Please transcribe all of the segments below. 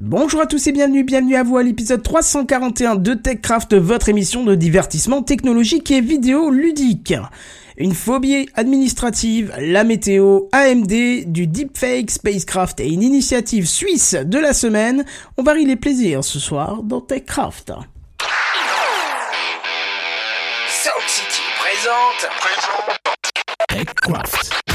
Bonjour à tous et bienvenue, bienvenue à vous à l'épisode 341 de TechCraft, votre émission de divertissement technologique et vidéo ludique. Une phobie administrative, la météo, AMD, du deepfake, spacecraft et une initiative suisse de la semaine, on varie les plaisirs ce soir dans TechCraft. Sound City présente. TechCraft.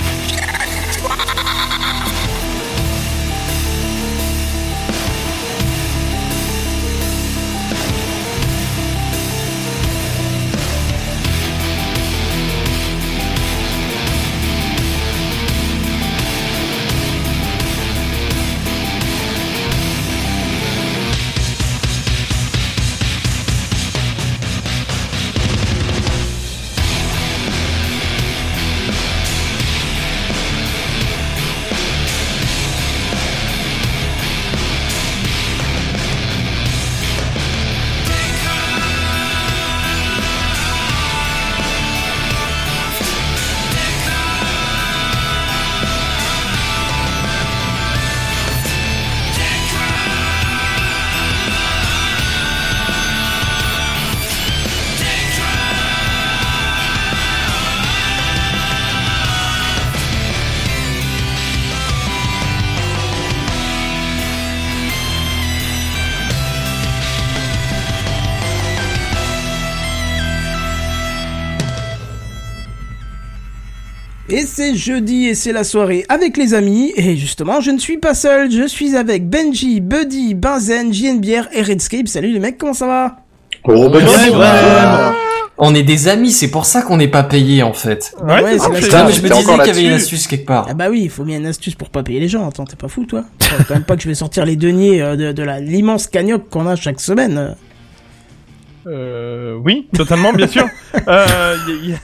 C'est jeudi et c'est la soirée avec les amis. Et justement, je ne suis pas seul, je suis avec Benji, Buddy, Benzen, JNBR et Redscape. Salut les mecs, comment ça va? Oh, Ouais, dis- ouais. On est des amis, c'est pour ça qu'on n'est pas payé en fait. Ouais, c'est la Putain, mais je me disais qu'il y avait une astuce quelque part. Ah bah oui, il faut bien une astuce pour pas payer les gens. Attends, t'es pas fou toi? Quand même pas que je vais sortir les deniers euh, de, de la l'immense cagnotte qu'on a chaque semaine. Euh, oui, totalement, bien sûr. Euh, y- y-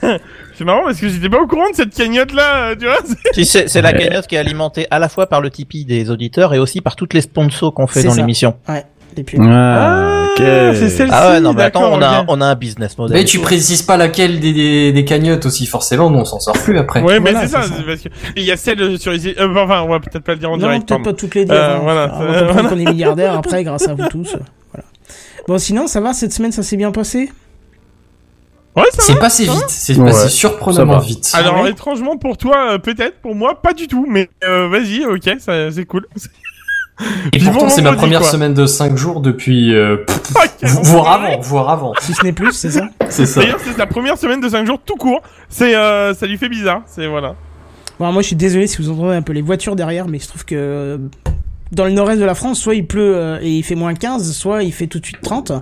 C'est marrant parce que j'étais pas au courant de cette cagnotte là, tu vois. c'est- Si, c'est c'est la cagnotte qui est alimentée à la fois par le Tipeee des auditeurs et aussi par toutes les sponsors qu'on fait dans l'émission. Ouais, les pubs. Ah, ok. c'est celle-ci. Ah ouais, non, mais attends, on a, on a un business model. Mais tu précises pas laquelle des, des, des cagnottes aussi, forcément, nous on s'en sort plus après. Ouais, mais Voilà, c'est ça, parce que il y a celle sur les, euh, enfin, on va peut-être pas le dire en non, direct. peut-être pas toutes les dire. Euh, hein. voilà, on va euh, comprendre voilà. qu'on est milliardaire après grâce à vous tous. Voilà. Bon, sinon, ça va, cette semaine, ça s'est bien passé? Ouais, C'est passé vite, c'est Ouais, passé surprenamment vite. Alors Ah ouais étrangement pour toi, euh, peut-être, pour moi, pas du tout. Mais euh, vas-y, ok, ça, c'est cool. Et pourtant c'est ma première quoi. semaine de 5 jours depuis... Euh, pff, Ah, voire avant, voire avant. Si ce n'est plus, c'est ça C'est ça. D'ailleurs, c'est la première semaine de 5 jours tout court. C'est, euh, ça lui fait bizarre. C'est voilà. Bon, moi, je suis désolé si vous entendez un peu les voitures derrière, mais il se trouve que dans le nord-est de la France, soit il pleut et il fait moins 15, soit il fait tout de suite 30.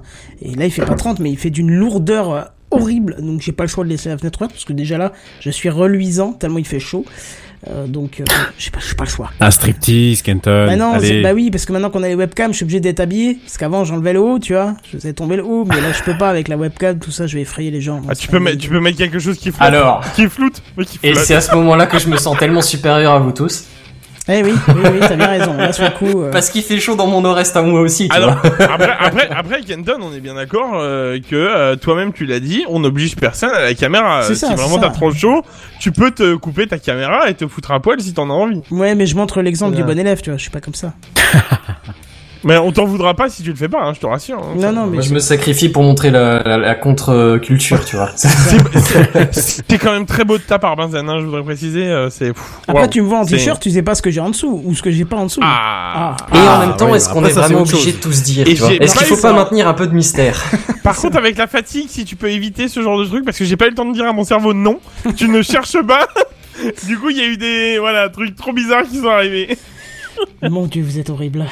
Et là, il fait pas 30, mais il fait d'une lourdeur horrible. Donc, j'ai pas le choix de laisser la fenêtre ouverte parce que déjà là, je suis reluisant tellement il fait chaud. Euh, donc, euh, j'ai pas, j'ai pas le choix. Un striptease, Kenton. Bah non, bah oui, parce que maintenant qu'on a les webcams, je suis obligé d'être habillé. Parce qu'avant, j'enlevais le haut, tu vois. Je faisais tomber le haut, mais là, je peux pas avec la webcam, tout ça, je vais effrayer les gens. Ah, tu peux mettre, tu peux mettre quelque chose qui flotte. Alors, Qui floute, mais qui et flotte. c'est à ce moment-là que je me sens tellement supérieur à vous tous. Eh oui, oui, oui, t'as bien raison. Là, sur le coup. euh, Parce qu'il fait chaud dans mon nord-est à moi aussi, tu Alors, vois. après, après, après, Kenton, on est bien d'accord euh, que euh, toi-même tu l'as dit, on n'oblige personne à la caméra. C'est ça, si vraiment t'as trop chaud, tu peux te couper ta caméra et te foutre à poil si t'en as envie. Ouais, mais je montre l'exemple du bon élève, tu vois. Je suis pas comme ça. Mais on t'en voudra pas si tu le fais pas, hein, je te rassure. hein. Non, non, mais Moi, je me sacrifie pour montrer la, la, la contre-culture, tu vois. C'est quand même très beau de ta part, Benzen, hein, je voudrais préciser. euh, c'est. Après, tu me vois en t-shirt, tu sais pas ce que j'ai en dessous ou ce que j'ai pas en dessous. Ah. Et en Ah, même temps, ouais, est-ce qu'on est vraiment obligé chose. de tout se dire Est-ce qu'il faut pas maintenir un peu de mystère Par contre, avec la fatigue, si tu peux éviter ce genre de truc, parce que j'ai pas eu le temps de dire à mon cerveau non, tu ne cherches pas. Du coup, il y a eu des voilà trucs trop bizarres qui sont arrivés. Mon dieu, vous êtes horrible.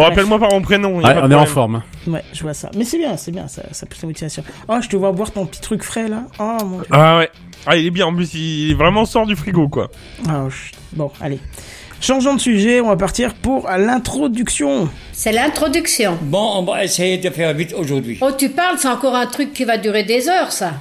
Oh, rappelle-moi par mon prénom. y a Ouais, pas de on est en forme. hein. Ouais, je vois ça. Mais c'est bien, c'est bien, ça, ça pousse la motivation. Oh, je te vois boire ton petit truc frais là. Oh mon dieu. Ah ouais. Ah, il est bien. En plus, il est vraiment sort du frigo, quoi. Ah, chut. bon, allez. Changeons de sujet, on va partir pour l'introduction. C'est l'introduction. Bon, on va essayer de faire vite aujourd'hui. Oh, tu parles, c'est encore un truc qui va durer des heures, ça.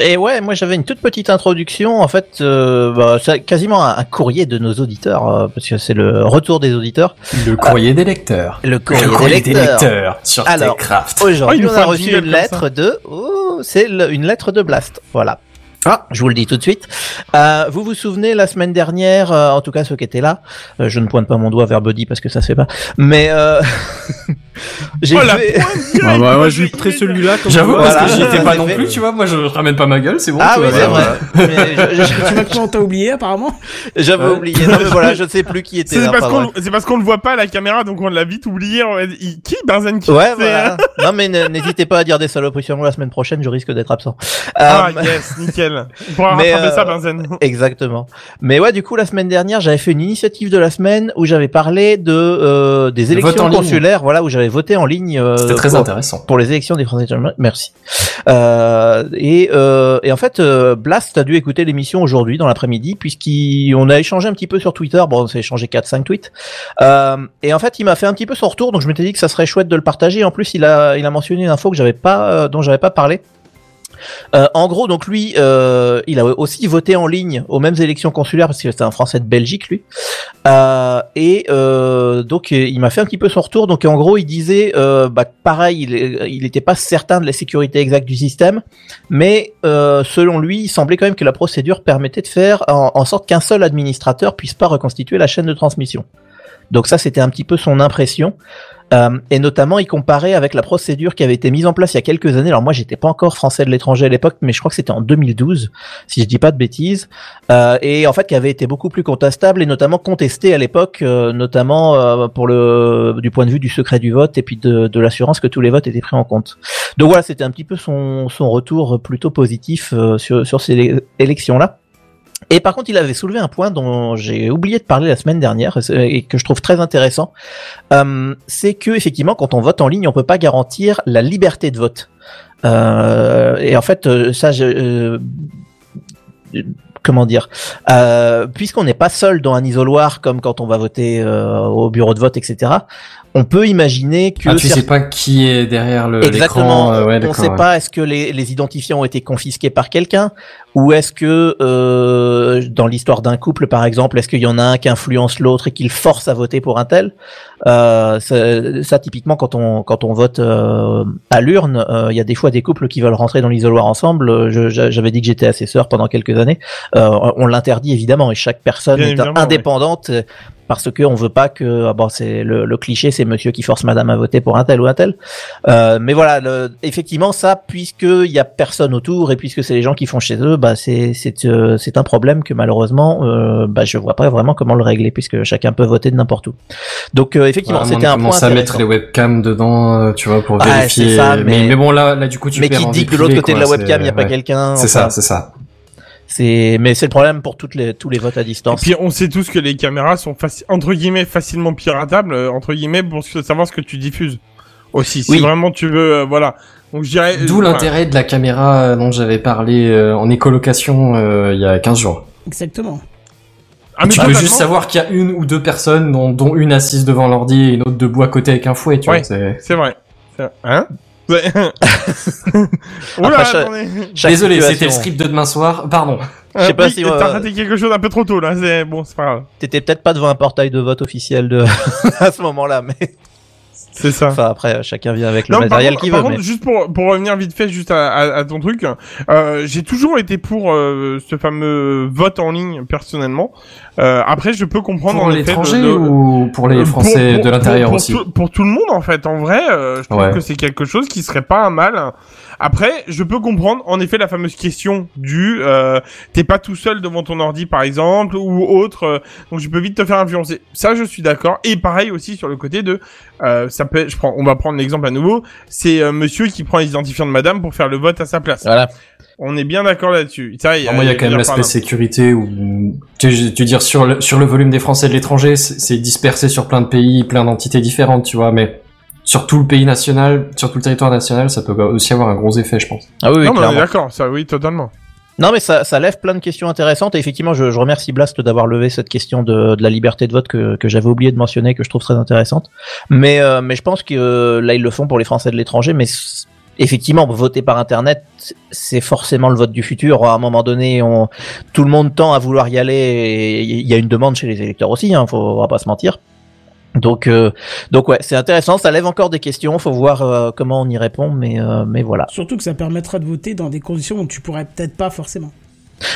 Et ouais, moi j'avais une toute petite introduction. En fait, euh, bah, c'est quasiment un, un courrier de nos auditeurs, euh, parce que c'est le retour des auditeurs. Le courrier des lecteurs. Le courrier, Le courrier des des lecteurs. sur Alors, Techcraft. Oh, Aujourd'hui, nous on a reçu une lettre de. Oh, c'est le- une lettre de Blast. Voilà. Ah, je vous le dis tout de suite. Euh, vous vous souvenez la semaine dernière, euh, en tout cas ceux qui étaient là, euh, je ne pointe pas mon doigt vers Buddy parce que ça se fait pas, mais euh, j'ai Oh la fait- Ah bah, moi, ouais, je lui trouvé celui-là J'avoue, Voilà. parce que j'y étais pas J'ai non fait- plus, tu vois. Moi, je ramène pas ma gueule, c'est bon. Ah tu oui, c'est vrai. Mais je- je- Tu vois comment t'as oublié apparemment J'avais Ouais. oublié. Non mais voilà, je ne sais plus qui était C'est là. parce qu'on c'est parce qu'on le voit pas à la caméra, donc on l'a vite oublié. il- Qui Benzen qui Ouais, voilà. hein non mais n'hésitez pas à dire des saloperies sur moi la semaine prochaine, je risque d'être absent. Ah Euh, yes, nickel. On pourra mais, rattraper euh, ça, Benzen. Exactement. Mais ouais, du coup, la semaine dernière, j'avais fait une initiative de la semaine où j'avais parlé de euh, des élections consulaires, voilà, où j'avais voté en ligne. euh, C'était très pour- intéressant. pour les élections des Français. Merci. Euh, et, euh, et en fait, euh, Blast a dû écouter l'émission aujourd'hui dans l'après-midi puisqu'on a échangé un petit peu sur Twitter. Bon, on s'est échangé 4-5 tweets. Euh, et en fait, il m'a fait un petit peu son retour, donc je m'étais dit que ça serait chouette de le partager. En plus, il a, il a mentionné une info que j'avais pas, euh, dont j'avais pas parlé. Euh, en gros, donc lui, euh, il a aussi voté en ligne aux mêmes élections consulaires parce que c'était un Français de Belgique, lui. Euh, et donc, il m'a fait un petit peu son retour. Donc, en gros, il disait, bah, pareil, il n'était pas certain de la sécurité exacte du système, mais selon lui, il semblait quand même que la procédure permettait de faire en, en sorte qu'un seul administrateur puisse pas reconstituer la chaîne de transmission. Donc ça, c'était un petit peu son impression. Euh, et notamment, il comparait avec la procédure qui avait été mise en place il y a quelques années. Alors moi, j'étais pas encore français de l'étranger à l'époque, mais je crois que c'était en 2012, si je dis pas de bêtises. Euh, et en fait, qui avait été beaucoup plus contestable et notamment contesté à l'époque, euh, notamment euh, pour le du point de vue du secret du vote et puis de, de l'assurance que tous les votes étaient pris en compte. Donc voilà, c'était un petit peu son son retour plutôt positif euh, sur sur ces élec- élections là. Et par contre, il avait soulevé un point dont j'ai oublié de parler la semaine dernière et que je trouve très intéressant. Euh, c'est que effectivement, quand on vote en ligne, on peut pas garantir la liberté de vote. Euh, et en fait, euh, ça, je, euh, comment dire, euh, puisqu'on n'est pas seul dans un isoloir comme quand on va voter au bureau de vote, etc. On peut imaginer que Ah, tu sais pas qui est derrière le Exactement. l'écran. euh, ouais, on ne sait ouais. pas est-ce que les, les identifiants ont été confisqués par quelqu'un ou est-ce que euh, dans l'histoire d'un couple par exemple, est-ce qu'il y en a un qui influence l'autre et qui le force à voter pour un tel? Euh, ça, ça, typiquement quand on quand on vote euh, à l'urne, euh, il y a des fois des couples qui veulent rentrer dans l'isoloir ensemble. J'avais dit que j'étais assesseur pendant quelques années. Euh, on l'interdit évidemment et chaque personne Bien est évidemment, indépendante parce que on veut pas que ah bon c'est le, le cliché c'est monsieur qui force madame à voter pour un tel ou un tel. Euh, mais voilà, le- effectivement, ça, puisque il y a personne autour et puisque c'est les gens qui font chez eux, bah c'est c'est euh, c'est un problème que malheureusement, euh, bah je vois pas vraiment comment le régler puisque chacun peut voter de n'importe où. Donc euh, effectivement, Ouais, c'était un point à mettre les webcams dedans, euh, tu vois, pour Ouais, vérifier. ça, mais... mais- mais bon, là, là, du coup, tu Mais qui dit que de l'autre côté de la webcam, il n'y a pas quelqu'un. C'est enfin, ça, c'est ça. C'est mais c'est le problème pour toutes les tous les votes à Et distance. puis on sait tous que les caméras sont faci- entre guillemets facilement piratables, euh, entre guillemets pour savoir ce que tu diffuses. Aussi, si Oui. vraiment tu veux, euh, voilà. Donc je dirais. D'où euh, l'intérêt de la caméra dont j'avais parlé euh, en écolocation euh, il y a 15 jours. Exactement. Ah, mais tu peux juste savoir qu'il y a une ou deux personnes, dont, dont une assise devant l'ordi et une autre debout à côté avec un fouet, tu Ouais. vois. c'est- vrai. Hein? Oula, Après, cha- attendez. Chaque Désolé, situation- c'était le script de demain soir. Pardon. Je sais Euh, pas oui, si, T'as euh, raté quelque chose un peu trop tôt là. C'est bon, c'est pas grave. T'étais peut-être pas devant un portail de vote officiel de à ce moment-là, mais C'est ça. enfin après chacun vient avec le Non, matériel qu'il par veut. contre, mais- juste pour, pour revenir vite fait juste à, à, à ton truc, euh, j'ai toujours été pour euh, ce fameux vote en ligne personnellement. Euh, après, je peux comprendre Pour l'étranger ou pour les Euh, Français pour- de l'intérieur aussi pour tout, pour tout le monde en fait. En vrai, euh, je trouve Ouais. que c'est quelque chose qui serait pas un mal. Après, je peux comprendre en effet la fameuse question du euh, t'es pas tout seul devant ton ordi par exemple ou autre, euh, donc je peux vite te faire influencer. Ça, je suis d'accord. Et pareil aussi sur le côté de euh, ça peut. Je prends, on va prendre l'exemple à nouveau. C'est euh, Monsieur qui prend les identifiants de Madame pour faire le vote à sa place. Voilà. On est bien d'accord là-dessus. Ça, Alors moi, il y a quand même l'aspect sécurité où, tu, tu veux dire sur le, sur le volume des Français de l'étranger, c'est dispersé sur plein de pays, plein d'entités différentes, tu vois, mais sur tout le pays national, sur tout le territoire national, ça peut aussi avoir un gros effet, je pense. Ah oui, oui Non, d'accord. Ça, oui, totalement. Non, mais ça, ça lève plein de questions intéressantes. Et effectivement, je, je remercie Blast d'avoir levé cette question de, de la liberté de vote que, que j'avais oublié de mentionner, que je trouve très intéressante. Mais, euh, mais je pense que euh, là, ils le font pour les Français de l'étranger. Mais effectivement, voter par Internet, c'est forcément le vote du futur. À un moment donné, on, tout le monde tend à vouloir y aller. Et il y a une demande chez les électeurs aussi. Hein, faut, on va pas se mentir. Donc, euh, donc ouais, c'est intéressant. Ça lève encore des questions. Faut voir euh, comment on y répond. Mais, euh, mais voilà. Surtout que ça permettra de voter dans des conditions où tu pourrais peut-être pas forcément.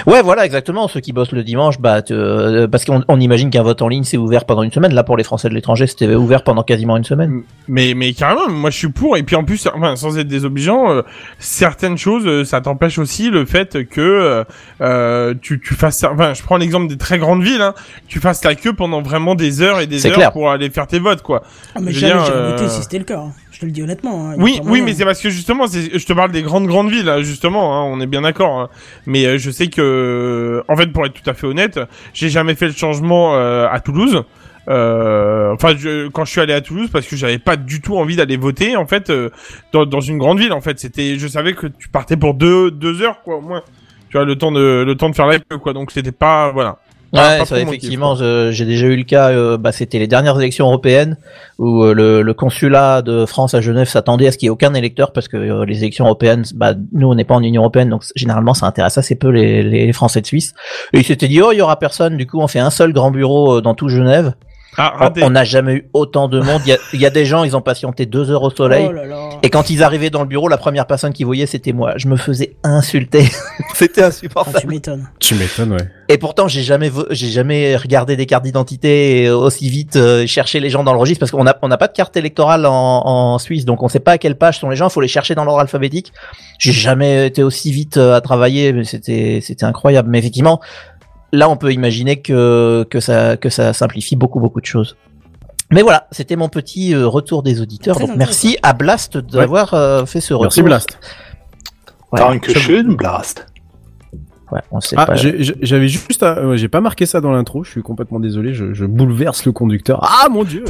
Ouais, voilà, exactement. Ceux qui bossent le dimanche, bah, tu- euh, parce qu'on on imagine qu'un vote en ligne c'est ouvert pendant une semaine. Là, pour les Français de l'étranger, c'était ouvert pendant quasiment une semaine. Mais, mais carrément, moi je suis pour. Et puis en plus, enfin, sans être désobligeant, euh, certaines choses, euh, ça t'empêche aussi le fait que euh, tu, tu fasses. Enfin, je prends l'exemple des très grandes villes. Hein, tu fasses la queue pendant vraiment des heures et des heures clair. pour aller faire tes votes, quoi. Ah, mais euh, voter si c'était le cas. hein. Je te le dis honnêtement. hein. Oui, oui, mais c'est parce que justement, je te parle des grandes grandes villes, justement. Hein, on est bien d'accord. hein. Mais euh, je sais que, en fait, pour être tout à fait honnête, j'ai jamais fait le changement euh, à Toulouse. Euh, enfin, je- quand je suis allé à Toulouse, parce que j'avais pas du tout envie d'aller voter, en fait, euh, dans, dans une grande ville. En fait, c'était, je savais que tu partais pour deux deux heures, quoi, au moins. Tu vois, le temps de le temps de faire la queue, quoi. Donc c'était pas, voilà. Ouais, ça, effectivement, j'ai déjà eu le cas. euh, bah, c'était les dernières élections européennes où euh, le, le consulat de France à Genève s'attendait à ce qu'il n'y ait aucun électeur parce que euh, les élections européennes, bah, nous on n'est pas en Union européenne, donc généralement ça intéresse assez peu les, les Français de Suisse. Et ils s'étaient dit oh il y aura personne. Du coup, on fait un seul grand bureau dans tout Genève. Ah, On- n'a jamais eu autant de monde. Il y a, il y a des gens, ils ont patienté deux heures au soleil. Oh là là. Et quand ils arrivaient dans le bureau, la première personne qu'ils voyaient, c'était moi. Je me faisais insulter. c'était Ah, insupportable. tu m'étonnes. Tu m'étonnes, ouais. Et pourtant, j'ai jamais, j'ai jamais regardé des cartes d'identité aussi vite, euh, chercher les gens dans le registre, parce qu'on n'a on n'a pas de carte électorale en, en Suisse, donc on sait pas à quelle page sont les gens. Il faut les chercher dans l'ordre alphabétique. J'ai jamais été aussi vite euh, à travailler, mais c'était, c'était incroyable. Mais effectivement, là, on peut imaginer que que ça que ça simplifie beaucoup beaucoup de choses. Mais voilà, c'était mon petit euh, retour des auditeurs. Très Donc merci à Blast d'avoir euh, fait ce retour. Merci Blast. Ouais, Dankeschön, Blast. Ouais, on sait Ah, pas. j'avais juste, j'ai pas marqué ça dans l'intro. Je suis complètement désolé. Je, je bouleverse le conducteur. Ah mon dieu.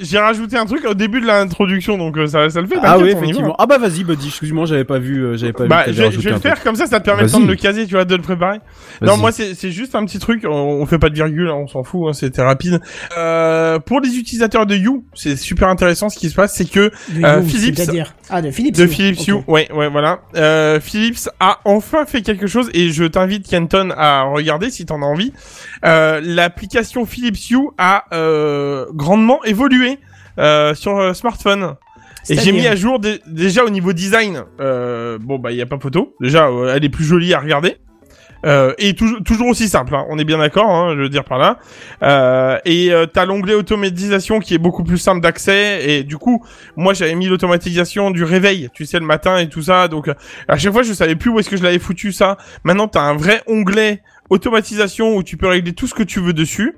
J'ai- rajouté un truc au début de l'introduction, donc euh, ça, ça le fait. Ah oui, effectivement. Ah bah vas-y, Buddy. Excuse-moi, j'avais pas vu, euh, j'avais pas Bah, vu. je, je vais le truc. faire comme ça, ça te permet de le caser, tu vois, de le préparer. Non, moi c'est c'est juste un petit truc, on, on fait pas de virgule, hein, on s'en fout, hein, c'était rapide. Euh, pour les utilisateurs de You, c'est super intéressant ce qui se passe, c'est que Euh, You, Philips. c'est-à-dire Ah, de Philips. de. Philips. You, ouais, ouais, voilà. Euh, Philips a enfin fait quelque chose et je t'invite Kenton à regarder si t'en as envie. Euh, L'application Philips You a euh, grandement évolué euh, sur smartphone. Et j'ai mis à jour dé- déjà au niveau design. Euh, bon bah il y a pas photo. Déjà elle est plus jolie à regarder. Euh, et toujours toujours aussi simple, hein. on est bien d'accord, hein, je veux dire par là. Euh, et euh, t'as l'onglet automatisation qui est beaucoup plus simple d'accès. Et du coup, moi j'avais mis l'automatisation du réveil, tu sais le matin et tout ça. Donc à chaque fois je savais plus où est-ce que je l'avais foutu ça. Maintenant t'as un vrai onglet automatisation où tu peux régler tout ce que tu veux dessus.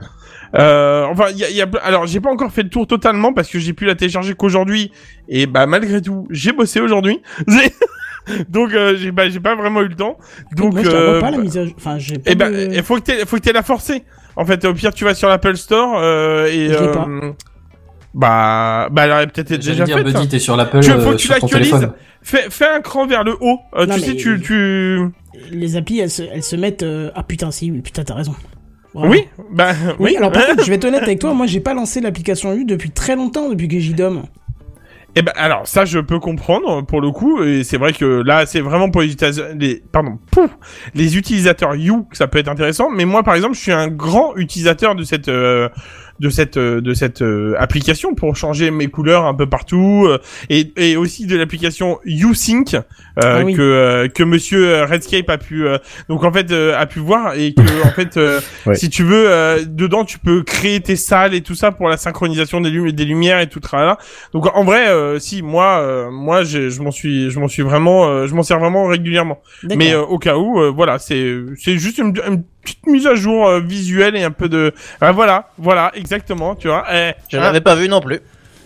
Euh, enfin, y a, y a, alors j'ai pas encore fait le tour totalement parce que j'ai pu la télécharger qu'aujourd'hui et bah malgré tout j'ai bossé aujourd'hui. Donc euh, j'ai bah, pas vraiment eu le temps. Donc Moi, je la vois pas la mise à jour. Enfin, j'ai pas. ben, de- il faut que t'aies, faut que t'aies la forcé. En fait, au pire, tu vas sur l'Apple Store euh, et Je euh, pas. bah, bah, elle aurait peut-être déjà dire, faite. Buddy, t'es sur l'Apple Tu faut euh, que tu l'actualises. Fais, fais un cran vers le haut. Euh, Non, tu sais, tu, tu. Les applis, elles se, elles se mettent. euh, Ah putain, si, putain, t'as raison. Oui, bah, Oui, oui. alors par contre, je vais être honnête avec toi, moi j'ai pas lancé l'application U depuis très longtemps, depuis que j'y dom. Eh ben, alors, ça, je peux comprendre, pour le coup, et c'est vrai que là, c'est vraiment pour les utilisateurs, les, pardon, pouf, les utilisateurs You, ça peut être intéressant, mais moi, par exemple, je suis un grand utilisateur de cette, euh, de cette, euh, de cette euh, application pour changer mes couleurs un peu partout, euh, et, et aussi de l'application YouSync, euh, Ah oui. que, euh, que monsieur euh, Redscape a pu, euh, donc en fait, euh, a pu voir, et que, en fait, euh, Ouais. si tu veux, euh, dedans, tu peux créer tes salles et tout ça pour la synchronisation des, lumi- des lumières et tout là. Donc en vrai, euh, si moi, euh, moi, je m'en suis, je m'en suis vraiment, euh, je m'en sers vraiment régulièrement. Mais euh, au cas où, euh, voilà, c'est, c'est juste une, une petite mise à jour euh, visuelle et un peu de, ah, voilà, voilà, exactement, tu vois. Eh, Je hein, l'avais pas vu non plus.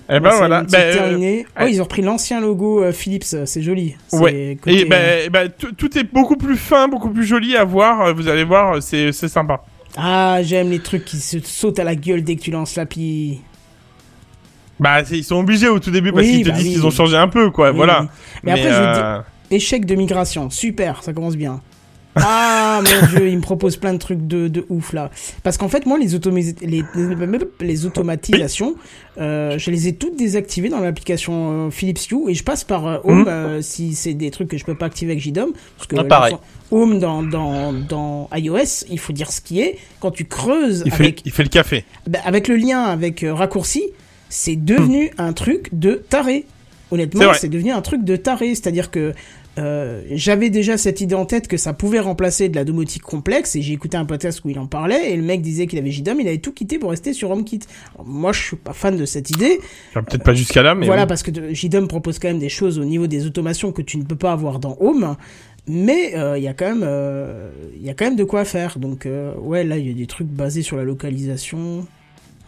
eh ben voilà. c'est Ben, euh, terminé. Oh, ils ont repris l'ancien logo euh, Philips, euh, c'est joli. Ouais. côté, et ben, euh, eh ben, tout- est beaucoup plus fin, beaucoup plus joli à voir. euh, Vous allez voir, euh, c'est, c'est sympa. Ah, j'aime les trucs qui se sautent à la gueule dès que tu lances l'appli. Bah, ils sont obligés au tout début parce Oui, qu'ils te bah disent oui. qu'ils ont changé un peu, quoi. Oui, voilà. oui. Mais après, je euh, Échec de migration, super, ça commence bien. Ah mon dieu, il me propose plein de trucs de, de ouf là. Parce qu'en fait, moi, les, les, les automatisations, euh, je les ai toutes désactivées dans l'application euh, Philips Hue et je passe par euh, Home Mhm. euh, si c'est des trucs que je peux pas activer avec JDOM. Parce que Ah, pareil. Home dans, dans, dans iOS, il faut dire ce qui est. Quand tu creuses il, fait, il fait le café. bah, avec le lien avec raccourci, c'est devenu un truc de taré. Honnêtement, c'est devenu un truc de taré. C'est-à-dire que euh, j'avais déjà cette idée en tête que ça pouvait remplacer de la domotique complexe et j'ai écouté un podcast où il en parlait et le mec disait qu'il avait JDOM, il avait tout quitté pour rester sur HomeKit. Alors, moi, je suis pas fan de cette idée. Enfin, Peut-être pas jusqu'à là, mais voilà, oui. parce que JDOM propose quand même des choses au niveau des automations que tu ne peux pas avoir dans Home. Mais euh, il y a quand même, euh, il y a quand même de quoi faire. Donc ouais, là il y a des trucs basés sur la localisation.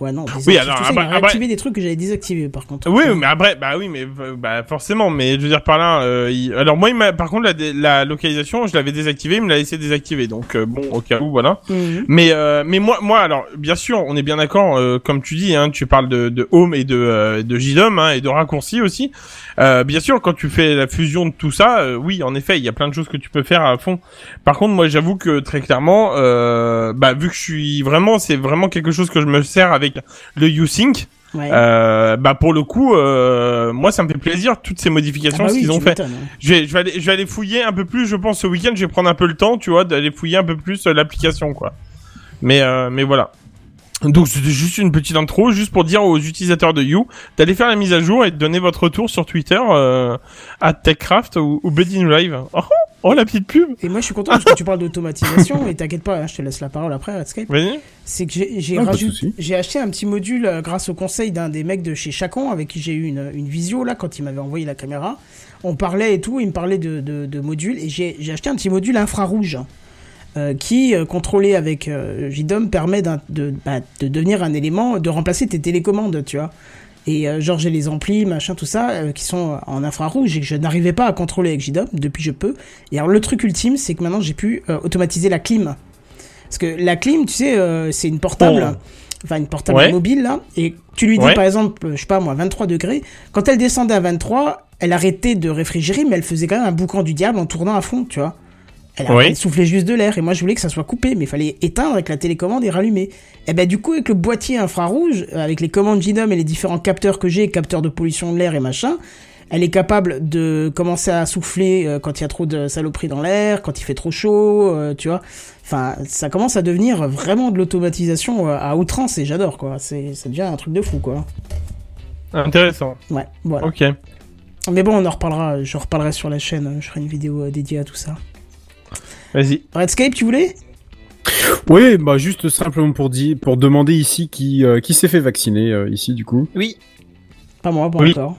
Ouais non. désactive alors, tout ça, il après- des trucs que j'avais désactivés par contre. Oui, mais après, bah oui, mais bah forcément, mais je veux dire par là, euh, il- alors moi, il m'a, par contre, la, la localisation, je l'avais désactivée, il me l'a laissé désactiver, donc euh, bon, au cas où, voilà. Mhm. Mais euh, mais moi, moi, alors bien sûr, on est bien d'accord, euh, comme tu dis, hein, tu parles de, de home et de euh, de JDOM hein, et de raccourcis aussi. Euh, bien sûr, quand tu fais la fusion de tout ça, euh, oui, en effet, il y a plein de choses que tu peux faire à fond. Par contre, moi, j'avoue que très clairement, euh, bah vu que je suis vraiment, c'est vraiment quelque chose que je me sers avec le USync. Ouais. Euh, bah pour le coup, euh, moi ça me fait plaisir toutes ces modifications Ah bah oui, qu'ils ont fait. hein. Je vais, je vais aller, je vais aller fouiller un peu plus. Je pense ce week-end, je vais prendre un peu le temps, tu vois, d'aller fouiller un peu plus euh, l'application, quoi. Mais euh, mais voilà. Donc c'était juste une petite intro, juste pour dire aux utilisateurs de You d'aller faire la mise à jour et de donner votre retour sur Twitter euh, à TechCraft ou, ou New Live. Oh, oh la petite pub. Et moi je suis content parce que tu parles d'automatisation et t'inquiète pas, hein, je te laisse la parole après Redscape. Vas-y. C'est que j'ai Ah, acheté un petit module euh, grâce au conseil d'un des mecs de chez Chacon avec qui j'ai eu une, une visio là quand il m'avait envoyé la caméra. On parlait et tout, il me parlait de, de, de modules et j'ai j'ai acheté un petit module infrarouge euh, qui, euh, contrôlé avec euh, JDOM, permet de, bah, de devenir un élément, de remplacer tes télécommandes, tu vois. Et euh, genre j'ai les amplis, machin, tout ça, euh, qui sont en infrarouge et que je n'arrivais pas à contrôler avec JDOM, depuis je peux. Et alors le truc ultime, c'est que maintenant j'ai pu automatiser la clim. Parce que la clim, tu sais, c'est une portable, Oh. enfin une portable Ouais. mobile là, et tu lui dis Ouais. par exemple, je sais pas moi, 23 degrés, quand elle descendait à 23, elle arrêtait de réfrigérer, mais elle faisait quand même un boucan du diable en tournant à fond, tu vois. Elle, Oui. elle soufflait juste de l'air, et moi je voulais que ça soit coupé, mais il fallait éteindre avec la télécommande et rallumer. Et ben du coup avec le boîtier infrarouge, euh, avec les commandes JDOM et les différents capteurs que j'ai, capteurs de pollution de l'air et machin, elle est capable de commencer à souffler euh, quand il y a trop de saloperies dans l'air, quand il fait trop chaud, euh, tu vois. Enfin, ça commence à devenir vraiment de l'automatisation à outrance et j'adore quoi. C'est, ça devient un truc de fou quoi. Intéressant. Ouais, voilà. Ok. Mais bon, on en reparlera. Je reparlerai sur la chaîne. Je ferai une vidéo dédiée à tout ça. Vas-y. Redscape, tu voulais? Oui, bah juste simplement pour dire, pour demander ici qui euh, qui s'est fait vacciner euh, ici du coup. Oui. Pas moi, pas Oui. encore.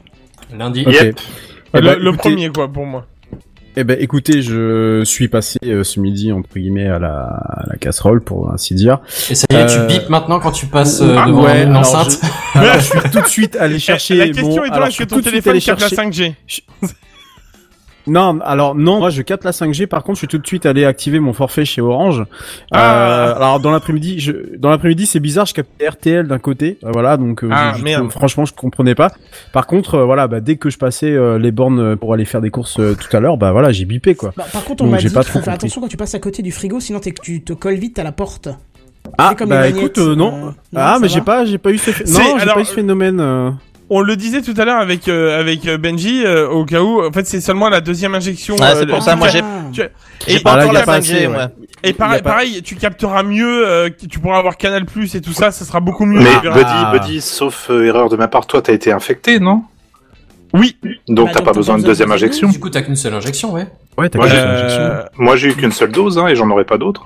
Lundi. Ok. Yep. Eh le le écoutez- premier quoi pour moi. Eh ben, écoutez, je suis passé euh, ce midi entre guillemets à la, à la casserole pour ainsi dire. Et ça y est, tu bipes maintenant quand tu passes euh, Ah, devant ouais, une enceinte. je- alors, je suis tout de suite allé chercher. la question mon... est toi, alors, je suis que ton tout de suite téléphone allé capte la chercher- 5G Non, alors non, moi je capte la 5G. Par contre, je suis tout de suite allé activer mon forfait chez Orange. Ah. Euh, alors dans l'après-midi, je... dans l'après-midi, c'est bizarre, je captais RTL d'un côté, Euh, voilà, donc euh, Ah, je- franchement, je comprenais pas. Par contre, euh, voilà, bah, dès que je passais euh, les bornes pour aller faire des courses euh, tout à l'heure, bah voilà, j'ai bipé quoi. Bah, par contre, on m'a dit pas qu'il faut trop faire compris. attention quand tu passes à côté du frigo, sinon tu te colles vite à la porte. Ah, C'est comme bah écoute, euh, non. euh, non, ah, mais j'ai pas, j'ai pas eu ce, non, alors, pas eu ce phénomène. On le disait tout à l'heure avec euh, avec euh, Benji euh, au cas où en fait c'est seulement la deuxième injection. Ah, c'est pour ça, moi, j'ai- tu- Et pas bah, là, encore la pas 5G, assez, moi. ouais. Et pareil, pas- pareil, tu capteras mieux, euh, tu pourras avoir Canal Plus et tout ça, ça sera beaucoup mieux. Mais. Buddy, Buddy, sauf euh, erreur de ma part, toi t'as été infecté, non? Oui. Donc Bah, t'as pas besoin de deuxième injection. Du coup, t'as qu'une seule injection, ouais. Ouais, t'as Ouais, capté euh, l'injection. Moi j'ai eu qu'une seule dose hein, et j'en aurai pas d'autres.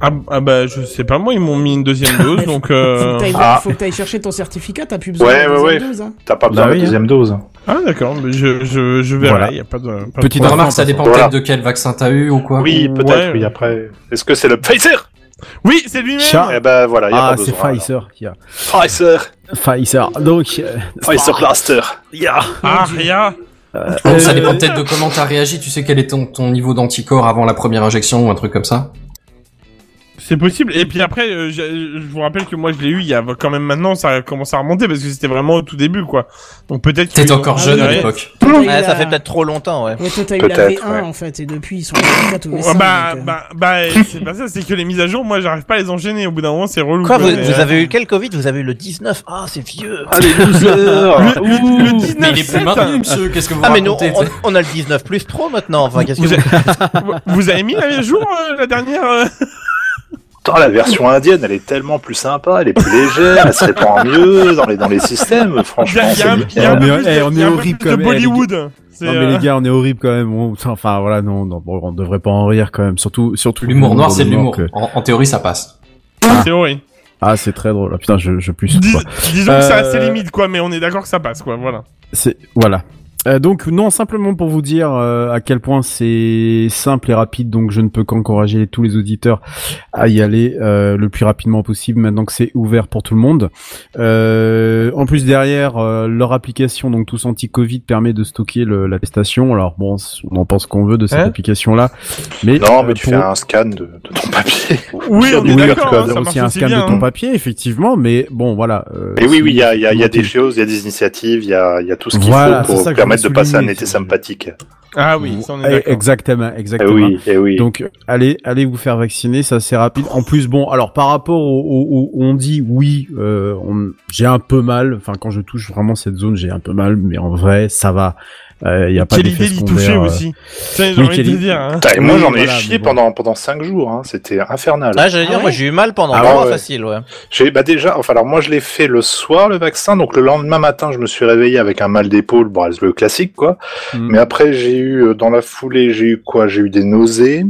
Ah, ah bah je sais pas moi, ils m'ont mis une deuxième dose donc. Faut Euh... que t'ailles Ah. faut que t'ailles chercher ton certificat, t'as plus besoin Ouais, de ouais, deuxième ouais. dose, hein. T'as pas besoin Bah de oui, deuxième dose. Ah d'accord, mais je je je verrai. Voilà. Y a pas de. Pas Petite. Remarque, ça dépend Voilà. peut-être de quel vaccin t'as eu ou quoi. Oui, peut-être, Ouais. oui, après. Est-ce que c'est le Pfizer? Oui, c'est lui-même. Eh ben voilà, y a Ah, c'est. Pfizer qui a. Pfizer. Pfizer. Donc, euh, Pfizer Blaster. Ah rien. Donc, ça dépend peut-être de comment t'as réagi. Tu sais quel est ton, ton niveau d'anticorps avant la première injection ou un truc comme ça? C'est possible. Et puis après, euh, je, je vous rappelle que moi je l'ai eu il y a quand même maintenant, ça a commencé à remonter parce que c'était vraiment au tout début quoi. Donc peut-être. T'étais encore Ah jeune à l'époque. Ouais, la- ça fait peut-être trop longtemps, ouais. Ouais, toi, t'as eu la Peut-être, V1 ouais. en fait, et depuis ils sont à 4 ou Ouais, V5. bah, donc, euh, bah, bah, c'est pas ça, c'est que les mises à jour, moi, j'arrive pas à les enchaîner. Au bout d'un moment, c'est relou. Quoi, vous, mais, vous euh, avez eu quel Covid? Vous avez eu le 19 Ah, c'est vieux. Allez, loser Le, le, le 19 Mais il est plus maintenu, monsieur. Qu'est-ce que vous Ah, mais nous, on, on a le 19 plus Pro maintenant. Enfin, qu'est-ce que Vous, avez, mis la mise à jour euh, la dernière euh la version indienne, elle est tellement plus sympa, elle est plus légère, elle se répand mieux dans les, dans les systèmes, Il y franchement. a, il y a a eh, on est horrible eh, Bollywood. Non mais euh, les gars, on est horrible quand même. Enfin voilà, non, non bon, on devrait pas en rire quand même. Surtout, surtout L'humour noir, c'est de l'humour. que- En, en théorie, ça passe. en théorie. Ah, c'est très drôle. Ah, putain, je, je plus. Dis- disons que c'est assez Euh, limite, quoi, mais on est d'accord que ça passe, quoi, voilà. C'est voilà. Euh, donc non, simplement pour vous dire euh, à quel point c'est simple et rapide, donc je ne peux qu'encourager tous les auditeurs à y aller euh, le plus rapidement possible maintenant que c'est ouvert pour tout le monde. Euh, en plus derrière, euh, leur application, donc tous anti-Covid, permet de stocker le- l'attestation. Alors bon, on en pense qu'on veut de cette Hein application-là, mais Non, mais tu pour- fais un scan de, de ton papier. Oui, on est Oui, d'accord, hein, aussi un scan bien. de ton hein. papier, effectivement, mais bon, voilà. euh, Et oui, oui, il y a, il y a, il y a des choses, il y a des initiatives, il y a, il y a tout ce qu'il Voilà, faut pour ça que je permettre de passer un été sympathique. Ah oui, ça on est Eh. Exactement, Eh exactement. oui, eh oui. Donc allez, allez vous faire vacciner, ça c'est rapide. En plus, bon, alors par rapport au, au- au- on dit oui, euh, on- j'ai un peu mal. Enfin, quand je touche vraiment cette zone, j'ai un peu mal, mais en vrai, ça va. Il y a pas Quelle d'effet idée d'y toucher euh. aussi. Ça, j'ai oui, envie de dire. Hein. Moi, j'en ai voilà, chié bon. pendant, pendant cinq jours, hein. c'était infernal. Ah, j'allais Ah dire, moi j'ai eu mal pendant Ah un mois ouais. facile, ouais. J'ai, bah déjà, enfin, alors moi, je l'ai fait le soir, le vaccin, donc le lendemain matin, je me suis réveillé avec un mal d'épaule, bon, le classique, quoi. Mhm. Mais après, j'ai eu, euh, dans la foulée, j'ai eu quoi? J'ai eu des nausées,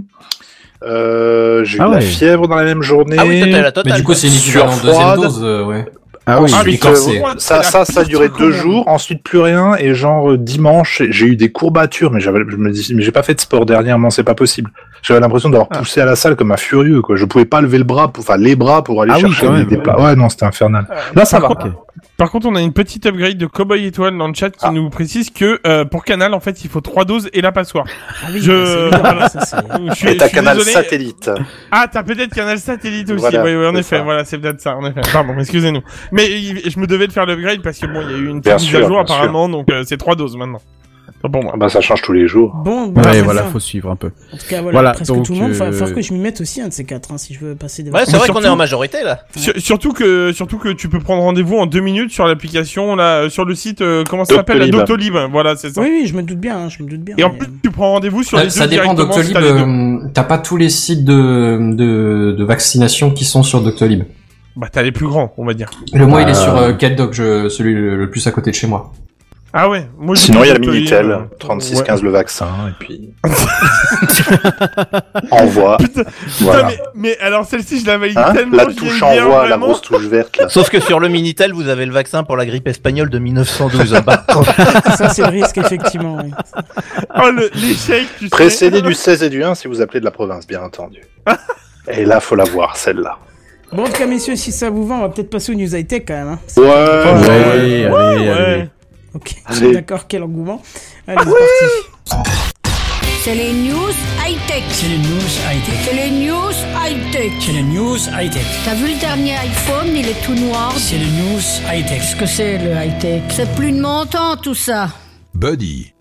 euh, j'ai eu Ah de la ouais. fièvre dans la même journée. Ah oui, t'as la Mais totale. du coup, c'est une Sur deuxième froide. dose, euh, ouais. Ah oui. Ah, Ensuite, euh, ça, ça, ça a duré deux jours. Ensuite, plus rien. Et genre euh, dimanche, j'ai eu des courbatures, mais j'avais, je me dis, mais j'ai pas fait de sport dernièrement, c'est pas possible. J'avais l'impression d'avoir Ah. poussé à la salle comme un furieux, quoi. Je pouvais pas lever le bras, pour- enfin les bras pour aller Ah oui, chercher quand des, même. des plats. Ouais, non, c'était infernal. Là, ça va. Par contre, par contre, on a une petite upgrade de Cowboy Étoile dans le chat qui Ah. nous précise que euh, pour Canal, en fait, il faut trois doses et la passoire. Ah oui, Je- bah, voilà. ça, c'est- Je suis- Et t'as canal désolé. satellite. Ah, t'as peut-être Canal Satellite aussi. Voilà, oui, oui, en effet. ça. Voilà, c'est peut-être ça, en effet. Pardon, excusez-nous. Mais je me devais de faire l'upgrade parce que bon, il y a eu une petite mise à jour apparemment, donc euh, c'est trois doses maintenant. Pour moi. Ah bah, ça change tous les jours. Bon, bah, Ouais, voilà, ça. faut suivre un peu. En tout cas, voilà, Voilà, presque donc, tout le monde. Il va falloir que je m'y mette aussi, un de ces quatre, hein, si je veux passer des Ouais, c'est vrai qu'on est en majorité là. Sur- surtout que surtout que tu peux prendre rendez-vous en deux minutes sur l'application là euh, sur le site euh, comment ça s'appelle la Doctolib. Voilà c'est ça Oui, oui, je me doute bien, hein, je me doute bien. et en plus tu prends rendez-vous sur les Ça, ça deux dépend si Doctolib. t'as les euh, T'as pas tous les sites de, de, de vaccination qui sont sur Doctolib. Bah t'as les plus grands on va dire Le moi, il est sur euh, je, celui le, le plus à côté de chez moi. ah ouais moi Sinon, il y a le Minitel, euh, 3615 ouais. le vaccin, et puis. Envoie. Putain, Voilà. mais, mais alors celle-ci je la valide Hein tellement la touche bien, envoie, la vraiment. grosse touche verte, là. Sauf que sur le Minitel, vous avez le vaccin pour la grippe espagnole de 1912. hein. Bah, Ça, c'est le risque, effectivement. oui. oh l'échec tu sais Précédé du 16 et du 1 si vous appelez de la province, bien entendu. Et là, faut la voir, celle-là. Bon, en tout cas, messieurs, si ça vous va, on va peut-être passer aux news high-tech quand même. Hein. Ouais, Ouais, Ouais, ouais, allez, ouais. allez. Ok, Allez. d'accord, quel engouement. Allez, c'est parti. C'est les news high-tech. C'est les news high-tech. C'est les news high-tech. C'est les news high-tech. T'as vu le dernier iPhone, il est tout noir. C'est les news high-tech. Qu'est-ce que c'est le high-tech C'est plus de mon temps tout ça. Buddy.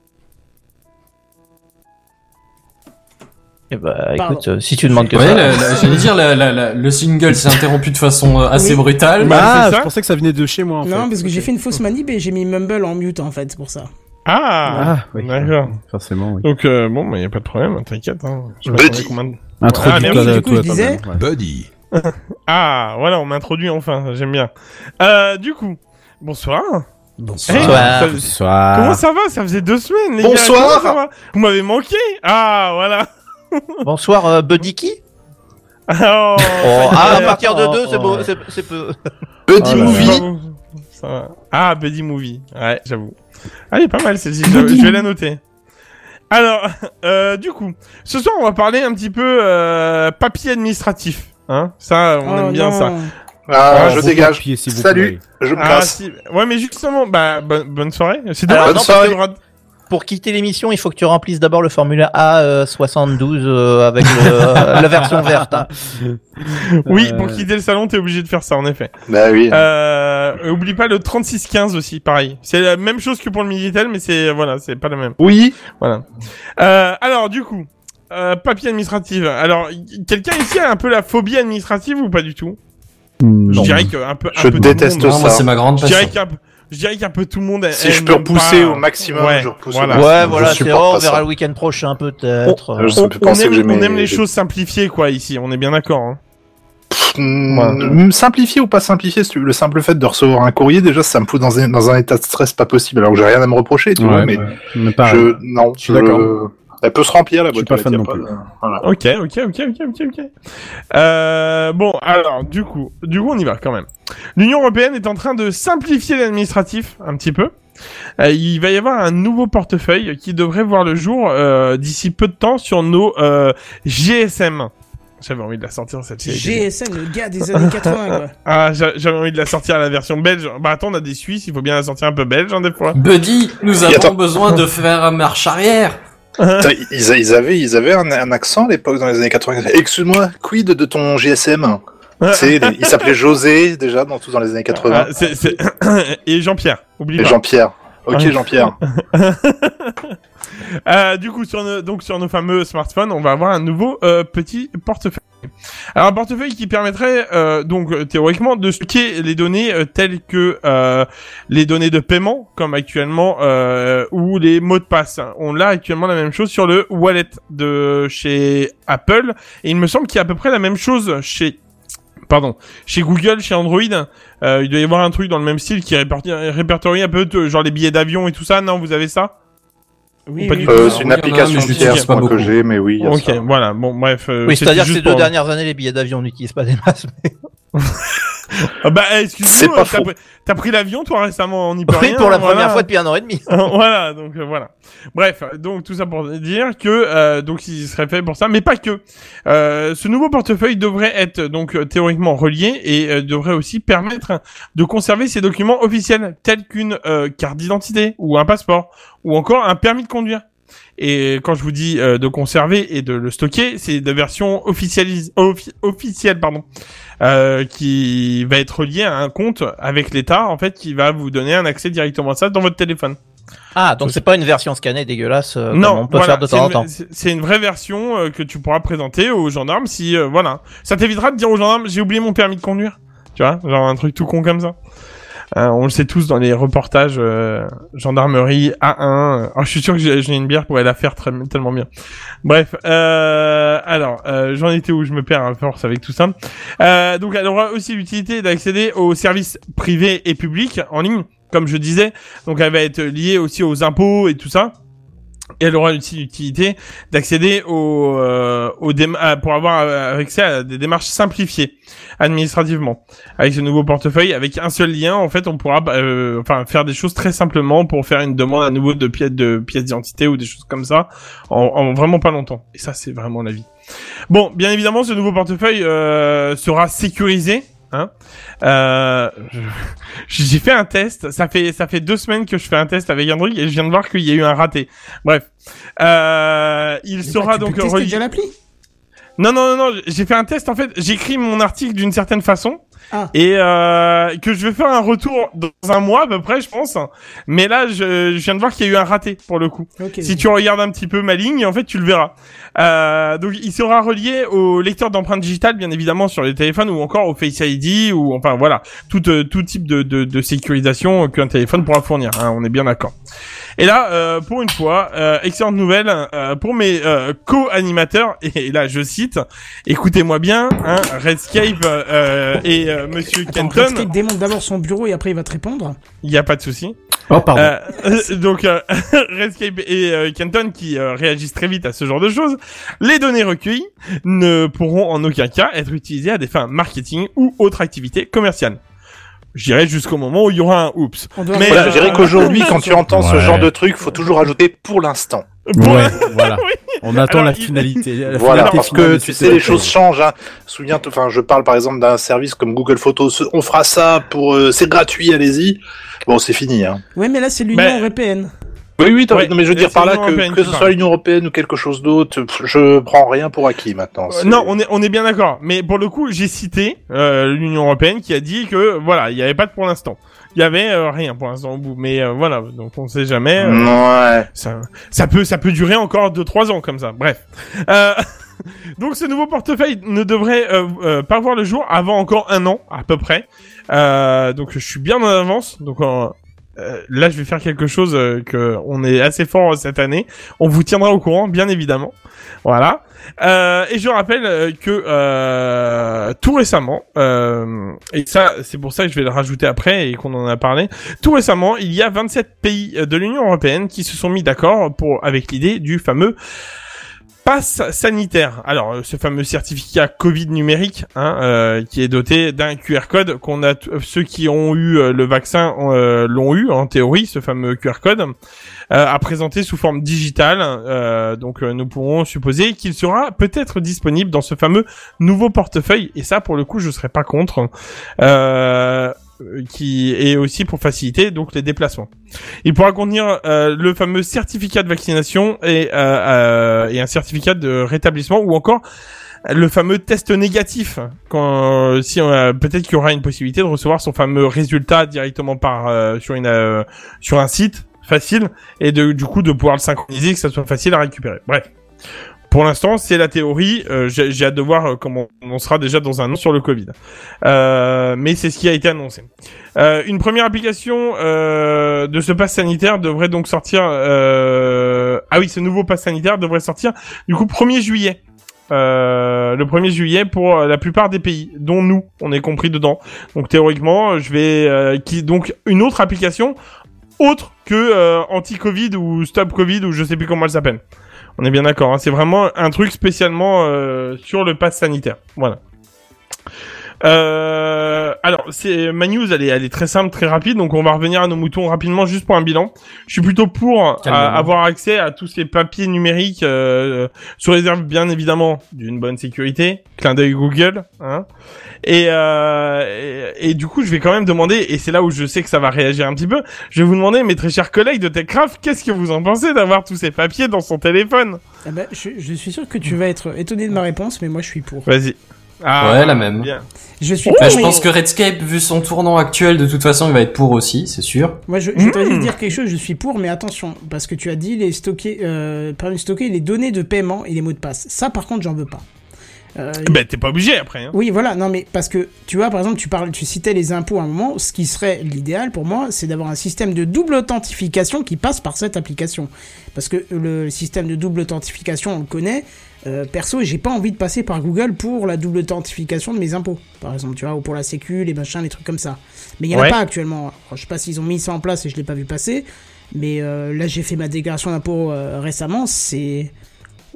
Eh bah, Pardon. écoute, euh, si tu demandes que Ouais, ça. la- la- j'allais dire, la- la- la- le single s'est interrompu de façon euh, assez Oui. brutale. Bah, ah, c'est ça je pensais que ça venait de chez moi en fait. Non, parce que j'ai fait une fausse manip et j'ai mis Mumble en mute en fait, c'est pour ça. ah, Ah, oui. d'accord Forcément, oui. donc euh, bon bah y a pas de problème t'inquiète hein. je Buddy. combien Ah, merci, du coup, toi, je disais- toi-même, ouais. Buddy. ah voilà on m'introduit enfin j'aime bien euh, du coup bonsoir Bonsoir. Hey, Bonsoir. ça- Bonsoir. Comment ça va? Ça faisait deux semaines, les Bonsoir. gars. Va? Vous m'avez manqué? Ah, voilà. Bonsoir, euh, Buddy qui Oh, Oh, ah, à partir de oh, deux, c'est oh. beau, c'est c'est peu. Buddy Oh là Movie. ça va. Ah, Buddy Movie. Ouais, j'avoue. Ah, elle est pas mal celle-ci. Je, je vais la noter. Alors, euh, du coup, ce soir, on va parler un petit peu euh, papier administratif. Hein Ça, on Oh, aime bien non. ça. Ah, Ah, je dégage. Salut, plaît. je me Ah, si. Ouais, mais justement, bah, bonne, bonne soirée. C'est dommage. parce que- Pour quitter l'émission, il faut que tu remplisses d'abord le formulaire A72 euh, avec le- la version verte. hein. Oui, Euh, pour quitter le salon, t'es obligé de faire ça, en effet. Bah oui. Euh, oublie pas le 3615 aussi, pareil. C'est la même chose que pour le Minitel, mais c'est voilà, c'est pas la même. Oui. Voilà. Euh, alors du coup, euh, papier administratif. Alors, quelqu'un ici a un peu la phobie administrative ou pas du tout? Hmm, Je non. dirais que un peu. un Je peu déteste monde. Non, moi, ça. c'est ma grande Je dirais passion. qu'un peu- je dirais qu'un peu tout le monde. Si je peux repousser pas- au maximum, Ouais, je repousse voilà. au maximum. Ouais, Je voilà, c'est on verra le week-end prochain peut-être. On, aime, on les choses simplifiées, quoi, ici. On est bien d'accord. Hein. Simplifier ou pas simplifier, si tu veux, le simple fait de recevoir un courrier, déjà, ça me fout dans un, dans un état de stress pas possible. Alors que j'ai rien à me reprocher, tu vois, mais Mais pareil. je, non, Je suis d'accord. Elle peut se remplir la Je suis boîte. pas fan non de- voilà. Ok, ok, ok, ok, ok, ok. Euh, bon, alors, du coup, du coup, on y va quand même. L'Union européenne est en train de simplifier l'administratif un petit peu. Euh, il va y avoir un nouveau portefeuille qui devrait voir le jour euh, d'ici peu de temps sur nos euh, GSM. J'avais envie de la sortir cette série. GSM, le gars des années 80, quoi. Ah, j'a- j'avais envie de la sortir à la version belge. Bah attends, on a des Suisses, il faut bien la sortir un peu belge, hein, des fois. Buddy, nous avons besoin de faire marche arrière. Putain, Ils, ils avaient, ils avaient un, un accent à l'époque dans les années 80. Excuse-moi, quid de ton GSM les- il s'appelait José déjà dans tout dans les années 80. Ah, Et Jean-Pierre, oublie Et pas. Jean-Pierre. Ok. Jean-Pierre. Euh, du coup, sur nos, donc sur nos fameux smartphones, on va avoir un nouveau euh, petit portefeuille. Alors un portefeuille qui permettrait euh, donc euh, théoriquement de stocker les données euh, telles que euh, les données de paiement, comme actuellement, euh, ou les mots de passe. On l'a actuellement la même chose sur le wallet de chez Apple, et il me semble qu'il y a à peu près la même chose chez Pardon, chez Google, chez Android, euh, il doit y avoir un truc dans le même style qui répertorie, répertorie un peu genre les billets d'avion et tout ça. Non, vous avez ça? Oui, oui, Euh, c'est une application l'utilise pas moi, que j'ai, mais oui. il y a Ok, ça. voilà. Bon, bref. euh, Oui, c'est-à-dire que ces deux pour- dernières années, les billets d'avion n'utilisent pas des masses. mais- Ah bah, C'est excuse-moi, pas t'as pris, l'avion, toi, récemment, on y peut Oui, rien, pour la voilà. première fois depuis un an et demi. voilà, donc euh, voilà. Bref, donc tout ça pour dire que euh, donc il serait fait pour ça, mais pas que. Euh, ce nouveau portefeuille devrait être donc euh, théoriquement relié et euh, devrait aussi permettre de conserver ces documents officiels tels qu'une euh, carte d'identité ou un passeport ou encore un permis de conduire. Et quand je vous dis euh, de conserver et de le stocker, c'est de version officialise, offi- officielle, pardon, euh, qui va être reliée à un compte avec l'État, en fait, qui va vous donner un accès directement à ça dans votre téléphone. Ah, donc c'est pas une version scannée dégueulasse euh, non, comme on peut voilà, faire de temps en temps. c'est- C'est une vraie version euh, que tu pourras présenter aux gendarmes si, euh, voilà, ça t'évitera de dire aux gendarmes j'ai oublié mon permis de conduire, tu vois, genre un truc tout con comme ça. Euh, on le sait tous dans les reportages euh, gendarmerie A1. Alors, je suis sûr que j'ai une bière pour aller la faire très, tellement bien. Bref, euh, alors euh, j'en étais où? Je me perds à force avec tout ça. Euh, donc elle aura aussi l'utilité d'accéder aux services privés et publics en ligne, comme je disais. Donc elle va être liée aussi aux impôts et tout ça. Et elle aura aussi l'utilité d'accéder aux, euh, aux dém- à- pour avoir euh, accès à des démarches simplifiées administrativement. Avec ce nouveau portefeuille, avec un seul lien, en fait, on pourra euh, enfin faire des choses très simplement pour faire une demande à nouveau de pièces de pièces d'identité ou des choses comme ça en, en vraiment pas longtemps. Et ça, c'est vraiment la vie. Bon, bien évidemment, ce nouveau portefeuille euh, sera sécurisé. Hein euh, j'ai fait un test. Ça fait ça fait deux semaines que je fais un test avec Android et je viens de voir qu'il y a eu un raté. Bref, euh, il Mais sera donc relié- l'appli? Non, non, non, non, j'ai fait un test en fait. J'écris mon article d'une certaine façon. Ah. Et euh, que je vais faire un retour dans un mois à peu près, je pense. Mais là, je, je viens de voir qu'il y a eu un raté pour le coup. Si tu regardes un petit peu ma ligne, en fait, tu le verras. Euh, donc, il sera relié au lecteur d'empreintes digitales, bien évidemment, sur les téléphones ou encore au Face ID ou enfin voilà, tout euh, tout type de, de, de sécurisation qu'un téléphone pourra fournir. hein, on est bien d'accord. Et là, euh, pour une fois, euh, excellente nouvelle euh, pour mes euh, co-animateurs. Et là, je cite, écoutez-moi bien, hein, Redscape euh, et euh, Monsieur Attends, Kenton, Redscape démonte d'abord son bureau et après il va te répondre. il n'y a pas de souci. Oh, pardon. Euh, donc euh, Redscape et euh, Kenton qui euh, réagissent très vite à ce genre de choses. Les données recueillies ne pourront en aucun cas être utilisées à des fins marketing ou autres activités commerciales. Je dirais jusqu'au moment où il y aura un oups. Mais, Voilà, je dirais qu'aujourd'hui, quand tu entends ce genre de truc, faut toujours ajouter pour l'instant. Ouais, voilà. On attend Alors, la finalité. la Voilà, finalité parce que tu sais, les choses changent. Hein. Souviens, enfin, je parle par exemple d'un service comme Google Photos. On fera ça pour, euh, c'est gratuit, allez-y. Bon, c'est fini. Hein. Ouais, mais là c'est l'Union Ben, européenne. Oui, oui, Ouais, non, mais je veux dire par là que, que ce soit l'Union européenne ou quelque chose d'autre, je prends rien pour acquis maintenant. Euh, non, on est on est bien d'accord. Mais pour le coup, j'ai cité euh, l'Union européenne qui a dit que voilà, il n'y avait pas de pour l'instant. Il y avait euh, rien pour l'instant au bout. Mais euh, voilà, donc on sait jamais. euh, Ouais. ça, ça peut, ça peut durer encore 2-3 ans comme ça. Bref. Euh, donc ce nouveau portefeuille ne devrait euh, euh, pas voir le jour avant encore un an à peu près. Euh, donc je suis bien en avance. Donc euh, euh, là, je vais faire quelque chose euh, que on est assez fort cette année. On vous tiendra au courant, bien évidemment. Voilà. Euh, et je rappelle euh, que euh, tout récemment, euh, et ça, c'est pour ça que je vais le rajouter après et qu'on en a parlé. Tout récemment, il y a 27 pays de l'Union européenne qui se sont mis d'accord pour avec l'idée du fameux passe sanitaire. Alors, euh, ce fameux certificat Covid numérique, hein, euh, qui est doté d'un QR code qu'on a, t- ceux qui ont eu euh, le vaccin euh, l'ont eu en théorie, ce fameux QR code, euh, à présenter sous forme digitale. Euh, donc, euh, nous pourrons supposer qu'il sera peut-être disponible dans ce fameux nouveau portefeuille. Et ça, pour le coup, je serais pas contre. Euh, qui est aussi pour faciliter donc les déplacements. Il pourra contenir euh, le fameux certificat de vaccination et, euh, euh, et un certificat de rétablissement ou encore le fameux test négatif quand si a- peut-être qu'il y aura une possibilité de recevoir son fameux résultat directement par euh, sur une euh, sur un site facile et de du coup de pouvoir le synchroniser que ça soit facile à récupérer. Bref. Pour l'instant, c'est la théorie. Euh, J'ai hâte de voir euh, comment on sera déjà dans un an sur le Covid. Euh, mais c'est ce qui a été annoncé. Une première application de ce pass sanitaire devrait donc sortir. Ah oui, ce nouveau pass sanitaire devrait sortir du coup 1er juillet. Le 1er juillet pour la plupart des pays, dont nous, on est compris dedans. Donc théoriquement, je vais donc une autre application autre que anti-Covid ou stop Covid ou je sais plus comment elle s'appelle. On est bien d'accord. Hein, c'est vraiment un truc spécialement euh, sur le pass sanitaire. Voilà. Euh, alors, c'est ma news, elle est, elle est très simple, très rapide, donc on va revenir à nos moutons rapidement, juste pour un bilan. Je suis plutôt pour euh, avoir accès à tous ces papiers numériques, euh, sous réserve bien évidemment d'une bonne sécurité, clin d'œil Google, hein. Et, euh, et, et du coup, je vais quand même demander, et c'est là où je sais que ça va réagir un petit peu, je vais vous demander, mes très chers collègues de TechCraft, qu'est-ce que vous en pensez d'avoir tous ces papiers dans son téléphone? Eh ben, je, je suis sûr que tu vas être étonné de ma réponse, mais moi je suis pour. Vas-y. Ouais, la même. bien. Je suis Bah, pour, je pense que Redscape, vu son tournant actuel, de toute façon, il va être pour aussi, c'est sûr. Moi, je, je voudrais Mmh. juste dire quelque chose, je suis pour, mais attention, parce que tu as dit les stocker, euh, permis de stocker les données de paiement et les mots de passe. Ça, par contre, j'en veux pas. Euh, Ben, t'es pas obligé après. Hein. Oui, voilà, non, mais parce que tu vois, par exemple, tu parles, tu citais les impôts à un moment. Ce qui serait l'idéal pour moi, c'est d'avoir un système de double authentification qui passe par cette application. Parce que le système de double authentification, on le connaît. Euh, perso, j'ai pas envie de passer par Google pour la double authentification de mes impôts, par exemple, tu vois, ou pour la sécu, les machins, les trucs comme ça. Mais il y en Ouais. a pas actuellement. Alors, je sais pas s'ils ont mis ça en place et je l'ai pas vu passer. Mais euh, là, j'ai fait ma déclaration d'impôt euh, récemment. C'est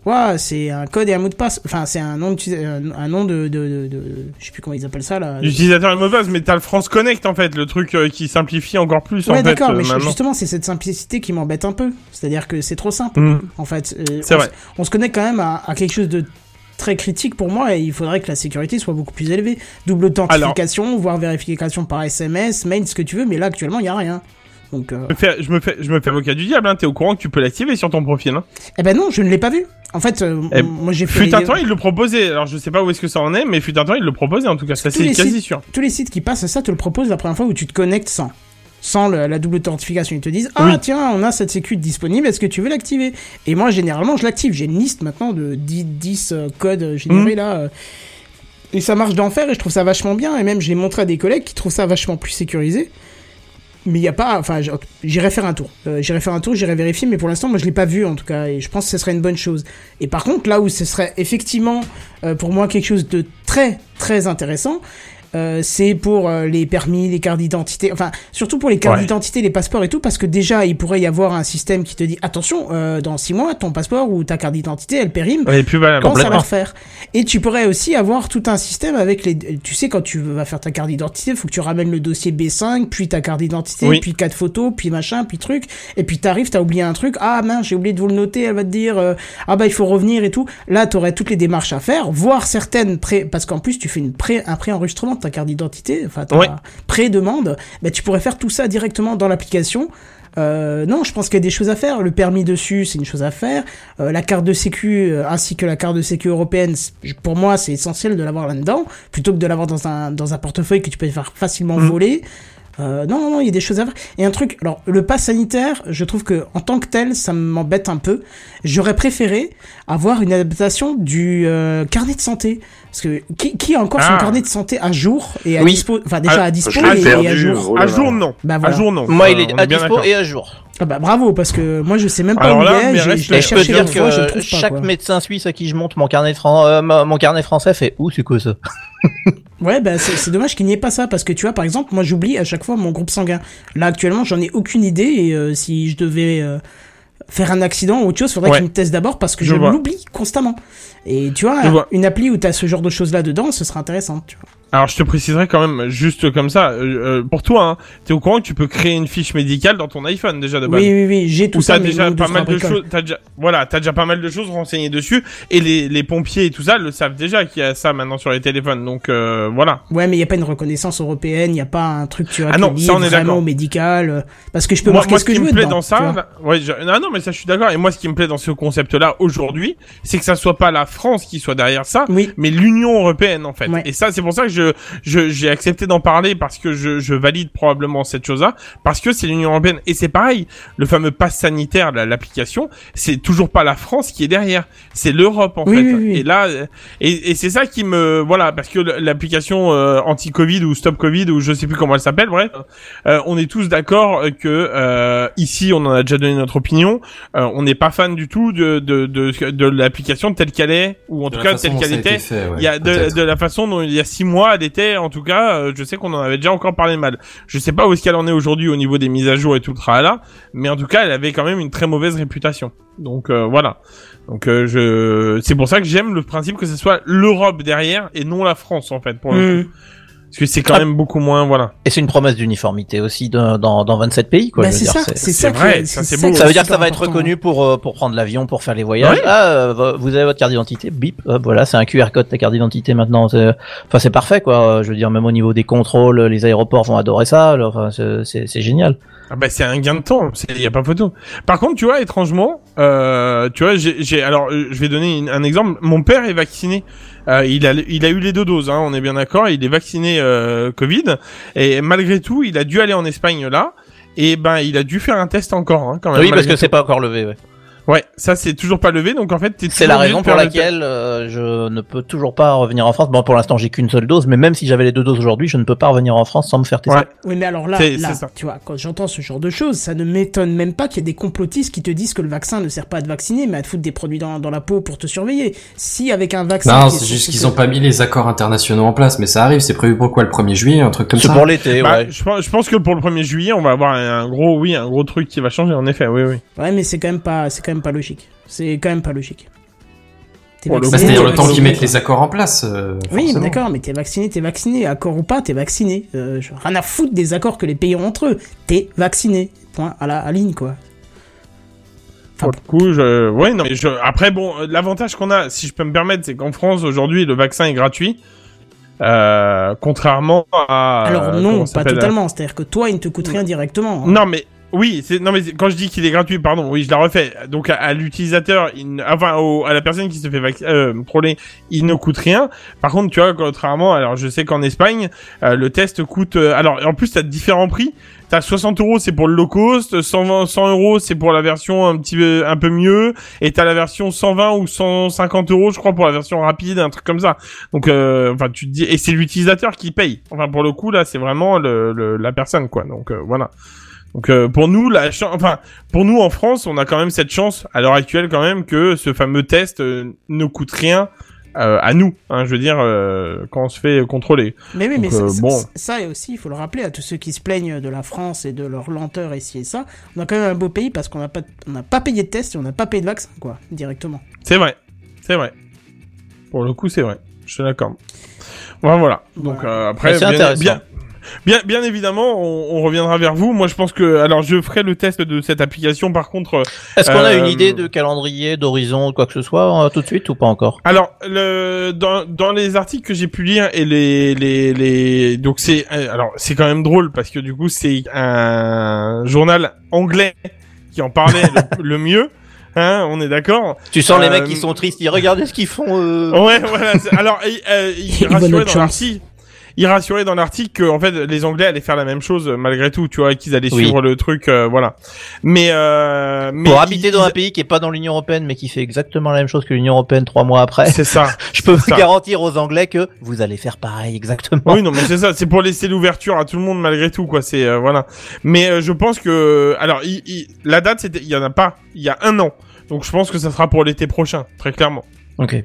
Ouais, c'est un code et un mot de passe. Enfin, c'est un nom, d'utilisa- un, un nom de, de, de, de- je sais plus comment ils appellent ça là. L'utilisateur et mot de passe, mais t'as le France Connect en fait, le truc euh, qui simplifie encore plus en Ouais, fait d'accord, euh, mais maintenant. justement, c'est cette simplicité qui m'embête un peu. C'est-à-dire que c'est trop simple, Mm. en fait. Euh, C'est on vrai. On se connecte quand même à, à quelque chose de très critique pour moi et il faudrait que la sécurité soit beaucoup plus élevée. Double authentification, voire vérification par SMS, mail, ce que tu veux, mais là actuellement il y a rien. Donc, euh... Je me fais, je me fais, je me fais avocat du diable. Hein. T'es au courant que tu peux l'activer sur ton profil. Hein. eh ben non, je ne l'ai pas vu. En fait, euh, Eh, moi j'ai fait Fut un temps, il le proposait. Alors je sais pas où est-ce que ça en est, mais fut un temps, il le proposait en tout cas. Ça c'est quasi sites- sûr. tous les sites qui passent à ça te le proposent la première fois où tu te connectes sans. Sans le- la double authentification. Ils te disent Ah, Oui. tiens, on a cette sécu disponible, est-ce que tu veux l'activer? Et moi, généralement, je l'active. J'ai une liste maintenant de 10, 10 euh, codes Mhm. générés là. euh, et ça marche d'enfer et je trouve ça vachement bien. Et même, j'ai montré à des collègues qui trouvent ça vachement plus sécurisé. Mais il n'y a pas. Enfin, j'irai faire un tour. Euh, j'irai faire un tour, j'irai vérifier, mais pour l'instant, moi, je l'ai pas vu en tout cas. Et je pense que ce serait une bonne chose. Et par contre, là où ce serait effectivement euh, pour moi quelque chose de très très intéressant, euh, c'est pour euh, les permis, les cartes d'identité, enfin surtout pour les cartes Ouais. d'identité, les passeports et tout, parce que déjà il pourrait y avoir un système qui te dit attention, euh, dans six mois ton passeport ou ta carte d'identité elle périme, est plus valable. Comment ça va refaire Et tu pourrais aussi avoir tout un système avec les. Tu sais, quand tu vas faire ta carte d'identité, faut que tu ramènes le dossier B5, puis ta carte d'identité, Oui. puis quatre photos, puis machin, puis truc. Et puis t'arrives, t'as oublié un truc. Ah mince, j'ai oublié de vous le noter. Elle va te dire euh, ah bah il faut revenir et tout. Là, t'aurais toutes les démarches à faire, voire certaines pré. Parce qu'en plus, tu fais une pré un pré-enregistrement ta carte d'identité, enfin ta pré-demande. Bah tu pourrais faire tout ça directement dans l'application. Euh, non, je pense qu'il y a des choses à faire. Le permis dessus, c'est une chose à faire. Euh, la carte de sécu euh, ainsi que la carte de sécu européenne, pour moi, c'est essentiel de l'avoir là-dedans, plutôt que de l'avoir dans un dans un portefeuille que tu peux faire facilement Mhm. voler. Non, non, non, il y a des choses à faire. Et un truc, alors le pass sanitaire, je trouve que en tant que tel, ça m'embête un peu. J'aurais préféré avoir une adaptation du carnet de santé. Parce que qui, qui a encore son Ah. carnet de santé à jour et à Oui. dispo, enfin déjà Ah, à dispo et, à jour. oh À jour, non. Bah, À jour, non. Moi, Euh, il est on à bien dispo et à jour. Ah bah bravo parce que moi je sais même pas Alors où là, il est. j'ai- reste Je l'ai Et je peux te cherché dire fois, je trouve chaque quoi. médecin suisse à qui je montre mon carnet, fran- euh, mon carnet français fait où c'est quoi ça? Ouais, bah c'est c'est dommage qu'il n'y ait pas ça parce que tu vois, par exemple, moi j'oublie à chaque fois mon groupe sanguin. Là actuellement, j'en ai aucune idée et euh, si je devais euh, faire un accident ou autre chose, faudrait Ouais. qu'il me teste d'abord parce que Je l'oublie constamment. Et tu vois, Je vois. une appli où t'as ce genre de choses là dedans, ce serait intéressant. Tu vois. Alors je te préciserai quand même, juste comme ça, euh, euh, pour toi, hein, t'es au courant que tu peux créer une fiche médicale dans ton iPhone déjà de base. Oui, oui, oui, j'ai tout Où ça. t'as mais déjà pas mal de choses, déjà, voilà, t'as déjà pas mal de choses renseignées dessus, et les, les pompiers et tout ça le savent déjà qu'il y a ça maintenant sur les téléphones, donc euh, voilà. Ouais, mais il y a pas une reconnaissance européenne, il y a pas un truc tu vois Ah non, ça, on est vraiment médical euh, parce que je peux moi, marquer moi, ce que qui je me veux plaît dedans, dans tu ça, là- ouais, je- ah non, mais ça, je suis d'accord. Et moi, ce qui me plaît dans ce concept-là aujourd'hui, c'est que ça soit pas la France qui soit derrière ça, Oui. mais l'Union européenne en fait. Ouais. Et ça, c'est pour ça que je je- j'ai accepté d'en parler parce que je, je valide probablement cette chose-là parce que c'est l'Union européenne et c'est pareil. Le fameux pass sanitaire, là, l'application, c'est toujours pas la France qui est derrière, c'est l'Europe en Oui, fait. oui, oui. Et là, et, et c'est ça qui me voilà parce que l'application euh, anti-Covid ou stop Covid ou je sais plus comment elle s'appelle, bref, euh, on est tous d'accord que euh, ici, on en a déjà donné notre opinion. euh, on n'est pas fan du tout de de de, de l'application telle qu'elle est ou en De tout cas telle qu'elle était. fait, ouais, Il y a de, de la façon dont il y a six mois elle était, en tout cas, euh, je sais qu'on en avait déjà encore parlé mal. Je sais pas où est-ce qu'elle en est aujourd'hui au niveau des mises à jour et tout le tralala, mais en tout cas, elle avait quand même une très mauvaise réputation. Donc euh, voilà. Donc euh, je, c'est pour ça que j'aime le principe que ce soit l'Europe derrière et non la France en fait pour le Hmm. coup. Parce que c'est quand Ah. même beaucoup moins, voilà. Et c'est une promesse d'uniformité aussi dans, dans, dans 27 pays, quoi. Bah, c'est ça, c'est ça vrai, ça, c'est beau. Ça veut dire que ça va être reconnu pour, euh, pour prendre l'avion, pour faire les voyages. Ouais. Ah, euh, vous avez votre carte d'identité, bip, hop, voilà, c'est un QR code ta carte d'identité maintenant. C'est- Enfin, c'est parfait, quoi. Je veux dire, même au niveau des contrôles, les aéroports vont adorer ça. alors, Enfin, c'est- génial. Ah bah c'est un gain de temps, il y a pas photo. Par contre, tu vois, étrangement, euh, tu vois, j'ai, j'ai- alors euh, je vais donner une- un exemple. Mon père est vacciné. Euh, il a, il a eu les deux doses, hein, on est bien d'accord. Il est vacciné euh, Covid et malgré tout, il a dû aller en Espagne là. Et ben, il a dû faire un test encore, hein, quand même. Oui, parce que c'est pas encore levé. Ouais. Ouais, ça c'est toujours pas levé, donc en fait, C'est la raison pour laquelle euh, je ne peux toujours pas revenir en France. Bon, pour l'instant, j'ai qu'une seule dose, mais même si j'avais les deux doses aujourd'hui, je ne peux pas revenir en France sans me faire tester. Ouais. Oui, mais alors là, C'est- là c'est tu vois, quand j'entends ce genre de choses, ça ne m'étonne même pas qu'il y ait des complotistes qui te disent que le vaccin ne sert pas à te vacciner, mais à te foutre des produits dans, dans la peau pour te surveiller. Si avec un vaccin... Non, c'est juste qu'ils te- ont pas mis les accords internationaux en place, mais ça arrive, c'est prévu pour quoi le 1er juillet, un truc comme C'est ça pour l'été, Bah, ouais. je, pense, je pense que pour le 1er juillet, on va avoir un gros, oui, un gros truc qui va changer, en effet, oui, oui. Ouais, mais c'est quand même pas, c'est quand même pas logique. C'est quand même pas logique. Bah, C'est-à-dire t'es le temps qu'ils mettent les accords en place. euh, Oui, d'accord, mais t'es vacciné, t'es vacciné. Accord ou pas, t'es vacciné. Euh, je- rien à foutre des accords que les pays ont entre eux. T'es vacciné. Point à la à ligne, quoi. Pour le coup, je, ouais, non, mais je, après, bon, euh, l'avantage qu'on a, si je peux me permettre, c'est qu'en France, aujourd'hui, le vaccin est gratuit. Euh, contrairement à. Alors euh, non, pas totalement. C'est-à-dire que toi, il ne te coûte rien directement. hein. Non, mais, oui, c'est, non, mais quand je dis qu'il est gratuit, pardon, oui, je la refais. Donc, à, l'utilisateur, enfin, au- à la personne qui se fait vac- euh, il ne coûte rien. Par contre, tu vois, contrairement, alors, je sais qu'en Espagne, euh, le test coûte, euh, alors, en plus, t'as différents prix. T'as 60 euros, c'est pour le low cost, 120, 100 euros, c'est pour la version un petit peu, un peu mieux, et t'as la version 120 ou 150 euros, je crois, pour la version rapide, un truc comme ça. Donc, euh, enfin, tu te dis, et c'est l'utilisateur qui paye. Enfin, pour le coup, là, c'est vraiment le, le- la personne, quoi. Donc, euh, voilà. Donc, euh, pour nous, la chan- enfin, pour nous en France, on a quand même cette chance, à l'heure actuelle, quand même, que ce fameux test euh, ne coûte rien. euh, à nous, hein, je veux dire, euh, quand on se fait contrôler. Mais oui, mais Donc, ça, euh, bon. ça- ça et aussi, il faut le rappeler à tous ceux qui se plaignent de la France et de leur lenteur ici et ça. On a quand même un beau pays parce qu'on n'a pas, on n'a pas payé de test et on n'a pas payé de vaccin, quoi, directement. C'est vrai, c'est vrai. Pour le coup, c'est vrai. Je suis d'accord. Voilà, voilà. Donc Voilà. euh, après, C'est bien, bien, bien, bien évidemment, on, on reviendra vers vous. Moi, je pense que, alors, je ferai le test de cette application. Par contre, euh, Est-ce qu'on a Euh, une idée de calendrier, d'horizon, quoi que ce soit, euh, tout de suite ou pas encore? Alors, le, dans, dans les articles que j'ai pu lire et les, les, les, donc c'est, euh, alors, c'est quand même drôle parce que du coup, c'est un journal anglais qui en parlait le, le mieux. Hein, on est d'accord. Tu sens les Euh, mecs qui sont tristes, ils regardent ce qu'ils font. Euh... Ouais, voilà. Alors, il, euh, il rassurait dans l'article. Il rassurait dans l'article que en fait les Anglais allaient faire la même chose euh, malgré tout, tu vois, qu'ils allaient Oui. suivre le truc, euh, voilà. Mais euh, mais Pour habiter dans un pays qui est pas dans l'Union européenne, mais qui fait exactement la même chose que l'Union européenne trois mois après, c'est ça. je peux ça. garantir aux Anglais que vous allez faire pareil exactement. Oui, non, mais c'est ça, c'est pour laisser l'ouverture à tout le monde malgré tout, quoi. C'est euh, voilà. Mais euh, je pense que, alors, il, il- la date, c'était, il y en a pas, il y a un an. Donc je pense que ça sera pour l'été prochain, très clairement. Ok.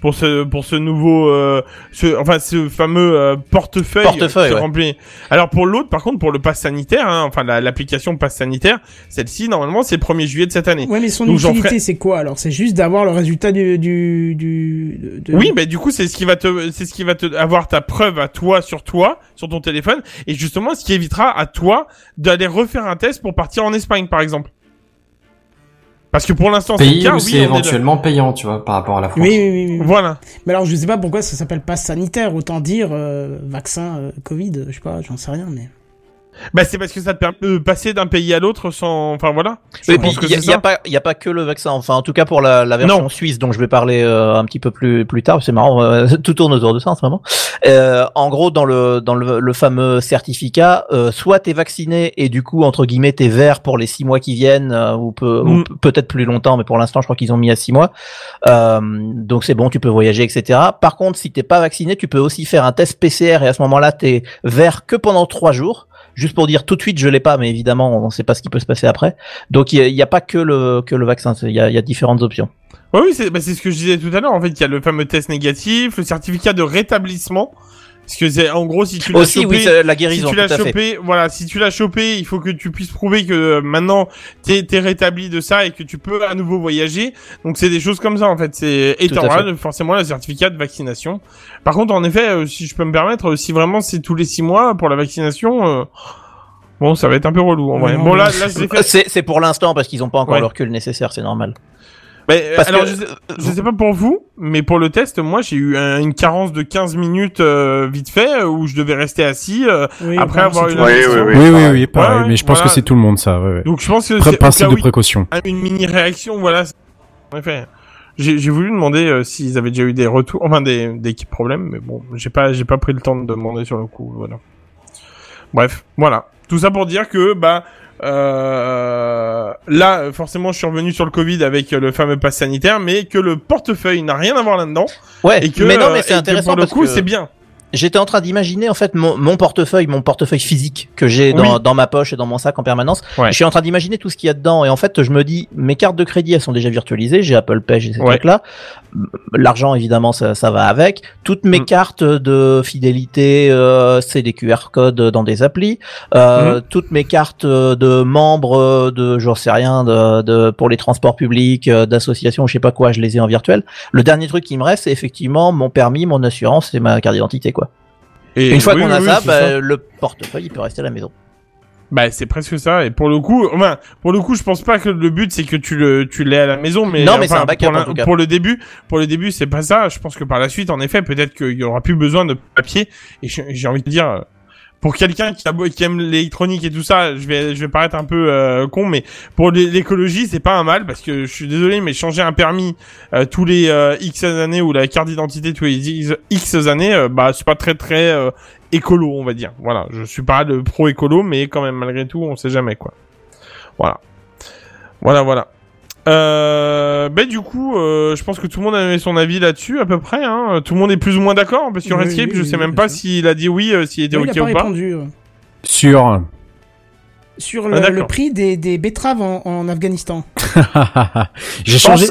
Pour ce, pour ce nouveau, euh, ce, enfin, ce fameux euh, portefeuille. Portefeuille, qui ouais. remplit. Alors pour l'autre, par contre, pour le pass sanitaire, hein, enfin la- l'application pass sanitaire, celle-ci normalement c'est le 1er juillet de cette année. Ouais, mais son Donc, utilité, ferai- c'est quoi alors? C'est juste d'avoir le résultat du. du, du de- Oui, bah du coup c'est ce qui va te, c'est ce qui va te avoir ta preuve à toi sur toi, sur ton téléphone, et justement ce qui évitera à toi d'aller refaire un test pour partir en Espagne par exemple. Parce que pour l'instant c'est oui, c'est est éventuellement payant, tu vois, par rapport à la France. Oui, oui, oui, oui. là. Voilà. Mais alors, je sais pas pourquoi ça s'appelle passe sanitaire. Autant dire euh, vaccin euh, Covid, je sais pas, j'en sais rien, mais. Bah c'est parce que ça te permet de passer d'un pays à l'autre sans, enfin voilà. Je pense il y, a- pas, il y a pas que le vaccin. Enfin, en tout cas pour la, la version Non. suisse, dont je vais parler euh, un petit peu plus plus tard. C'est marrant, euh, tout tourne autour de ça en ce moment. Euh, en gros, dans le dans le, le fameux certificat, soit t'es vacciné et du coup entre guillemets t'es vert pour les six mois qui viennent ou, peu, ou Mm. pe- peut-être plus longtemps, mais pour l'instant, je crois qu'ils ont mis à six mois. Donc c'est bon, tu peux voyager, etc. Par contre, si t'es pas vacciné, tu peux aussi faire un test PCR et à ce moment-là, t'es vert que pendant trois jours. Juste pour dire tout de suite, je l'ai pas, mais évidemment, on sait pas ce qui peut se passer après. Donc il y, a pas que le que le vaccin, il y a, différentes options. Oui, c'est bah, c'est ce que je disais tout à l'heure. En fait, il y a le fameux test négatif, le certificat de rétablissement. Parce que c'est en gros si tu l'as chopé, oui, c'est la guérison, si tu l'as chopé, voilà, si tu l'as chopé, il faut que tu puisses prouver que euh, maintenant t'es t'es rétabli de ça et que tu peux à nouveau voyager. Donc c'est des choses comme ça en fait. C'est et t'auras forcément le certificat de vaccination. Par contre, en effet, euh, si je peux me permettre, euh, si vraiment c'est tous les six mois pour la vaccination, euh, bon, ça va être un peu relou en vrai. Non, Bon là, fait. C'est pour l'instant parce qu'ils ont pas encore Ouais. le recul nécessaire, c'est normal. Mais, euh, Parce alors, que- je, sais, je sais pas pour vous, mais pour le test, moi, j'ai eu un- une carence de 15 minutes euh, vite fait, euh, où je devais rester assis euh, Oui, après avoir eu la Oui, oui, Oui, oui, pareil. oui, pareil. Ouais, mais je pense voilà. que c'est tout le monde, ça. Ouais, ouais. Donc je pense que c'est principe cas de précaution. une mini réaction, voilà. En effet. J'ai j'ai voulu demander euh, s'ils avaient déjà eu des retours, enfin des, des problèmes, mais bon, j'ai pas, j'ai pas pris le temps de demander sur le coup, voilà. Bref, voilà. Tout ça pour dire que, bah, euh, là, forcément, je suis revenu sur le Covid avec euh, le fameux pass sanitaire, mais que le portefeuille n'a rien à voir là-dedans. Ouais, Et que, mais non, euh, mais et c'est intéressant pour le parce coup, que c'est bien. J'étais en train d'imaginer en fait mon, mon portefeuille, mon portefeuille physique que j'ai dans, Oui. dans ma poche et dans mon sac en permanence. Ouais. Je suis en train d'imaginer tout ce qu'il y a dedans et en fait je me dis mes cartes de crédit elles sont déjà virtualisées, j'ai Apple Pay, j'ai ces Ouais. trucs là. L'argent évidemment ça, ça va avec. Toutes mes Mm. cartes de fidélité euh, c'est des QR codes dans des applis. Euh, Mm. Toutes mes cartes de membres de j'en sais rien de, de pour les transports publics, euh, d'associations, je sais pas quoi, je les ai en virtuel. Le dernier truc qui me reste c'est effectivement mon permis, mon assurance et ma carte d'identité quoi. Et Une fois oui, qu'on a oui, ça, bah, le portefeuille il peut rester à la maison. Bah c'est presque ça et pour le coup enfin pour le coup je pense pas que le but c'est que tu le tu l'aies à la maison mais Non, mais enfin, c'est un backup, pour, en l'in- tout cas. pour le début pour le début c'est pas ça je pense que par la suite en effet peut-être qu'il y aura plus besoin de papier et j'ai envie de dire pour quelqu'un qui, aime l'électronique et tout ça je vais je vais paraître un peu euh, con mais pour l'é- l'écologie c'est pas un mal parce que je suis désolé mais changer un permis euh, tous les euh, X années ou la carte d'identité tous les X, X années euh, bah c'est pas très très euh, écolo on va dire. Voilà. Je suis pas le pro écolo mais quand même malgré tout on sait jamais quoi. Voilà. Voilà voilà euh, ben du coup, euh, je pense que tout le monde a donné son avis là-dessus à peu près. Hein. Tout le monde est plus ou moins d'accord. Parce que Oui, Redscape, oui, je oui, sais même pas s'il a dit oui, euh, s'il était il ok a pas ou pas. répondu euh, Sur. sur Ah, le, prix des, des betteraves en, en Afghanistan. j'ai changé,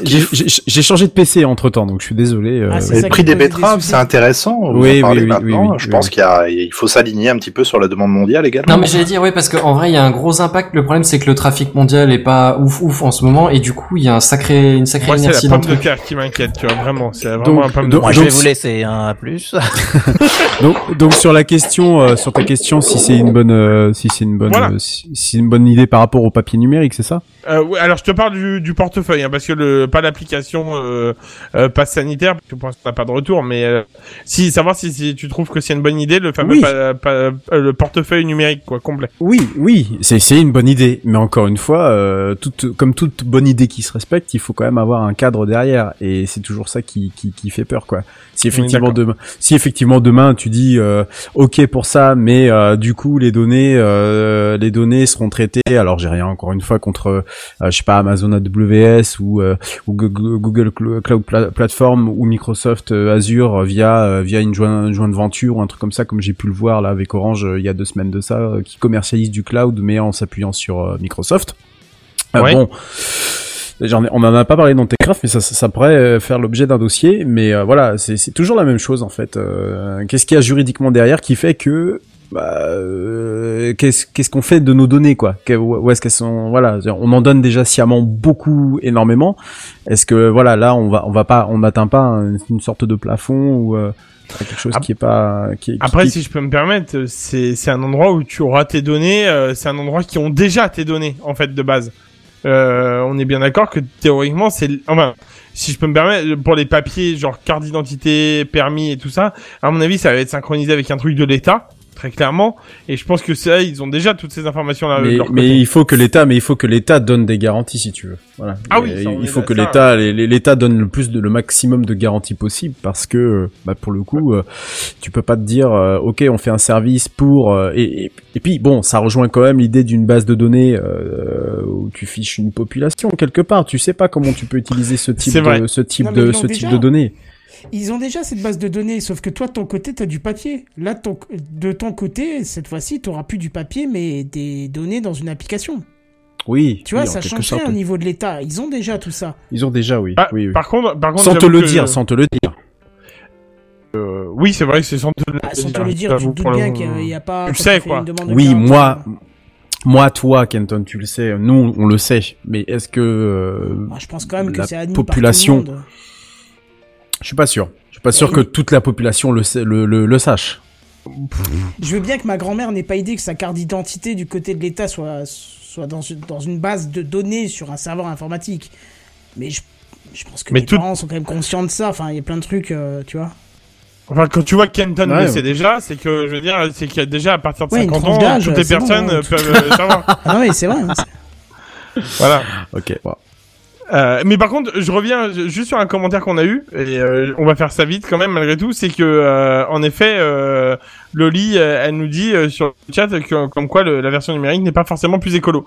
j'ai changé de PC entre temps, donc je suis désolé. euh, Ah, le prix des betteraves, c'est intéressant. Vous Oui, oui, oui, oui, oui, Je oui, pense oui. qu'il il faut s'aligner un petit peu sur la demande mondiale également. Non mais j'allais dire ouais parce qu'en vrai il y a un gros impact. Le problème c'est que le trafic mondial est pas ouf ouf en ce moment et du coup il y a un sacré une sacrée Moi, c'est inertie la pomme de terre qui m'inquiète, tu vois, vraiment. C'est vraiment Donc- un pomme de donc- Moi, je vais vous laisser un à plus. Donc, donc sur la question, euh, sur ta question, si c'est une bonne, euh, si c'est une bonne, Voilà. euh, si, si c'est une bonne idée par rapport au papier numérique, c'est ça? Euh, ouais, alors, je te parle parle du, du portefeuille, hein, parce que le pas l'application euh, euh, passe sanitaire, parce que pour l'instant t'as pas de retour, mais euh, si savoir si, si tu trouves que c'est une bonne idée, le fameux Oui. pa- pa- euh, le portefeuille numérique quoi complet. Oui, oui, c'est c'est une bonne idée, mais encore une fois, euh, toute, comme toute bonne idée qui se respecte, il faut quand même avoir un cadre derrière, et c'est toujours ça qui, qui, qui fait peur, quoi. Si effectivement demain, si effectivement demain tu dis euh, ok pour ça, mais euh, du coup les données, euh, les données seront traitées. Alors j'ai rien encore une fois contre, euh, je sais pas Amazon AWS ou, euh, ou Google Google Cl- Cloud Pla- Platform ou Microsoft euh, Azure via euh, via une joint- jointe venture ou un truc comme ça, comme j'ai pu le voir là avec Orange il y a deux semaines de ça, qui commercialise du cloud mais en s'appuyant sur Microsoft. Ouais. Bon. J'en ai- on en a pas parlé dans Techcraft, mais ça, ça, ça pourrait faire l'objet d'un dossier. Mais euh, voilà, c'est c'est toujours la même chose en fait. Euh, Qu'est-ce qu'il y a juridiquement derrière qui fait que bah, euh, qu'est-ce qu'est-ce qu'on fait de nos données quoi? Où est-ce qu'elles sont? Voilà, on en donne déjà sciemment beaucoup, énormément. Est-ce que voilà, là, on va on va pas, on n'atteint pas un- une sorte de plafond ou euh, quelque chose Ap- qui est pas qui, qui- Après, qui- si je peux me permettre, c'est c'est un endroit où tu auras tes données, euh, c'est un endroit qui ont déjà tes données en fait de base. Euh, on est bien d'accord que théoriquement c'est enfin si je peux me permettre pour les papiers genre carte d'identité, permis et tout ça, à mon avis ça va être synchronisé avec un truc de l'État très clairement et je pense que ça ils ont déjà toutes ces informations là mais, leur mais il faut que l'État, mais il faut que l'État donne des garanties si tu veux. Voilà. Ah oui, ça, il faut que l'État, l'État donne le plus de, le maximum de garanties possible parce que, euh, bah, pour le coup, euh, tu peux pas te dire, euh, ok, on fait un service pour, et, et, et puis bon, ça rejoint quand même l'idée d'une base de données euh, où tu fiches une population quelque part. Tu sais pas comment tu peux utiliser ce type de, ce type Non, de, ce déjà. type de données. Ils ont déjà cette base de données, sauf que toi, de ton côté, tu as du papier. Là, ton- de ton côté, cette fois-ci, tu plus du papier, mais des données dans une application. Oui. Tu vois, oui, ça change rien au niveau de l'État. Ils ont déjà tout ça. Ils ont déjà, oui. Ah, oui, oui. Par contre, par contre Sans te le dire, sans te le dire. euh, oui c'est vrai que c'est sans te le Ah, sans te le dire, tu te doutes le- bien qu'il n'y a pas. Tu le quand sais, quoi. une demande de Oui, moi, euh, moi, toi, Kenton, tu le sais. Nous, on le sait. Mais est-ce que euh, je pense quand même que la population- Je suis pas sûr. Je suis pas sûr Et- que toute la population le, sait- le, le, le sache. Je veux bien que ma grand-mère n'ait pas idée que sa carte d'identité du côté de l'État soit, soit dans, une, dans une base de données sur un serveur informatique. Mais je, je pense que Mais mes tout- parents sont quand même conscients de ça. Enfin, il y a plein de trucs, euh, tu vois. Enfin, quand tu vois que Kenton Ouais, le ouais. sait déjà, c'est que, je veux dire, c'est qu'il y a déjà à partir de Ouais, une 50 tranche ans, toutes les c'est bon, personnes hein, euh, tout- peuvent euh, savoir. Ah oui, c'est vrai. hein, voilà. Ok. bon. Euh, mais par contre, je reviens ju- juste sur un commentaire qu'on a eu, et euh, on va faire ça vite quand même malgré tout, c'est que, euh, en effet, Loli, elle nous dit sur le chat que, comme quoi la version numérique n'est pas forcément plus écolo.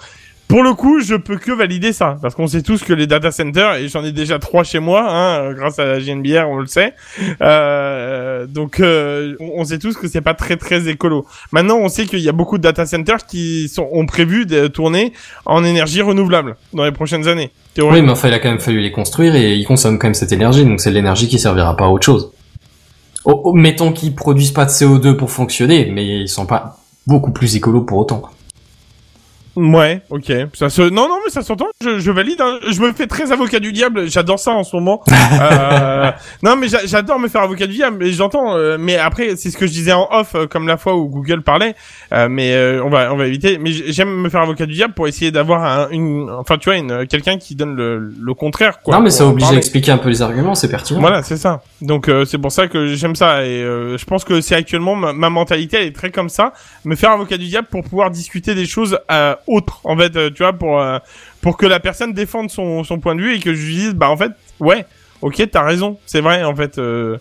Pour le coup, je peux que valider ça, parce qu'on sait tous que les data centers, et j'en ai déjà trois chez moi, hein, grâce à la JNBR, on le sait. Euh, donc, euh, on sait tous que c'est pas très très écolo. Maintenant, on sait qu'il y a beaucoup de data centers qui sont, ont prévu de tourner en énergie renouvelable dans les prochaines années. Oui, mais enfin, il a quand même fallu les construire et ils consomment quand même cette énergie, donc c'est l'énergie qui servira pas à autre chose. Oh, oh, mettons qu'ils produisent pas de CO2 pour fonctionner, mais ils sont pas beaucoup plus écolos pour autant. Ouais, ok. Ça se... Non, non, mais ça s'entend. Je, je valide. hein. Je me fais très avocat du diable. J'adore ça en ce moment. Euh, Non, mais j'a- j'adore me faire avocat du diable. Mais j'entends. euh, Mais après, c'est ce que je disais en off, euh, comme la fois où Google parlait. Euh, mais on va, on va éviter. Mais j'aime me faire avocat du diable pour essayer d'avoir un, une, enfin, tu vois, une quelqu'un qui donne le, le contraire. Quoi, non, mais ça oblige à expliquer un peu les arguments, c'est pertinent. Voilà, c'est ça. Donc euh, c'est pour ça que j'aime ça et euh, je pense que c'est actuellement ma, ma mentalité elle est très comme ça, me faire avocat du diable pour pouvoir discuter des choses euh, autres en fait, euh, tu vois pour euh, pour que la personne défende son son point de vue et que je lui dise bah en fait ouais, OK, t'as raison, c'est vrai en fait euh,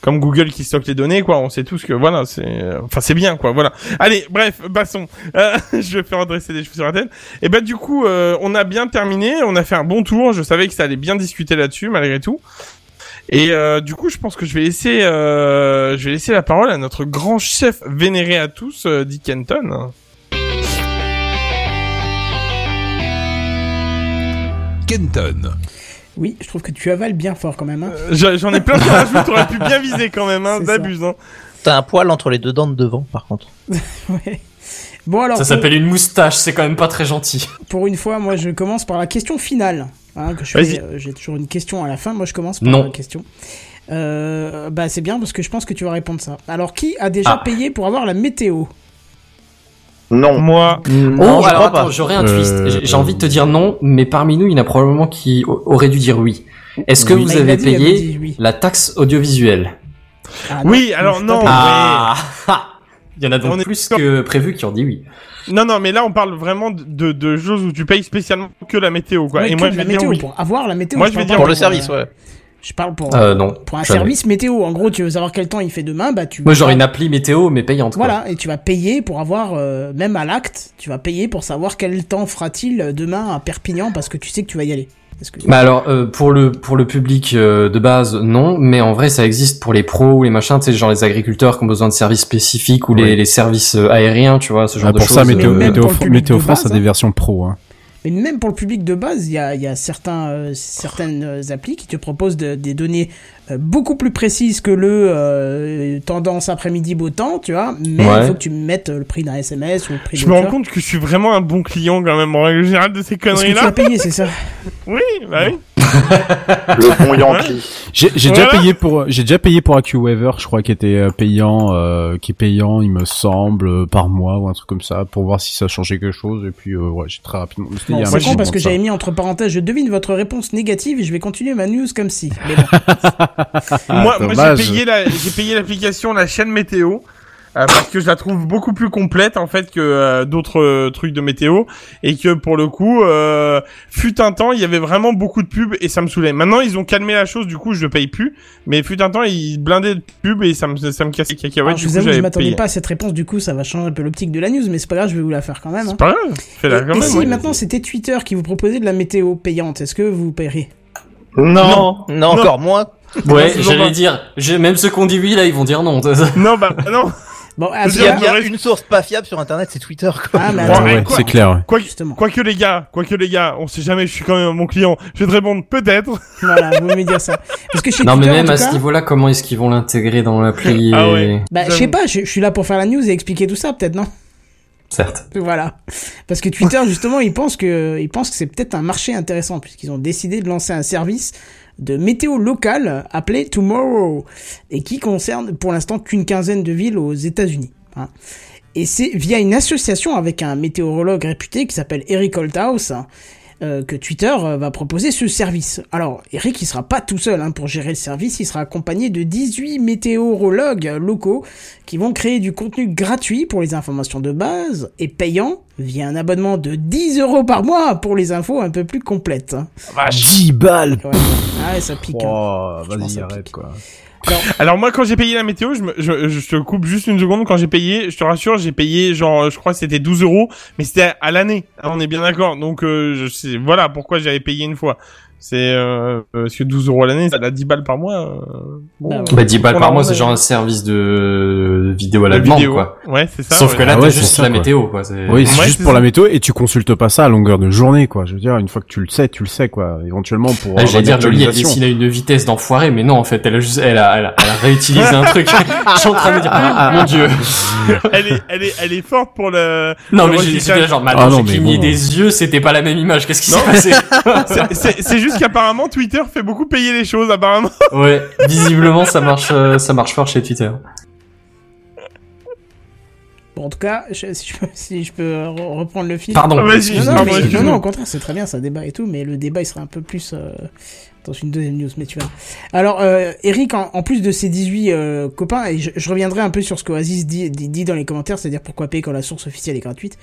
comme Google qui stocke les données quoi, on sait tous que voilà, c'est enfin c'est bien quoi, voilà. Allez, bref, passons. Je vais faire redresser des cheveux sur la tête. Et ben du coup, on a bien terminé, on a fait un bon tour, je savais que ça allait bien discuter là-dessus malgré tout. Et du coup, je pense que je vais laisser, je vais laisser la parole à notre grand chef vénéré à tous, Dick Kenton. Kenton. Oui, je trouve que tu avales bien fort quand même. Hein. J'en j'en ai plein de rajouts, t'aurais pu bien viser quand même, hein. Hein. T'as un poil entre les deux dents de devant, par contre. Ouais. Bon alors, Ça pour, s'appelle une moustache, c'est quand même pas très gentil. pour une fois, moi je commence par la question finale. Hein, euh, J'ai toujours une question à la fin. Moi je commence par Non. la question. Euh, bah c'est bien parce que je pense que tu vas répondre ça. Alors qui a déjà Ah. payé pour avoir la météo? Non. Moi, Non, je alors crois attends, j'aurais un Euh, twist. J'ai- J'ai envie de te dire non, mais parmi nous, il y en a probablement qui a- auraient dû dire oui. Est-ce que Oui. vous Bah, avez dit, payé dit oui. la taxe audiovisuelle? Ah, non. oui, alors non. tape- Ah Il y en a donc On plus que prévu qui ont dit oui. Non, non, mais là, on parle vraiment de, de, de choses où tu payes spécialement que la météo, quoi. Ouais, Et moi, je la vais dire météo oui. pour avoir la météo. Moi, je vais dire pas Pour le euh, service, ouais. Je parle pour, Euh, non. pour un jamais. service météo. En gros, tu veux savoir quel temps il fait demain, bah tu. Moi, j'aurais une appli météo, mais payante. quoi. Voilà, et tu vas payer pour avoir, euh, même à l'acte, tu vas payer pour savoir quel temps fera-t-il demain à Perpignan parce que tu sais que tu vas y aller. Que... Bah alors euh, pour le pour le public euh, de base non mais en vrai ça existe pour les pros ou les machins tu sais genre les agriculteurs qui ont besoin de services spécifiques ou les, Oui. les services euh, aériens tu vois ce genre Ah, de pour choses ça, Météo, Météo, pour public Météo de France base, a des hein. versions pro. Hein. Mais même pour le public de base, il y a, il y a certains, euh, certaines euh, applis qui te proposent de- des données euh, beaucoup plus précises que le euh, tendance après-midi beau temps, tu vois. Mais il Ouais. faut que tu mettes le prix d'un SMS ou le prix Je me rends compte que je suis vraiment un bon client, quand même, en règle générale, de ces que tu conneries-là. as payé, c'est ça. Oui, bah oui. Le bon Yankee. J'ai déjà payé pour j'ai déjà payé pour AccuWeather, je crois, qui était euh, payant, euh, qui est payant, il me semble, euh, par mois ou un truc comme ça, pour voir si ça changeait quelque chose. Et puis euh, ouais, j'ai très rapidement. Bon, c'est con parce que j'avais mis entre parenthèses, je devine votre réponse négative et je vais continuer ma news comme si. Mais bon. Ah, moi, moi dommage. j'ai payé la, j'ai payé l'application la chaîne météo. Euh, parce que je la trouve beaucoup plus complète en fait que euh, d'autres euh, trucs de météo et que pour le coup euh, fut un temps il y avait vraiment beaucoup de pubs et ça me saoulait. Maintenant ils ont calmé la chose du coup je paye plus mais fut un temps ils blindaient de pubs et ça me ça me cassait les cacahuètes Alors, du je vous coup avoue, je m'attendais payé. pas à cette réponse, du coup ça va changer un peu l'optique de la news, mais c'est pas grave, je vais vous la faire quand même. hein. C'est pas grave, fais-la Et, quand et même. si oui. maintenant c'était Twitter qui vous proposait de la météo payante, est-ce que vous payeriez? Non. Non, encore moins. Ouais, j'allais dire, j'ai- même ceux qui ont dit oui, là, ils vont dire non. Non bah non. Bon, Il y a reste- une source pas fiable sur internet, c'est Twitter, quoi. Ah, mais Bon, attends, ouais, Ouais, quoi- c'est clair. ouais. Quoi, justement. Quoique les gars, quoique les gars, on sait jamais, je suis quand même mon client. Je vais te répondre peut-être. Voilà, vous me dire ça. Parce que chez non, mais Twitter, en même à ce niveau-là, comment est-ce qu'ils vont l'intégrer dans l'appli Ah et- ouais. bah, je sais pas, je, je suis là pour faire la news et expliquer tout ça, peut-être, non? Certes. Voilà. Parce que Twitter, justement, ils pensent que, ils pensent que c'est peut-être un marché intéressant, puisqu'ils ont décidé de lancer un service de météo local appelé Tomorrow, et qui concerne pour l'instant qu'une quinzaine de villes aux États-Unis. hein. Et c'est via une association avec un météorologue réputé qui s'appelle Eric Holthaus, hein, euh, que Twitter euh, va proposer ce service. Alors, Eric, il sera pas tout seul hein, pour gérer le service, il sera accompagné de 18 météorologues locaux qui vont créer du contenu gratuit pour les informations de base et payant via un abonnement de 10 euros par mois pour les infos un peu plus complètes. hein. 10 balles. Ouais, Ah ça pique. hein. Oh, vas-y, ça arrête pique. quoi. Alors moi, quand j'ai payé la météo, je, me, je, te coupe juste une seconde. Quand j'ai payé, je te rassure, j'ai payé genre, je crois que c'était 12 euros, mais c'était à l'année. hein, on est bien d'accord. Donc euh, je sais, voilà pourquoi j'avais payé une fois. C'est euh, parce que 12 euros à l'année, ça a 10 balles par mois. euh, bon, Bah ouais. Bah, 10 balles par mois, c'est genre un service de vidéo à la de demande, vidéo. quoi. Ouais, c'est ça. Sauf ouais. que là, Ah t'as ouais, juste ça, la quoi. météo, quoi. Oui, c'est Ouais, juste pour ça. la météo et tu consultes pas ça à longueur de journée, quoi. Je veux dire, une fois que tu le sais, tu le sais, quoi. Éventuellement pour. Ah, J'allais dire, Jolie, elle dessine à une vitesse d'enfoiré, mais non, en fait, elle a juste, elle a, elle a, elle a réutilisé un truc. Je suis en train de me dire, ah, mon dieu. elle est, elle est, elle est forte pour le. Non, mais j'ai- recyclage. j'étais là genre, Ah non, j'ai cligné des yeux, c'était pas la même image. Qu'est-ce qui s'est passé? Juste qu'apparemment Twitter fait beaucoup payer les choses apparemment. Ouais, visiblement, ça marche, euh, ça marche fort chez Twitter. Bon, en tout cas, je- si, je peux, si je peux re- reprendre le fil. Pardon. Ah, vas-y, Non, non, mais- non, non, au contraire, c'est très bien, ça débat et tout, mais le débat, il sera un peu plus euh, dans une deuxième news, mais tu vois. Alors, euh, Eric, en, plus de ses 18 euh, copains, et je, reviendrai un peu sur ce qu'Oasis dit, dit, dit dans les commentaires, c'est-à-dire pourquoi payer quand la source officielle est gratuite.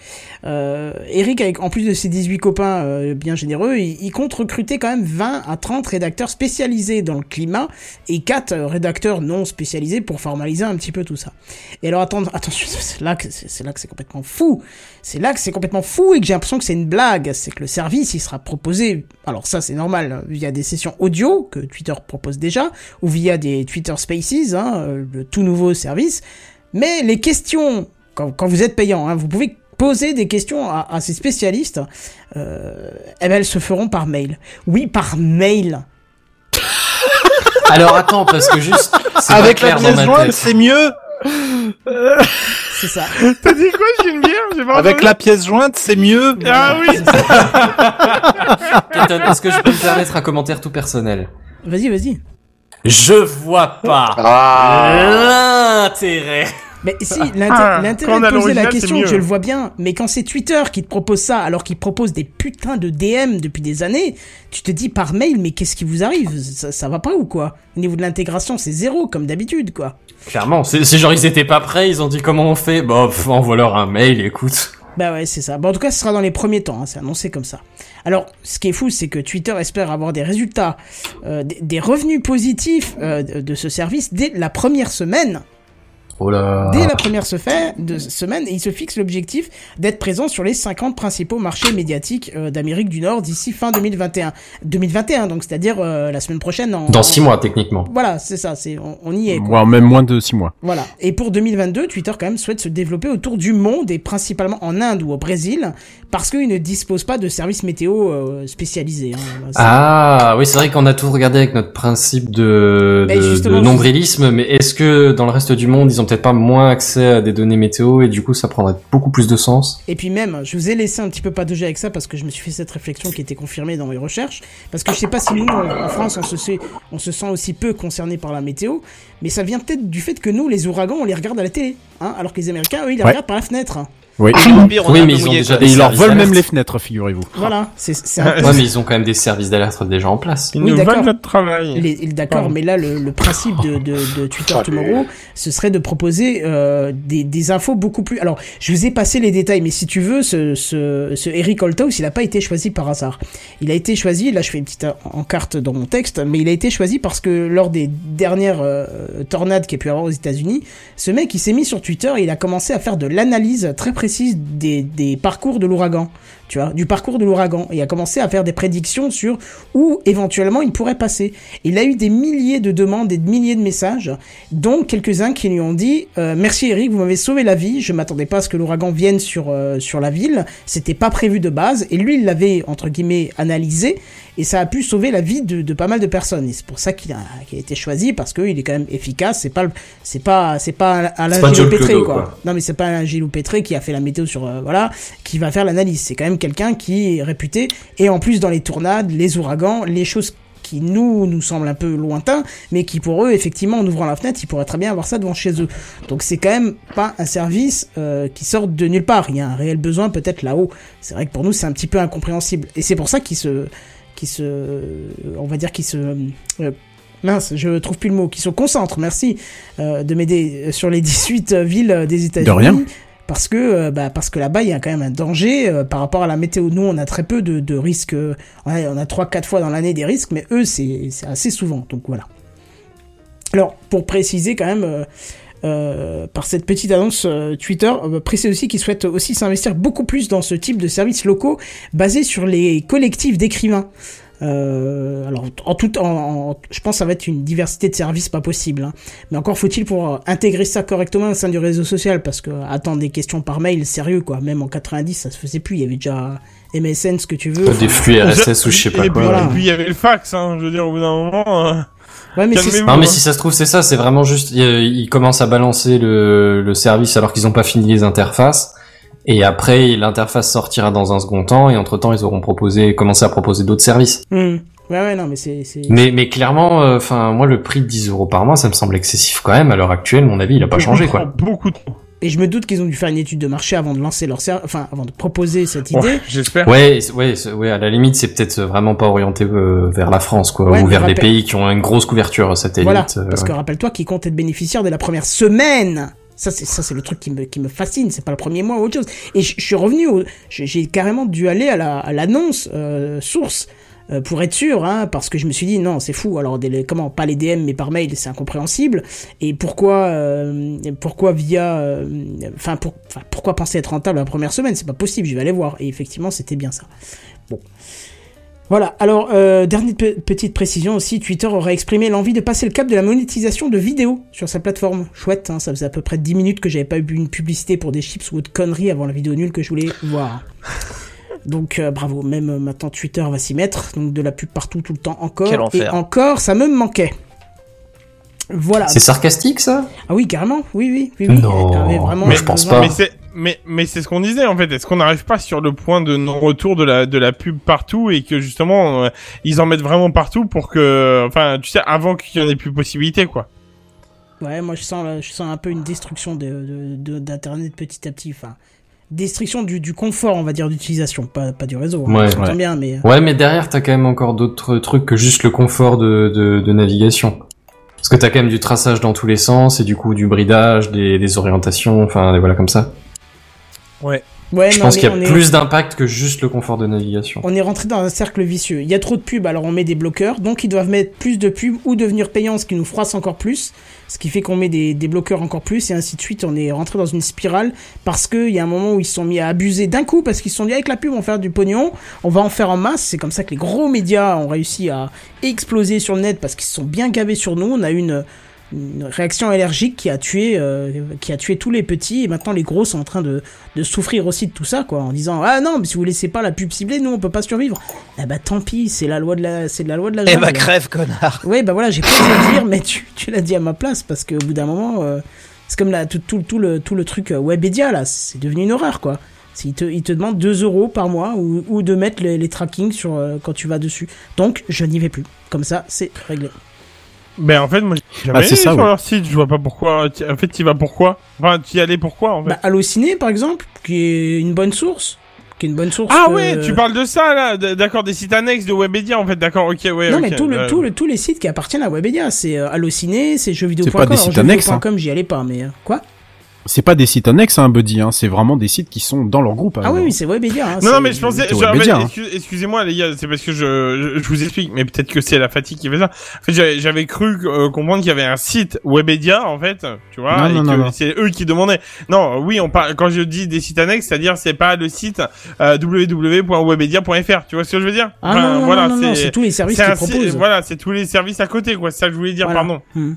Euh, Eric, avec, en plus de ses 18 copains bien généreux, il, il compte recruter quand même 20 à 30 rédacteurs spécialisés dans le climat et 4 euh, rédacteurs non spécialisés pour formaliser un petit peu tout ça. Et alors, attends, attention, c'est là que c'est là que c'est complètement fou. C'est là que c'est complètement fou et que j'ai l'impression que c'est une blague. C'est que le service, il sera proposé. Alors ça, c'est normal via des sessions audio que Twitter propose déjà ou via des Twitter Spaces, hein, euh, le tout nouveau service. Mais les questions, quand, quand vous êtes payant, hein, vous pouvez poser des questions à, à ces spécialistes. Euh, eh ben, elles se feront par mail. Oui, par mail. Alors attends, parce que juste, Avec la pièce jointe, c'est mieux. C'est ça. T'as dit quoi J'ai une bière J'ai pas Avec entendu. la pièce jointe, c'est mieux. Ah oui. Est-ce que je peux me permettre un commentaire tout personnel? Vas-y, vas-y. Je vois pas Ah. l'intérêt Mais si, l'inté- Ah, l'intérêt de poser la question, je le vois bien. Mais quand c'est Twitter qui te propose ça, alors qu'il propose des putains de DM depuis des années, tu te dis par mail, mais qu'est-ce qui vous arrive? Ça, ça va pas ou quoi? Au niveau de l'intégration, c'est zéro, comme d'habitude, quoi. Clairement, c'est genre ils étaient pas prêts, ils ont dit comment on fait? Bah, pff, envoie-leur un mail, écoute. Bah ouais, c'est ça. Bon, en tout cas, ce sera dans les premiers temps, hein, c'est annoncé comme ça. Alors, ce qui est fou, c'est que Twitter espère avoir des résultats, euh, des, revenus positifs euh, de ce service dès la première semaine. Oh là. Dès la première se fait- de semaine, il se fixe l'objectif d'être présent sur les 50 principaux marchés médiatiques euh, d'Amérique du Nord d'ici fin 2021. 2021, donc c'est-à-dire euh, la semaine prochaine. En, Dans six mois, techniquement. Voilà, c'est ça, c'est on, on y est. Quoi. Même moins de 6 mois. Voilà. Et pour 2022, Twitter quand même souhaite se développer autour du monde et principalement en Inde ou au Brésil parce qu'il ne dispose pas de services météo euh, spécialisés. hein. Ah, oui, c'est vrai qu'on a tout regardé avec notre principe de, justement, de nombrilisme, mais est-ce que dans le reste du monde, ils ont peut-être pas moins accès à des données météo et du coup, ça prendrait beaucoup plus de sens Et puis même, je vous ai laissé un petit peu patauger avec ça parce que je me suis fait cette réflexion qui était confirmée dans mes recherches. Parce que je sais pas si nous, en France, on se, sait, on se sent aussi peu concerné par la météo, mais ça vient peut-être du fait que nous, les ouragans, on les regarde à la télé, hein, alors que les Américains, eux, ils les Ouais. regardent par la fenêtre. Oui. Pire, on Oui, mais ils ont déjà. Et ils leur volent même les fenêtres, figurez-vous. Voilà, c'est un peu Ouais, mais ils ont quand même des services d'alerte déjà en place. Ils Oui, nous d'accord. volent notre travail. D'accord, mais là, le, le principe de, de, de Twitter. Tomorrow, ce serait de proposer euh, des, des infos beaucoup plus... Alors, je vous ai passé les détails, mais si tu veux, ce, ce, ce Eric Holthaus, il n'a pas été choisi par hasard. Il a été choisi, là je fais une petite en- encarte dans mon texte, mais il a été choisi parce que lors des dernières euh, tornades qu'il y a pu avoir aux États-Unis, ce mec, il s'est mis sur Twitter et il a commencé à faire de l'analyse très précise des, des parcours de l'ouragan. Tu vois, du parcours de l'ouragan. Et il a commencé à faire des prédictions sur où éventuellement il pourrait passer. Il a eu des milliers de demandes et de milliers de messages, dont quelques-uns qui lui ont dit euh, Merci Eric, vous m'avez sauvé la vie. Je m'attendais pas à ce que l'ouragan vienne sur, euh, sur la ville. C'était pas prévu de base. Et lui, il l'avait, entre guillemets, analysé. Et ça a pu sauver la vie de, de pas mal de personnes. Et c'est pour ça qu'il a, qu'il a été choisi, parce qu'il est quand même efficace. C'est pas, le- c'est pas, c'est pas Alain Pétré, quoi. quoi. Non, mais c'est pas Alain Gilles Pétré qui a fait la météo sur, euh, voilà, qui va faire l'analyse. C'est quand même quelqu'un qui est réputé. Et en plus, dans les tournades, les ouragans, les choses qui nous nous semblent un peu lointains, mais qui pour eux, effectivement, en ouvrant la fenêtre, ils pourraient très bien avoir ça devant chez eux. Donc c'est quand même pas un service euh, qui sort de nulle part. Il y a un réel besoin peut-être là-haut. C'est vrai que pour nous, c'est un petit peu incompréhensible. Et c'est pour ça qu'ils se, qui se, on va dire qu'ils se, euh, mince, je trouve plus le mot, qui se concentrent. Merci euh, de m'aider sur les 18 villes des États-Unis. rien. Parce que, euh, bah, parce que là-bas, il y a quand même un danger euh, par rapport à la météo. Nous, on a très peu de, de risques. euh, on a trois, quatre fois dans l'année des risques, mais eux, c'est c'est assez souvent. Donc voilà. Alors, pour préciser quand même, euh, par cette petite annonce euh, Twitter, euh, précise aussi qu'ils souhaitent aussi s'investir beaucoup plus dans ce type de services locaux basés sur les collectifs d'écrivains. Euh, alors, en tout, en, en- je pense que ça va être une diversité de services pas possible. hein. Mais encore faut-il pour intégrer ça correctement au sein du réseau social, parce que attendre des questions par mail, sérieux quoi. Même en 90, ça se faisait plus. Il y avait déjà MSN, ce que tu veux. Des flux RSS ou je sais pas et puis, quoi. Voilà. Et puis il y avait le fax, hein. Je veux dire, au bout d'un moment. euh, Ouais, mais c'est- calmez-vous, Non mais hein. si ça se trouve c'est ça, c'est vraiment juste euh, ils commencent à balancer le, le service alors qu'ils ont pas fini les interfaces et après l'interface sortira dans un second temps et entre temps ils auront proposé commencé à proposer d'autres services. Hmm. Ouais, ouais, non, mais c'est. c'est- Mais mais clairement enfin moi le prix de 10 euros par mois ça me semble excessif quand même à l'heure actuelle mon avis il a pas changé quoi. Beaucoup trop. Et je me doute qu'ils ont dû faire une étude de marché avant de lancer leur ser... enfin avant de proposer cette idée. Ouais, J'espère. Ouais ouais ouais à la limite c'est peut-être vraiment pas orienté euh, vers la France quoi Ouais, ou vers des rappel- pays qui ont une grosse couverture satellite. Voilà, euh, parce ouais. que rappelle-toi qu'ils comptent être bénéficiaires dès la première semaine. Ça, c'est ça, c'est le truc qui me qui me fascine. C'est pas le premier mois ou autre chose. Et je suis revenu, au- j'ai j'ai carrément dû aller à la à l'annonce euh, source. Euh, pour être sûr, hein, parce que je me suis dit non, c'est fou. Alors comment pas les DM mais par mail, c'est incompréhensible. Et pourquoi, euh, pourquoi via, euh, enfin pour, enfin, pourquoi penser être rentable la première semaine? C'est pas possible. Je vais aller voir. Et effectivement, c'était bien ça. Bon. Voilà, alors, dernière pe- petite précision aussi, Twitter aurait exprimé l'envie de passer le cap de la monétisation de vidéos sur sa plateforme. Chouette, hein, ça faisait à peu près 10 minutes que j'avais pas eu une publicité pour des chips ou autre conneries avant la vidéo nulle que je voulais voir. Donc euh, bravo, même euh, maintenant Twitter va s'y mettre, donc de la pub partout tout le temps encore. Quel et enfer. encore, ça me manquait. Voilà. C'est sarcastique ça? Ah oui, carrément, oui, oui, oui. oui. Non, Elle avait vraiment mais je pense besoin- pas. Mais c'est mais mais c'est ce qu'on disait en fait. Est-ce qu'on n'arrive pas sur le point de non-retour de la de la pub partout et que justement euh, ils en mettent vraiment partout pour que enfin tu sais avant qu'il y en ait plus possibilité quoi. Ouais, moi je sens, je sens un peu une destruction de, de- de- d'Internet petit à petit. Enfin, destruction du, du confort, on va dire, d'utilisation, pas, pas du réseau. hein, Ouais, bien, mais. Ouais, mais derrière, t'as quand même encore d'autres trucs que juste le confort de, de, de navigation. Parce que t'as quand même du traçage dans tous les sens, et du coup du bridage, des, des orientations, enfin, des voilà comme ça. Ouais. Ouais, Je non, pense qu'il y a on est- plus d'impact que juste le confort de navigation. On est rentré dans un cercle vicieux. Il y a trop de pubs, alors on met des bloqueurs. Donc ils doivent mettre plus de pubs ou devenir payants, ce qui nous froisse encore plus. Ce qui fait qu'on met des, des bloqueurs encore plus et ainsi de suite. On est rentré dans une spirale parce qu'il y a un moment où ils se sont mis à abuser d'un coup parce qu'ils se sont dit avec la pub on va faire du pognon, on va en faire en masse. C'est comme ça que les gros médias ont réussi à exploser sur le net parce qu'ils se sont bien gavés sur nous. On a une, une réaction allergique qui a tué euh, qui a tué tous les petits et maintenant les gros sont en train de, de souffrir aussi de tout ça quoi en disant ah non mais si vous laissez pas la pub ciblée nous on peut pas survivre eh bah tant pis c'est la loi de la c'est de la loi de la Eh jungle. bah crève, connard. Ouais, bah voilà, j'ai pas à dire, mais tu, tu l'as dit à ma place parce qu'au bout d'un moment, euh, c'est comme là, tout, tout, tout, le, tout le truc euh, Webedia là, c'est devenu une horreur quoi. Il te, il te demande 2 euros par mois ou, ou de mettre les, les trackings sur, euh, quand tu vas dessus. Donc, je n'y vais plus. Comme ça, c'est réglé. Ben en fait, moi, j'ai jamais Ah, allé ça, sur ouais. leur site. Je vois pas pourquoi. En fait, tu y vas pourquoi? Enfin, tu y allais pourquoi en fait? Bah, Allociné par exemple, qui est une bonne source. Qui est une bonne source. Ah euh, ouais, tu parles de ça là, d'accord, des sites annexes de Webedia en fait, d'accord, ok, ouais. Non, mais tout le, euh, tout le, tous les sites qui appartiennent à Webedia, c'est euh, Allociné, c'est jeuxvideo.com. C'est pas des sites annexes, hein. jeuxvideo.com, j'y allais pas, mais euh, quoi? C'est pas des sites annexes, hein, Buddy, hein, c'est vraiment des sites qui sont dans leur groupe. Ah alors. oui, oui, c'est Webedia. hein, Non, non, mais je pensais, hein. excuse- excusez-moi les gars, c'est parce que je, je, vous explique, mais peut-être que c'est la fatigue qui fait ça. En fait, j'avais- j'avais cru euh, comprendre qu'il y avait un site Webedia, en fait, tu vois, Non, et non, que c'est eux qui demandaient. Non, oui, on parle, quand je dis des sites annexes, c'est-à-dire c'est pas le site euh, www.webedia.fr, tu vois ce que je veux dire? Ah non, non, voilà, c'est tous les services qu'ils un proposent. Voilà, c'est tous les services à côté, quoi, c'est ça que je voulais dire, Voilà. pardon. Hmm.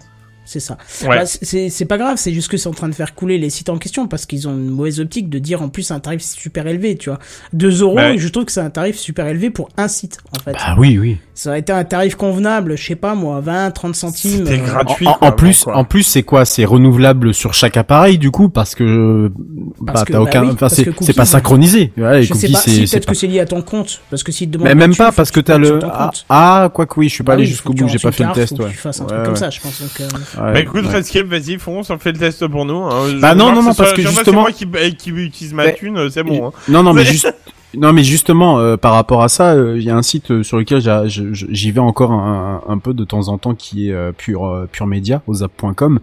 C'est ça. Ouais. Bah, c'est c'est pas grave, c'est juste que c'est en train de faire couler les sites en question parce qu'ils ont une mauvaise optique de dire en plus un tarif super élevé, tu vois. 2 euros, Bah je trouve que c'est un tarif super élevé pour un site, en fait. Bah oui, oui. Ça aurait été un tarif convenable, je sais pas moi, 20, 30 centimes. C'était euh, gratuit. En, en- quoi, en plus, quoi. en plus, c'est quoi? C'est renouvelable sur chaque appareil, du coup, parce que Parce bah, que, t'as bah aucun, oui, enfin, parce c'est pas cookies, synchronisé. Ouais, Je sais cookies, pas, si c'est peut-être pas. que c'est lié à ton compte, parce que s'ils te demandent Mais même pas parce que tu t'as le ah, ah quoi que oui, je suis pas Bah allé jusqu'au bout, j'ai pas fait le test. Ouais. tu fasses un Ouais, truc comme ouais. ça, je pense. Ouais, Bah écoute, ouais. Vas-y, fonce, on fait le test pour nous. Hein. Bah non, non, non, ce parce que justement- C'est moi qui, qui utilise ma thune, euh, c'est bon. Hein. Non, non, Mais- juste, non, mais justement, euh, par rapport à ça, euh, il y a un site euh, sur lequel j'y vais encore un, un peu de temps en temps, qui est euh, pure euh, pure média, osap.com.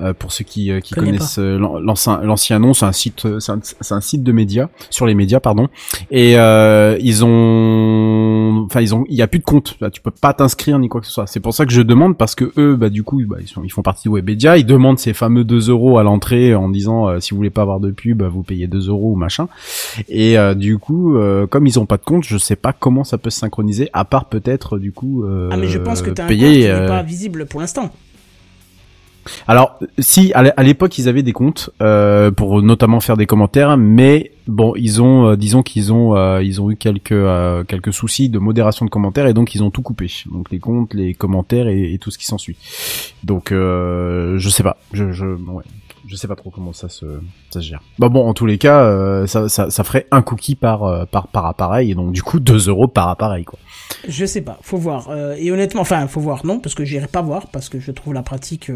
Euh, pour ceux qui, euh, qui Connais connaissent l'an- l'ancien l'ancien nom, c'est un site, c'est un, site de médias sur les médias, pardon. Et euh, ils ont, enfin, ils ont, il y a plus de compte. Là, tu peux pas t'inscrire ni quoi que ce soit. C'est pour ça que je demande parce que eux, bah du coup, bah, ils sont, ils font partie de Webedia. Ils demandent ces fameux 2 euros à l'entrée en disant euh, si vous voulez pas avoir de pub, bah, vous payez 2 euros ou machin. Et euh, du coup, euh, comme ils ont pas de compte, je sais pas comment ça peut se synchroniser, à part peut-être du coup euh, Ah mais je pense que t'as un compte payer. qui n'est euh, pas visible pour l'instant. Alors, si à l'é- à l'époque ils avaient des comptes euh, pour notamment faire des commentaires, mais bon, ils ont, euh, disons qu'ils ont, euh, ils ont eu quelques euh, quelques soucis de modération de commentaires et donc ils ont tout coupé, donc les comptes, les commentaires et, et tout ce qui s'ensuit. Donc, euh, je sais pas, je, je, ouais, je sais pas trop comment ça se, gère. Bah bon, en tous les cas, euh, ça, ferait un cookie par euh, par par appareil et donc du coup 2 euros par appareil quoi. Je sais pas, faut voir. Euh, et honnêtement, enfin, faut voir, non, parce que j'irai pas voir, parce que je trouve la pratique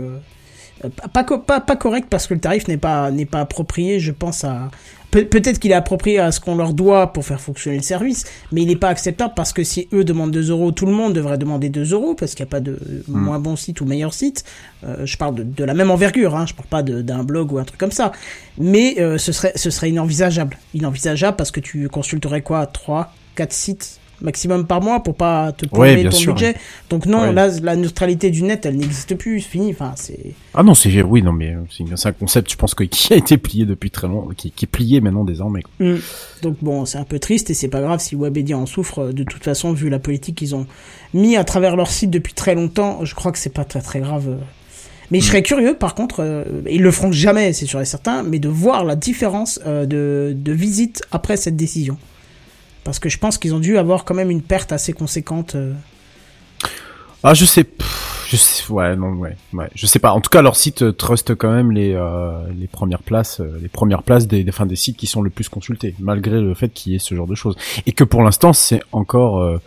pas, pas correcte, parce que le tarif n'est pas, n'est pas approprié, je pense à... Pe- Peut-être qu'il est approprié à ce qu'on leur doit pour faire fonctionner le service, mais il n'est pas acceptable parce que si eux demandent 2 euros, tout le monde devrait demander 2 euros, parce qu'il n'y a pas de moins bon site ou meilleur site. Euh, je parle de, de la même envergure, hein, je parle pas d'un blog ou un truc comme ça. Mais euh, ce, serait, ce serait inenvisageable. Inenvisageable parce que tu consulterais quoi? 3, 4 sites? Maximum par mois pour pas te plomber ton sûr, budget. Donc non, Ouais. là, la neutralité du net, elle n'existe plus, c'est fini. Enfin, c'est... Ah non, c'est oui, non mais euh, c'est un concept, je pense que qui a été plié depuis très longtemps, qui, qui est plié maintenant désormais. Mm. Donc bon, c'est un peu triste et c'est pas grave si Webedia en souffre. De toute façon, vu la politique qu'ils ont mis à travers leur site depuis très longtemps, je crois que c'est pas très très grave. Mais je serais curieux, par contre, euh, ils le feront jamais, c'est sûr et certain, mais de voir la différence euh, de, de visite après cette décision. Parce que je pense qu'ils ont dû avoir quand même une perte assez conséquente. euh. Ah, je sais, je sais, ouais, non, ouais, ouais, je sais pas. En tout cas, leur site euh, trust quand même les euh, les premières places, les premières places des, des, enfin, des sites qui sont le plus consultés, malgré le fait qu'il y ait ce genre de choses, et que pour l'instant, c'est encore euh,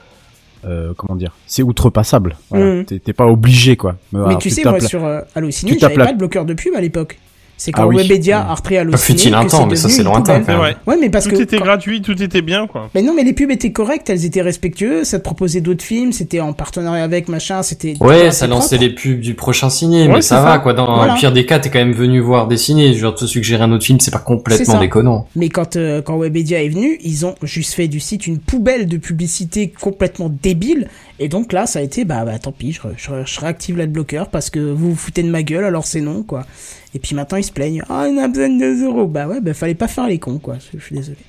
euh, comment dire, c'est outrepassable. Voilà. Mhm. T'es pas obligé quoi. Mais Alors, tu sais, moi, sur Allociné, j'avais la- pas de bloqueur de pub à l'époque. C'est Ah quand oui. Webedia Ouais. a repris Allociné. fut-il un temps, mais ça, c'est lointain, poubelle. quand même. Ouais. Ouais, mais parce tout que. était quand- gratuit, tout était bien, quoi. Mais non, mais les pubs étaient correctes, elles étaient respectueuses, ça te proposait d'autres films, c'était en partenariat avec machin, c'était. Ouais, ça lançait propre. les pubs du prochain ciné, Ouais, mais ça va quoi. Dans Voilà. le pire des cas, t'es quand même venu voir des ciné. Je veux te suggérer un autre film, c'est pas complètement déconnant. Mais quand, euh, quand Webedia est venu, ils ont juste fait du site une poubelle de publicité complètement débile. Et donc là, ça a été, bah, bah tant pis, je, je, je réactive l'adblocker parce que vous vous foutez de ma gueule, alors c'est non, quoi. Et puis maintenant, ils se plaignent. Ah, on a besoin de 2 euros. Bah ouais, bah fallait pas faire les cons, quoi. Je, suis désolé.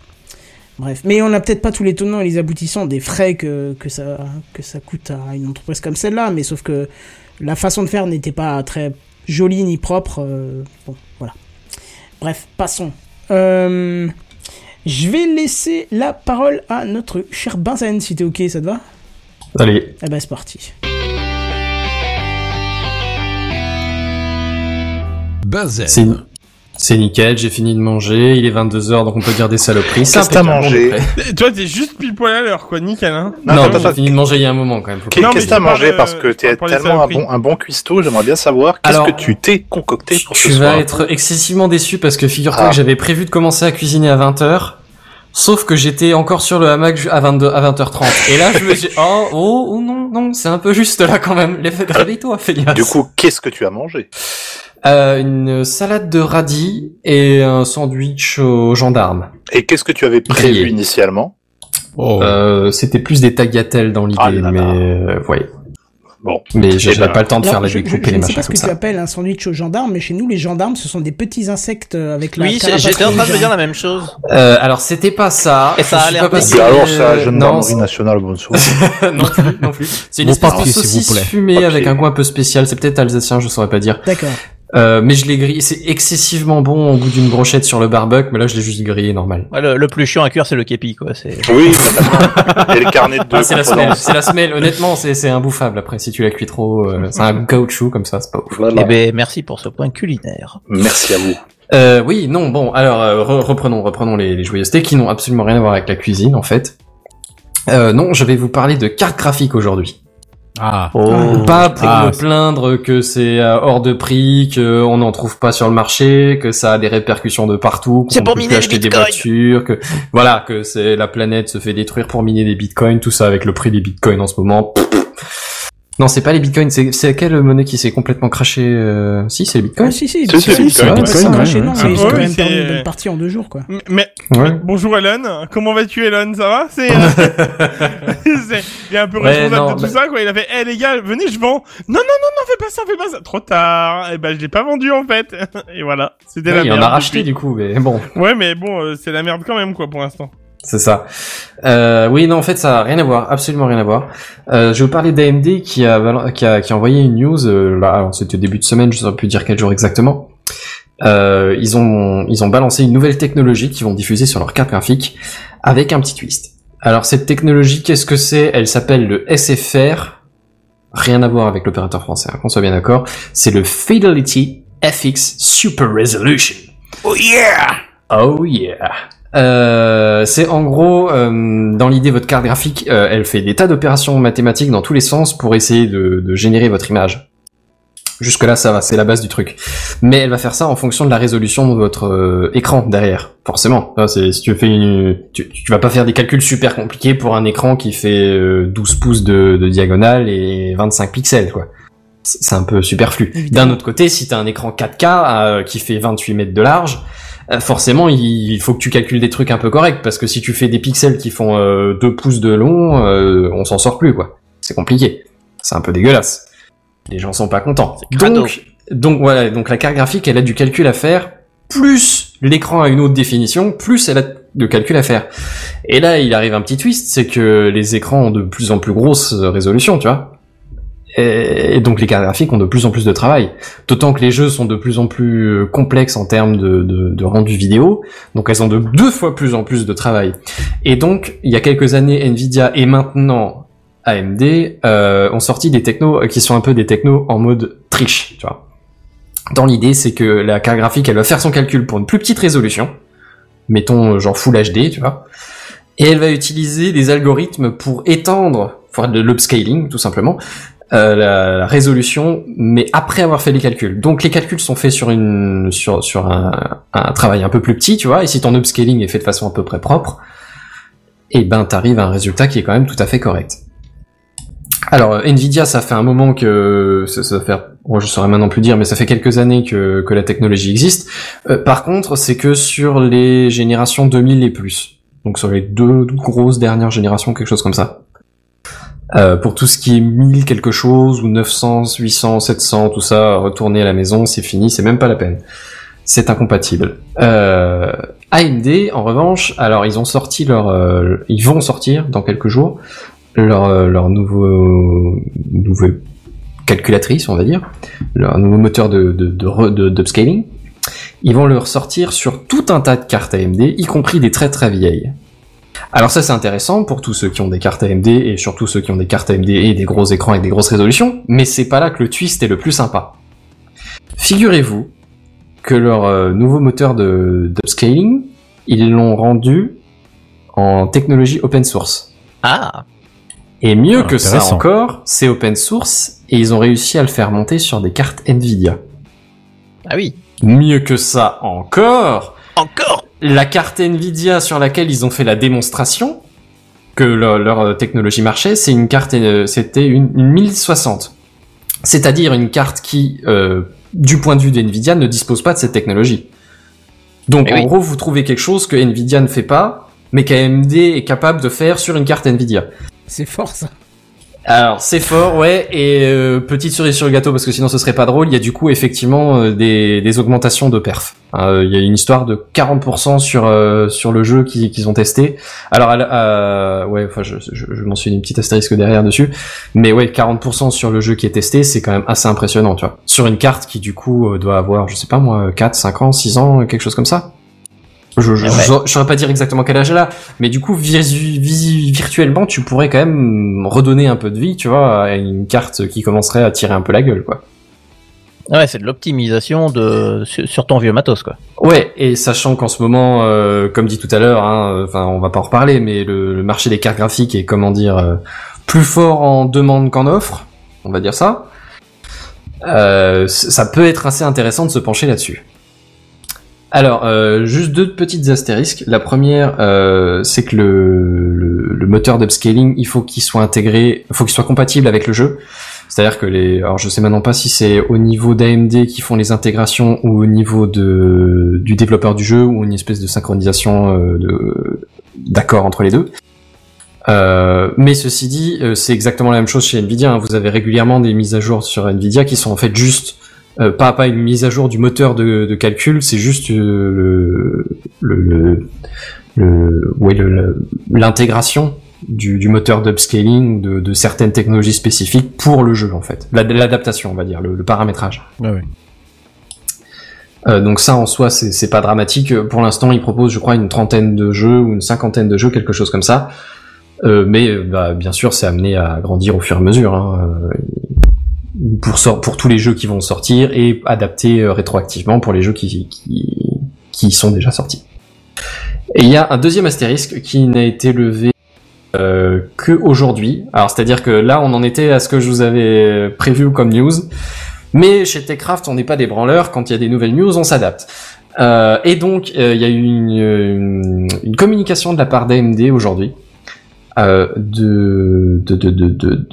Bref. Mais on n'a peut-être pas tous les tenants et les aboutissants des frais que, que, ça, que ça coûte à une entreprise comme celle-là. Mais sauf que la façon de faire n'était pas très jolie ni propre. euh, bon, voilà. Bref, passons. Euh, je vais laisser la parole à notre cher Benzen, si t'es ok, ça te va? Allez, Eh ben c'est parti. C'est c'est nickel. J'ai fini de manger. Il est 22 h donc on peut dire des saloperies. C'est Qu'est-ce que t'as mangé. Et Toi, t'es juste pile poil à l'heure, quoi. Nickel, hein. Non, Non, attends. fini de manger il y a un moment quand même. Qu'est-ce que t'as mangé euh, Parce que je t'es tellement un bon, un bon cuistot, j'aimerais bien savoir qu'est-ce que tu t'es concocté pour ce Tu soir. vas être excessivement déçu parce que figure-toi Ah. que j'avais prévu de commencer à cuisiner à 20h. Sauf que j'étais encore sur le hamac à 22, à 20h30. Et là, je me suis dit, oh, oh, oh, non, non, c'est un peu juste là quand même. Les- Réveille-toi, Félias. Du coup, qu'est-ce que tu as mangé? Euh, une salade de radis et un sandwich aux gendarmes. Et qu'est-ce que tu avais prévu initialement? Oh. Euh, c'était plus des tagliatelles dans l'idée, Ah mais euh, ouais. Bon. Mais j'avais Eh ben, pas le temps de Alors, faire la je, je- découpe je et les ne sais pas machins ce que tu appelles un sandwich aux gendarmes, mais chez nous, les gendarmes, ce sont des petits insectes euh, avec la Oui, j'étais en train de me dire la même chose. Euh, alors c'était pas ça. Et ça a l'air pas passé- alors, ça, gendarmerie nationale, bonsoir. non plus, non plus. C'est une Bon espèce de s'il vous saucisse plaît. fumée avec un goût un peu spécial. C'est peut-être alsacien, je saurais pas dire. D'accord. Euh, mais je l'ai grillé. C'est excessivement bon au goût d'une brochette sur le barbecue, mais là je l'ai juste grillé normal. Ouais, le, le plus chiant à cuire, c'est le képi, quoi. C'est. Oui. Et le carnet de deux Ah, c'est la semelle. C'est la semelle. Honnêtement, c'est c'est imbouffable. Après, si tu la cuis trop, euh, c'est un caoutchouc comme ça, c'est pas ouf. Voilà. Eh ben, merci pour ce point culinaire. Merci à vous. Euh, oui, non, bon, alors euh, re- reprenons, reprenons les, les joyeusetés qui n'ont absolument rien à voir avec la cuisine en fait. Euh, non, je vais vous parler de cartes graphiques aujourd'hui. Ah. Oh. Pas pour Ah, me plaindre que c'est euh, hors de prix, que on n'en trouve pas sur le marché, que ça a des répercussions de partout, qu'on peut plus acheter des voitures, que voilà, que c'est la planète se fait détruire pour miner des bitcoins, tout ça avec le prix des bitcoins en ce moment. Non, c'est pas les bitcoins, c'est c'est quelle monnaie qui s'est complètement craché euh... Si, c'est les Ah, bitcoins. si, si, Si, craché, ouais. non, Ah, mais ouais, quand même c'est- perdu une bonne partie en deux jours, quoi. Mais Ouais. bonjour Elon, comment vas-tu Elon Ça va? C'est euh, c'est- il est un peu Ouais, responsable non, de tout mais- ça quoi. Il a fait, eh les gars, venez, je vends. Non non non non, fais pas ça, fais pas ça. Trop tard. Et ben je l'ai pas vendu en fait. Et voilà, c'était Ouais, la il merde. en a racheté du coup, mais bon. Ouais, mais bon, euh, c'est la merde quand même quoi pour l'instant. C'est ça. Euh, oui, non, en fait, ça a rien à voir, absolument rien à voir. Euh, je vais vous parler d'AMD qui a, qui a qui a envoyé une news. euh, là, alors c'était début de semaine, je saurais plus dire quel jour exactement. Euh, ils ont ils ont balancé une nouvelle technologie qu'ils vont diffuser sur leur carte graphique avec un petit twist. Alors cette technologie, qu'est-ce que c'est? Elle s'appelle le SFR. Rien à voir avec l'opérateur français, hein, qu'on soit bien d'accord. C'est le Fidelity FX Super Resolution. Oh yeah Oh yeah. Euh, c'est en gros, euh, dans l'idée, votre carte graphique, euh, elle fait des tas d'opérations mathématiques dans tous les sens pour essayer de, de générer votre image. Jusque là, ça va, c'est la base du truc. Mais elle va faire ça en fonction de la résolution de votre euh, écran derrière, forcément. Là, c'est si tu fais une, tu, tu vas pas faire des calculs super compliqués pour un écran qui fait euh, 12 pouces de, de diagonale et 25 pixels, quoi. C'est un peu superflu. D'un autre côté, si t'as un écran 4K euh, qui fait 28 mètres de large, forcément, il faut que tu calcules des trucs un peu corrects parce que si tu fais des pixels qui font euh, 2 pouces de long, euh, on s'en sort plus quoi. C'est compliqué. C'est un peu dégueulasse. Les gens sont pas contents. Donc, donc voilà, donc la carte graphique, elle a du calcul à faire, plus l'écran a une haute définition, plus elle a de calcul à faire. Et là, il arrive un petit twist, c'est que les écrans ont de plus en plus grosses résolutions, tu vois. Et, donc les cartes graphiques ont de plus en plus de travail. D'autant que les jeux sont de plus en plus euh, complexes en termes de, rendu vidéo, donc elles ont de deux fois plus en plus de travail. Et donc, il y a quelques années, Nvidia et maintenant AMD euh, ont sorti des technos euh, qui sont un peu des technos en mode triche, tu vois. Dans l'idée, c'est que la carte graphique, elle va faire son calcul pour une plus petite résolution, mettons euh, genre Full HD, tu vois, et elle va utiliser des algorithmes pour étendre enfin de l'upscaling tout simplement, euh, la, résolution, mais après avoir fait les calculs. Donc les calculs sont faits sur une sur sur un, travail un peu plus petit, tu vois. Et si ton upscaling est fait de façon à peu près propre, et ben t'arrives à un résultat qui est quand même tout à fait correct. Alors Nvidia, ça fait un moment que ça, ça faire, moi je saurais maintenant plus dire, mais ça fait quelques années que, que la technologie existe. Euh, par contre, c'est que sur les générations 2000 et plus, donc sur les deux grosses dernières générations, quelque chose comme ça. Euh, pour tout ce qui est 1000 quelque chose ou 900, 800, 700, tout ça, retourner à la maison, c'est fini, c'est même pas la peine. C'est incompatible. Euh, AMD, en revanche, alors ils ont sorti leur, euh, ils vont sortir dans quelques jours leur euh, leur nouveau nouveau calculatrice, on va dire, leur nouveau moteur de de de de- d'upscaling. Ils vont le ressortir sur tout un tas de cartes AMD, y compris des très très vieilles. Alors ça c'est intéressant pour tous ceux qui ont des cartes AMD et surtout ceux qui ont des cartes AMD et des gros écrans avec des grosses résolutions, mais c'est pas là que le twist est le plus sympa. Figurez-vous que leur euh, nouveau moteur de d'upscaling, ils l'ont rendu en technologie open source. Ah, Et mieux Ah, que ça encore, c'est open source et ils ont réussi à le faire monter sur des cartes Nvidia. ah oui. Mieux que ça encore, Encore la carte Nvidia sur laquelle ils ont fait la démonstration que leur, leur, euh, technologie marchait, c'est une carte, euh, c'était une, une 1060. C'est-à-dire une carte qui, euh, du point de vue d'Nvidia, ne dispose pas de cette technologie. Donc Eh en oui. gros, vous trouvez quelque chose que Nvidia ne fait pas, mais qu'AMD est capable de faire sur une carte Nvidia. C'est fort ça. Alors c'est fort, ouais. Et euh, petite cerise sur le gâteau parce que sinon ce serait pas drôle. Il y a du coup effectivement euh, des, augmentations de perf. Euh, Il y a une histoire de 40% sur sur le jeu qu'ils ont testé. Alors ouais, enfin je, je, je mentionne une petite astérisque derrière dessus, mais ouais 40% sur le jeu qui est testé, c'est quand même assez impressionnant, tu vois. Sur une carte qui du coup doit avoir, je sais pas moi, 4, 5 ans, 6 ans, quelque chose comme ça. Je, je, Ouais. je, saurais pas dire exactement quel âge elle a, mais du coup, visu- visu- virtuellement, tu pourrais quand même redonner un peu de vie, tu vois, à une carte qui commencerait à tirer un peu la gueule, quoi. Ouais, c'est de l'optimisation de sur, ton vieux matos quoi. Ouais, et sachant qu'en ce moment, euh, comme dit tout à l'heure, hein, enfin, on va pas en reparler, mais le, le marché des cartes graphiques est, comment dire, euh, plus fort en demande qu'en offre, on va dire ça. Euh, ça peut être assez intéressant de se pencher là-dessus. Alors, euh, juste deux petites astérisques. La première, euh, c'est que le, moteur d'upscaling, il faut qu'il soit intégré, il faut qu'il soit compatible avec le jeu. C'est-à-dire que les, alors je sais maintenant pas si c'est au niveau d'AMD qui font les intégrations ou au niveau de du développeur du jeu ou une espèce de synchronisation euh, d'accord entre les deux. Mais ceci dit, c'est exactement la même chose chez Nvidia. hein. Vous avez régulièrement des mises à jour sur Nvidia qui sont en fait juste euh, pas pas une mise à jour du moteur de, de calcul, c'est juste euh, le le le, ouais, le- le- l'intégration du, du moteur d'upscaling de, de certaines technologies spécifiques pour le jeu en fait, La- l'adaptation on va dire, le, le paramétrage. Euh, donc ça en soi c'est c'est pas dramatique. Pour l'instant ils proposent je crois une trentaine de jeux ou une cinquantaine de jeux, quelque chose comme ça. Euh, mais bah, bien sûr c'est amené à grandir au fur et à mesure. Hein. Euh, Pour, sor- pour tous les jeux qui vont sortir et adapté euh, rétroactivement pour les jeux qui, qui, qui sont déjà sortis. Et il y a un deuxième astérisque qui n'a été levé euh, que aujourd'hui. Alors c'est-à-dire que là on en était à ce que je vous avais prévu comme news. Mais chez Techcraft, on n'est pas des branleurs. Quand il y a des nouvelles news, on s'adapte. Euh, et donc, euh, il y a eu une, une, communication de la part d'AMD aujourd'hui euh, de, de, de, de-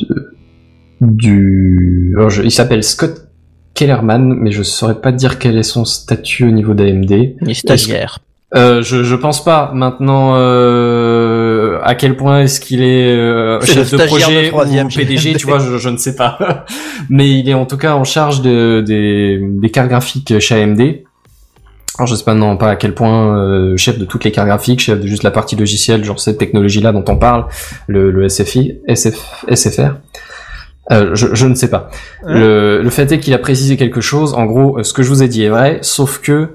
du. alors, je- il s'appelle Scott Kellerman, mais je saurais pas dire quel est son statut au niveau d'AMD. Les stagiaires. Euh, je, je pense pas. Maintenant, euh, à quel point est-ce qu'il est euh, chef de stagiaire projet de ou PDG, tu vois, je, je ne sais pas. Mais il est en tout cas en charge de, des, des cartes graphiques chez AMD. Alors je sais pas non pas à quel point euh, chef de toutes les cartes graphiques, chef de juste la partie logicielle, genre cette technologie-là dont on parle, le, le SFI, SF, SFR. Euh, je, je ne sais pas. Le, le fait est qu'il a précisé quelque chose. En gros, euh, ce que je vous ai dit est vrai, sauf que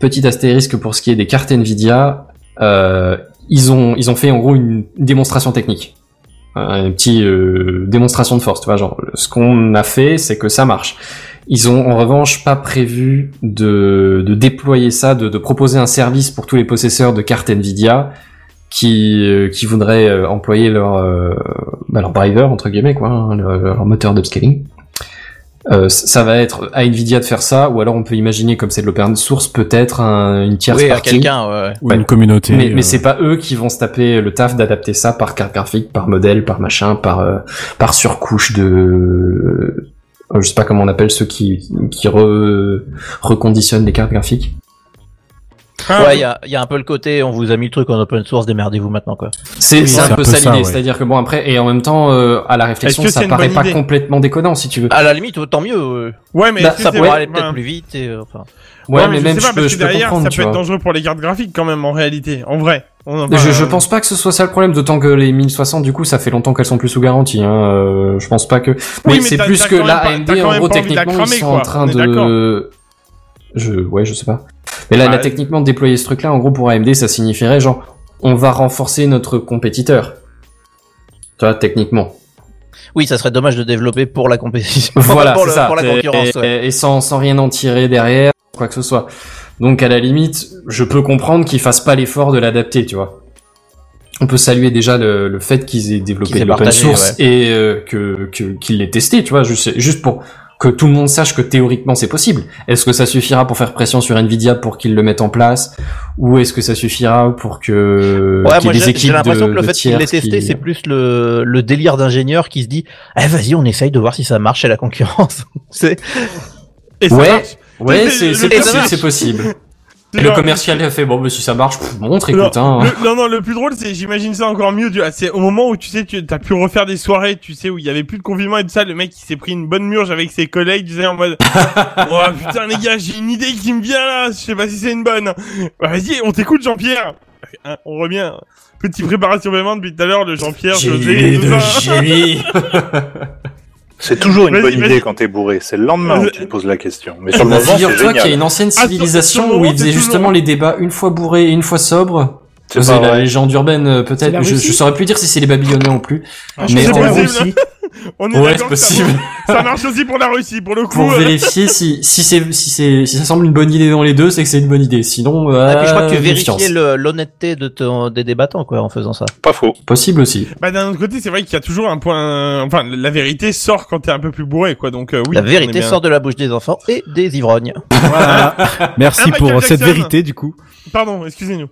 petit astérisque pour ce qui est des cartes Nvidia, euh, ils ont ils ont fait en gros une démonstration technique, Euh, une petite euh, démonstration de force. Tu vois, genre ce qu'on a fait, c'est que ça marche. Ils ont en revanche pas prévu de, de déployer ça, de, de proposer un service pour tous les possesseurs de cartes Nvidia qui euh, qui voudraient euh, employer leur euh, bah, leur driver entre guillemets quoi, hein, leur, leur moteur d'upscaling. Euh, ça va être à Nvidia de faire ça, ou alors on peut imaginer comme c'est de l'open source, peut-être un- une tierce Oui, à partie. quelqu'un, ouais, ouais. Ou une communauté. Mais, euh, mais c'est pas eux qui vont se taper le taf d'adapter ça par carte graphique, par modèle, par machin, par euh, par surcouche de euh, je sais pas comment on appelle ceux qui qui re, reconditionnent les cartes graphiques. Ah, Ouais, il y a, y a un peu le côté, on vous a mis le truc en open source, démerdez-vous maintenant, quoi. C'est Oui, c'est un, peu ça l'idée, ouais. c'est-à-dire que bon après et en même temps euh, à la réflexion ça paraît pas complètement déconnant si tu veux. À la limite, tant mieux. euh. Ouais, mais Bah, ça pourrait aller peut-être ouais. plus vite. Et, euh, enfin. Ouais, Ouais, mais, je même sais je pas, peux, parce je que peux derrière, comprendre, ça peut être dangereux pour les cartes graphiques quand même en réalité, en vrai. On- Je, je pense pas que ce soit ça le problème, d'autant que les 1060 du coup ça fait longtemps qu'elles sont plus sous garantie. Hein. euh, je pense pas que. Mais, mais c'est plus que là AMD en gros techniquement ils sont en train de. Je ouais je sais pas. Mais là, là techniquement déployer ce truc là en gros pour AMD ça signifierait genre on va renforcer notre compétiteur. Tu vois techniquement. Oui, ça serait dommage de développer pour la compétition. Voilà, pour, c'est le- ça. pour la Et- concurrence. Et, ouais. et sans, sans rien en tirer derrière, quoi que ce soit. Donc à la limite, je peux comprendre qu'ils fassent pas l'effort de l'adapter, tu vois. On peut saluer déjà le, le fait qu'ils aient développé de l'open source et euh, que que- qu'ils l'aient testé, tu vois, juste, juste pour que tout le monde sache que théoriquement c'est possible. Est-ce que ça suffira pour faire pression sur Nvidia pour qu'ils le mettent en place, ou est-ce que ça suffira pour que Ouais, y moi j'ai l'impression que le fait qu'il tiers l'ait testé, qui- c'est plus le, le délire d'ingénieur qui se dit eh, vas-y, on essaye de voir si ça marche chez la concurrence. c'est Ouais. marche. Ouais, c'est le- c'est le- possible, Le commercial a fait bon, mais si ça marche, pff, montre, Non, écoute, hein. le- non, non, le plus drôle, c'est, j'imagine ça encore mieux, c'est au moment où tu sais, tu as pu refaire des soirées, tu sais, où il y avait plus de confinement et tout ça, le mec, il s'est pris une bonne murge avec ses collègues, tu sais, en mode, oh putain, les gars, j'ai une idée qui me vient là, je sais pas si c'est une bonne. Bah, vas-y, on t'écoute, Jean-Pierre. Hein, On revient. Petit préparation vraiment depuis tout à l'heure, le Jean-Pierre, José. C'est toujours une bonne idée quand t'es bourré. C'est le lendemain où tu te poses la question. Mais sur le moment, c'est Figure-toi qu'il y a une ancienne civilisation où ils faisaient c'est justement toujours- les débats une fois bourrés et une fois sobres. C'est la vrai. légende urbaine euh, peut-être. Je, je saurais plus dire si c'est les Babyloniens ou plus. Ah, mais en possible. Russie. On est ouais, que ça, possible. ça marche aussi pour la Russie, pour le coup. Pour euh, vérifier si si c'est si c'est si ça semble une bonne idée dans les deux, c'est que c'est une bonne idée. Sinon, euh, Et puis je crois que tu vérifiais l'honnêteté de ton, des débattants, quoi, en faisant ça. Pas faux. Possible aussi. Bah d'un autre côté, c'est vrai qu'il y a toujours un point. Enfin, la vérité sort quand t'es un peu plus bourré, quoi. Donc euh, oui. la on est vérité bien. sort de la bouche des enfants et des ivrognes. Voilà. Merci Ah, pour cette Jackson. vérité, du coup. Pardon, excusez-nous.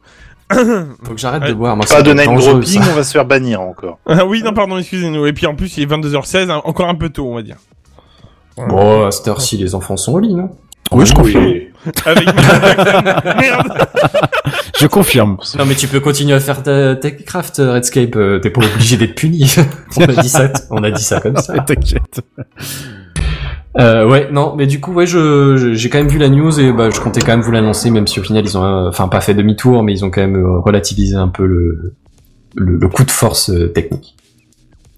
Faut que j'arrête de boire. Moi, Pas de name dropping, on va se faire bannir encore. Ah oui, non, pardon, excusez-nous. Et puis en plus, il est 22h16, hein, encore un peu tôt, on va dire. Bon, à cette heure-ci, les enfants sont au lit, non? Oui, je confirme. Avec. Merde. Je confirme. Non, mais tu peux continuer à faire ta Techcraft, euh, Redscape. euh, T'es pas obligé d'être puni. on a dit ça, on a dit ça comme ça. T'inquiète. Euh, ouais, non, mais du coup, ouais, je, j'ai quand même vu la news et bah, je comptais quand même vous l'annoncer, même si au final ils ont, euh, enfin, pas fait demi-tour, mais ils ont quand même euh, relativisé un peu le, le, le coup de force euh, technique.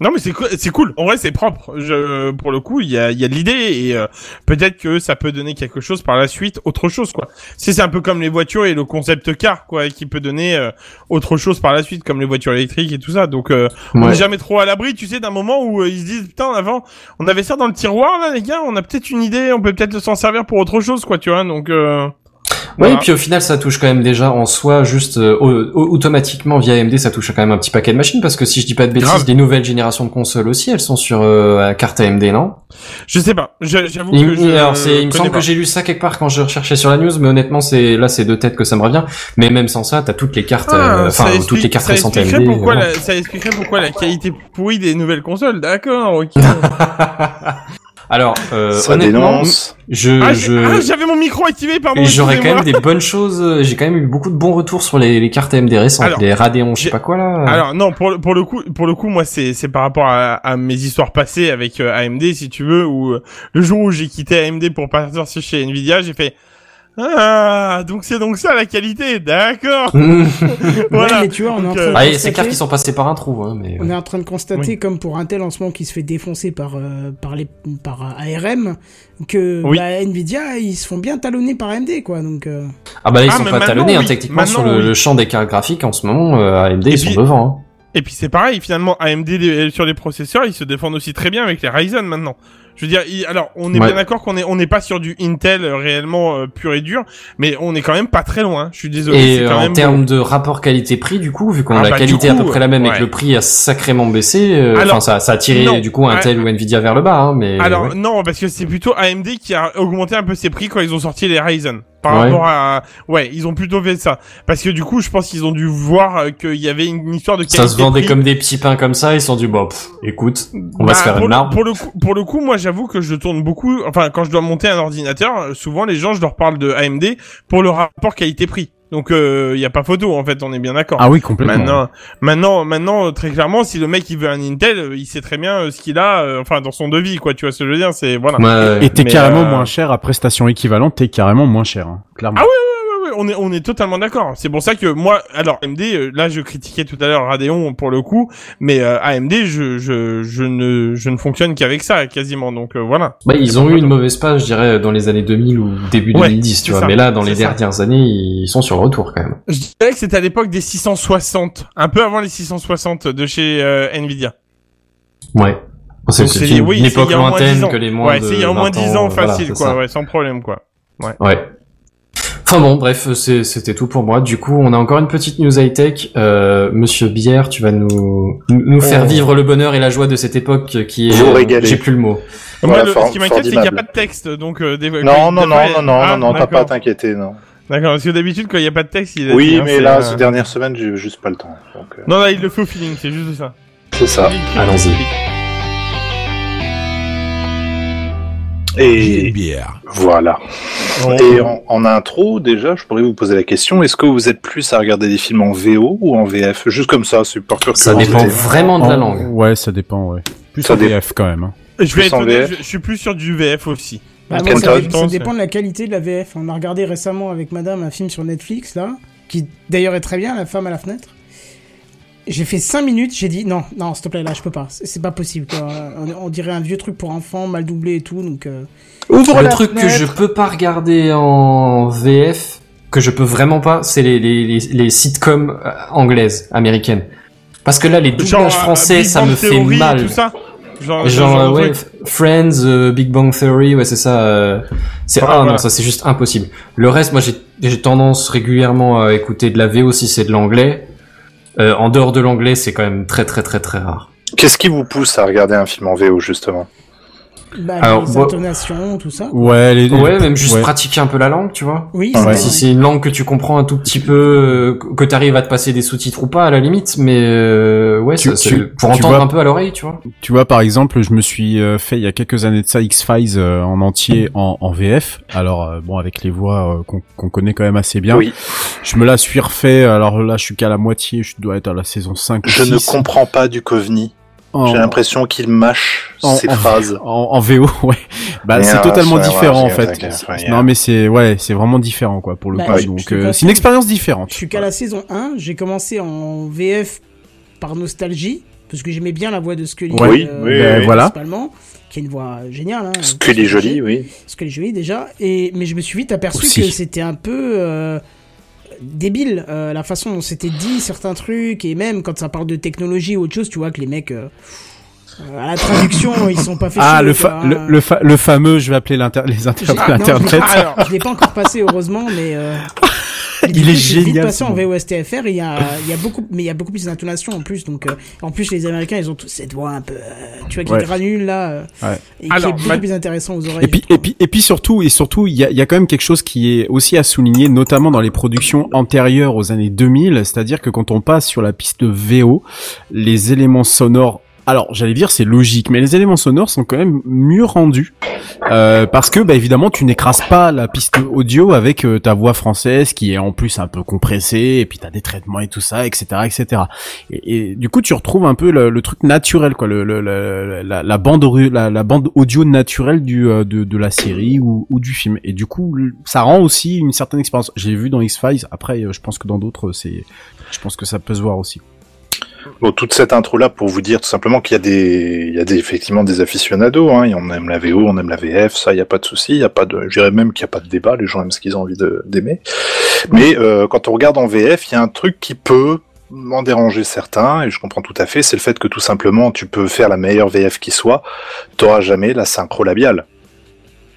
Non, mais c'est co- c'est cool. En vrai, c'est propre. Je, pour le coup, il y a, il y a de l'idée et euh, peut-être que ça peut donner quelque chose par la suite, autre chose, quoi. C'est c'est un peu comme les voitures et le concept car, quoi, qui peut donner euh, autre chose par la suite, comme les voitures électriques et tout ça. Donc, euh, on n'est jamais trop à l'abri, tu sais, d'un moment où euh, ils se disent putain, avant, on avait ça dans le tiroir là, les gars, on a peut-être une idée, on peut peut-être s'en servir pour autre chose, quoi, tu vois. Donc, euh, voilà. et puis au final, ça touche quand même déjà en soi, juste euh, au- au- automatiquement via AMD, ça touche quand même un petit paquet de machines, parce que si je dis pas de bêtises, Grave. les nouvelles générations de consoles aussi, elles sont sur euh, carte AMD, non? Je sais pas. J'avoue il, que je alors, c'est, il me semble pas. que j'ai lu ça quelque part quand je recherchais sur la news, mais honnêtement, c'est là, c'est deux têtes que ça me revient. Mais même sans ça, t'as toutes les cartes, Ah, euh, enfin toutes les cartes récentes AMD. Pourquoi voilà. la, ça expliquerait pourquoi la qualité pourrie des nouvelles consoles. D'accord, ok. Alors, euh, Ça honnêtement, dénonce. je, ah, je... ah, j'avais mon micro activé, pardon. Et j'aurais quand même des bonnes choses. euh, J'ai quand même eu beaucoup de bons retours sur les, les cartes AMD récentes, Alors, les Radeon, je sais pas quoi là. Alors non, pour le- pour le coup, pour le coup, moi c'est c'est par rapport à, à mes histoires passées avec euh, AMD, si tu veux, où euh, le jour où j'ai quitté AMD pour partir chez Nvidia, j'ai fait ah donc c'est donc ça la qualité, d'accord. voilà. Ouais, mais tu vois, on est en train de euh, Ah, et c'est constater- clair qu'ils sont passés par un trou, hein, mais. On est en train de constater, Oui. comme pour Intel en ce moment qui se fait défoncer par euh, par les par euh, ARM, que Oui. bah, Nvidia ils se font bien talonner par AMD quoi. Donc euh, Ah bah là ils Ah, sont pas talonnés, hein, techniquement sur le, oui. le champ des cartes graphiques en ce moment, euh, AMD Et ils puis- sont devant. Hein. Et puis c'est pareil, finalement AMD les- sur les processeurs, ils se défendent aussi très bien avec les Ryzen maintenant. Je veux dire, il- alors on est Ouais. bien d'accord qu'on est on n'est pas sur du Intel euh, réellement euh, pur et dur, mais on est quand même pas très loin. Je suis désolé. Et euh, quand en même termes de rapport qualité-prix, du coup, vu qu'on Ah a la bah, qualité à peu près la même et que le prix a sacrément baissé, euh, enfin ça, ça a tiré non. du coup Intel ou Nvidia vers le bas, hein, mais Alors non, parce que c'est plutôt AMD qui a augmenté un peu ses prix quand ils ont sorti les Ryzen. Par Ouais. rapport à, ouais, ils ont plutôt fait ça. Parce que du coup, je pense qu'ils ont dû voir euh, qu'il y avait une histoire de qualité. ça se vendait prix. comme des petits pains comme ça, ils sont dit bon, pff, écoute, on va Bah, se faire pour une le- marbre. Pour le coup, pour le coup, moi, j'avoue que je tourne beaucoup. Enfin, quand je dois monter un ordinateur, euh, souvent les gens, je leur parle de AMD pour le rapport qualité-prix. Donc, il y a pas photo, en fait, on est bien d'accord. Ah oui, complètement. Maintenant, maintenant, maintenant, euh, très clairement, si le mec il veut un Intel, euh, il sait très bien euh, ce qu'il a, euh, enfin, dans son devis, quoi. Tu vois ce que je veux dire C'est voilà. Ouais, Et t'es Mais, carrément euh, moins cher à prestation équivalente, t'es carrément moins cher, hein, clairement. Ah Ouais, on est, on est totalement d'accord. C'est pour ça que moi, alors AMD, euh, là, je critiquais tout à l'heure Radeon pour le coup, mais euh, AMD, je, je, je ne, je ne fonctionne qu'avec ça quasiment. Donc euh, voilà. Bah, ils ont eu une mauvaise passe, je dirais, dans les années 2000 ou début Ouais, 2010, tu vois. ça, Mais là, dans les ça. dernières années, ils sont sur le retour quand même. Je dirais que c'était à l'époque des 660, un peu avant les 660 de chez euh, Nvidia. Ouais. C'est une, oui, époque il y a au moins 10 lointaine ans. que les moins Ouais, de c'est il y a au moins 20 10 ans facile, quoi, ouais, sans problème, quoi. Ouais. Enfin bon, bref, c'était tout pour moi. Du coup, on a encore une petite news high-tech. Euh, Monsieur Bière, tu vas nous, nous faire Oh. vivre le bonheur et la joie de cette époque qui est... Vous euh, régaler. J'ai plus le mot. Voilà, Moi, le- ce qui m'inquiète, c'est qu'il n'y a pas de texte, donc euh, des... Non, non, non, devrait- non, non, Ah, non, non, t'as pas à t'inquiéter, non. D'accord, parce que d'habitude, quand il n'y a pas de texte, il a Oui, dit, mais là, euh, ces dernières semaines, j'ai juste pas le temps. donc, euh, Non, là, il le fait au feeling, c'est juste ça. C'est ça. Allons-y. Et bière. voilà. Et en, en intro, déjà, je pourrais vous poser la question est-ce que vous êtes plus à regarder des films en VO ou en VF Juste comme ça, c'est par Ça dépend vraiment de la En- langue. Ouais, ça dépend, ouais. Plus Ça en dé- VF quand même. hein. Je vais Plus être honnête, je, je suis plus sur du VF aussi. Bah, en ça, ça dépend de la qualité de la VF. On a regardé récemment avec madame un film sur Netflix, là, qui d'ailleurs est très bien, La femme à la fenêtre. J'ai fait 5 minutes, j'ai dit non, non, s'il te plaît, là, je peux pas. C'est pas possible, quoi. On, on dirait un vieux truc pour enfants, mal doublé et tout, donc. euh, Ouvre Le la truc que je peux pas regarder en VF, que je peux vraiment pas, c'est les, les, les, les sitcoms euh, anglaises, américaines. Parce que là, les doublages Genre, euh, français, Big ça Bang me fait Theory mal. Tout ça Genre, ouais, Friends, euh, Big Bang Theory, ouais, c'est ça. euh, c'est ah voilà. non, ça c'est juste impossible. Le reste, moi, j'ai j'ai tendance régulièrement à écouter de la VO si c'est de l'anglais. Euh, en dehors de l'anglais, c'est quand même très très très très rare. Qu'est-ce qui vous pousse à regarder un film en VO, justement? Bah, Alors, les moi- intonations, tout ça. Ouais, les, Ouais, même juste ouais. pratiquer un peu la langue, tu vois. Oui, Ah c'est ouais. vrai, Si c'est une langue que tu comprends un tout petit peu, euh, que t'arrives à te passer des sous-titres ou pas, à la limite, mais euh, ouais, Tu- ça, c'est tu- pour tu entendre vois- un peu à l'oreille, tu vois. Tu vois, par exemple, je me suis euh, fait il y a quelques années de ça X-Files euh, en entier en, en VF. Alors euh, bon, avec les voix euh, qu'on qu'on connaît quand même assez bien. Oui. Je me la suis refait. Alors là, je suis qu'à la moitié. Je dois être à la saison 5 ou Je ne 6. comprends pas du Covni. En- J'ai l'impression qu'il mâche en- ses en- phrases. en, en VO, ouais. Bah, c'est euh, totalement différent ouais, en fait. Non, mais c'est ouais, c'est vraiment différent quoi pour le Bah, coup. je- Donc euh, c'est une expérience différente. Je suis qu'à la saison 1, j'ai commencé en VF par nostalgie, parce que j'aimais bien la voix de Scully. Oui, euh, oui, Ben, oui. voilà. principalement, qui est une voix géniale. Hein, Scully jolie, oui. Scully jolie déjà, et, mais je me suis vite aperçu Aussi. que c'était un peu euh, débile, euh, la façon dont c'était dit certains trucs, et même quand ça parle de technologie ou autre chose, tu vois que les mecs... euh, à la traduction, ils sont pas fait Ah le, fa- le, le, fa- le fameux, je vais appeler les interprètes. non, je l'ai pas- encore passé heureusement, mais euh, Il est génial, passé en. VOSTFR. Il y a, il y a beaucoup, mais il y a beaucoup plus d'intonation en plus. Donc, euh, en plus, les Américains, ils ont tous cette voix un peu, euh, tu vois, qui Ouais. granule là, euh, Ouais. et qui est beaucoup ma- plus intéressant aux oreilles. Et puis, et puis, et puis surtout, et surtout, il y a, il y a quand même quelque chose qui est aussi à souligner, notamment dans les productions antérieures aux années 2000, c'est-à-dire que quand on passe sur la piste VO, les éléments sonores alors, j'allais dire c'est logique, mais les éléments sonores sont quand même mieux rendus euh, parce que, bah, évidemment, tu n'écrases pas la piste audio avec euh, ta voix française qui est en plus un peu compressée, et puis t'as des traitements et tout ça, etc., etc. Et, et du coup, tu retrouves un peu le, le truc naturel, quoi, le, le- la, la bande la, la bande audio naturelle du euh, de, de la série ou, ou du film. Et du coup, ça rend aussi une certaine expérience. J'ai vu dans X Files. Après, euh, je pense que dans d'autres, c'est, je pense que ça peut se voir aussi. Bon, toute cette intro-là pour vous dire tout simplement qu'il y a des, il y a effectivement des aficionados, hein, on aime la VO, on aime la VF, ça, il n'y a pas de souci, il y a pas de, je dirais même qu'il n'y a pas de débat, les gens aiment ce qu'ils ont envie d'aimer. Mais, euh, quand on regarde en VF, il y a un truc qui peut m'en déranger certains, et je comprends tout à fait, c'est le fait que tout simplement, tu peux faire la meilleure VF qui soit, t'auras jamais la synchro labiale.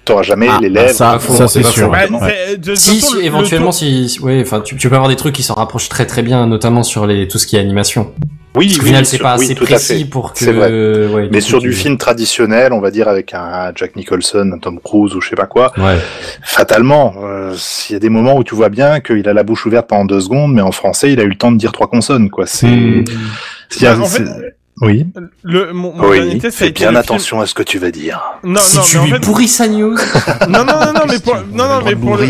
T'auras jamais Ah, les bah lèvres. ça, ça c'est sûr. Bah, Ouais. Si, éventuellement, tour- si, si- ouais, enfin, tu, tu peux avoir des trucs qui s'en rapprochent très très bien, notamment sur les tout ce qui est animation. Oui, Parce oui, final, c'est pas oui, assez tout à précis fait. pour que. C'est vrai. ouais, Mais sur du film traditionnel, on va dire avec un Jack Nicholson, un Tom Cruise ou je sais pas quoi, Ouais. fatalement, euh, il y a des moments où tu vois bien qu'il a la bouche ouverte pendant deux secondes, mais en français, il a eu le temps de dire trois consonnes, quoi. C'est, Bah, en fait, c'est- oui. Le, mon, mon dernier Oui. test, Fais bien film- attention à ce que tu vas dire. Non, si non, tu mais en lui fait, pourris sa news. non, non, non, non, mais pour, non, non, mais pour le,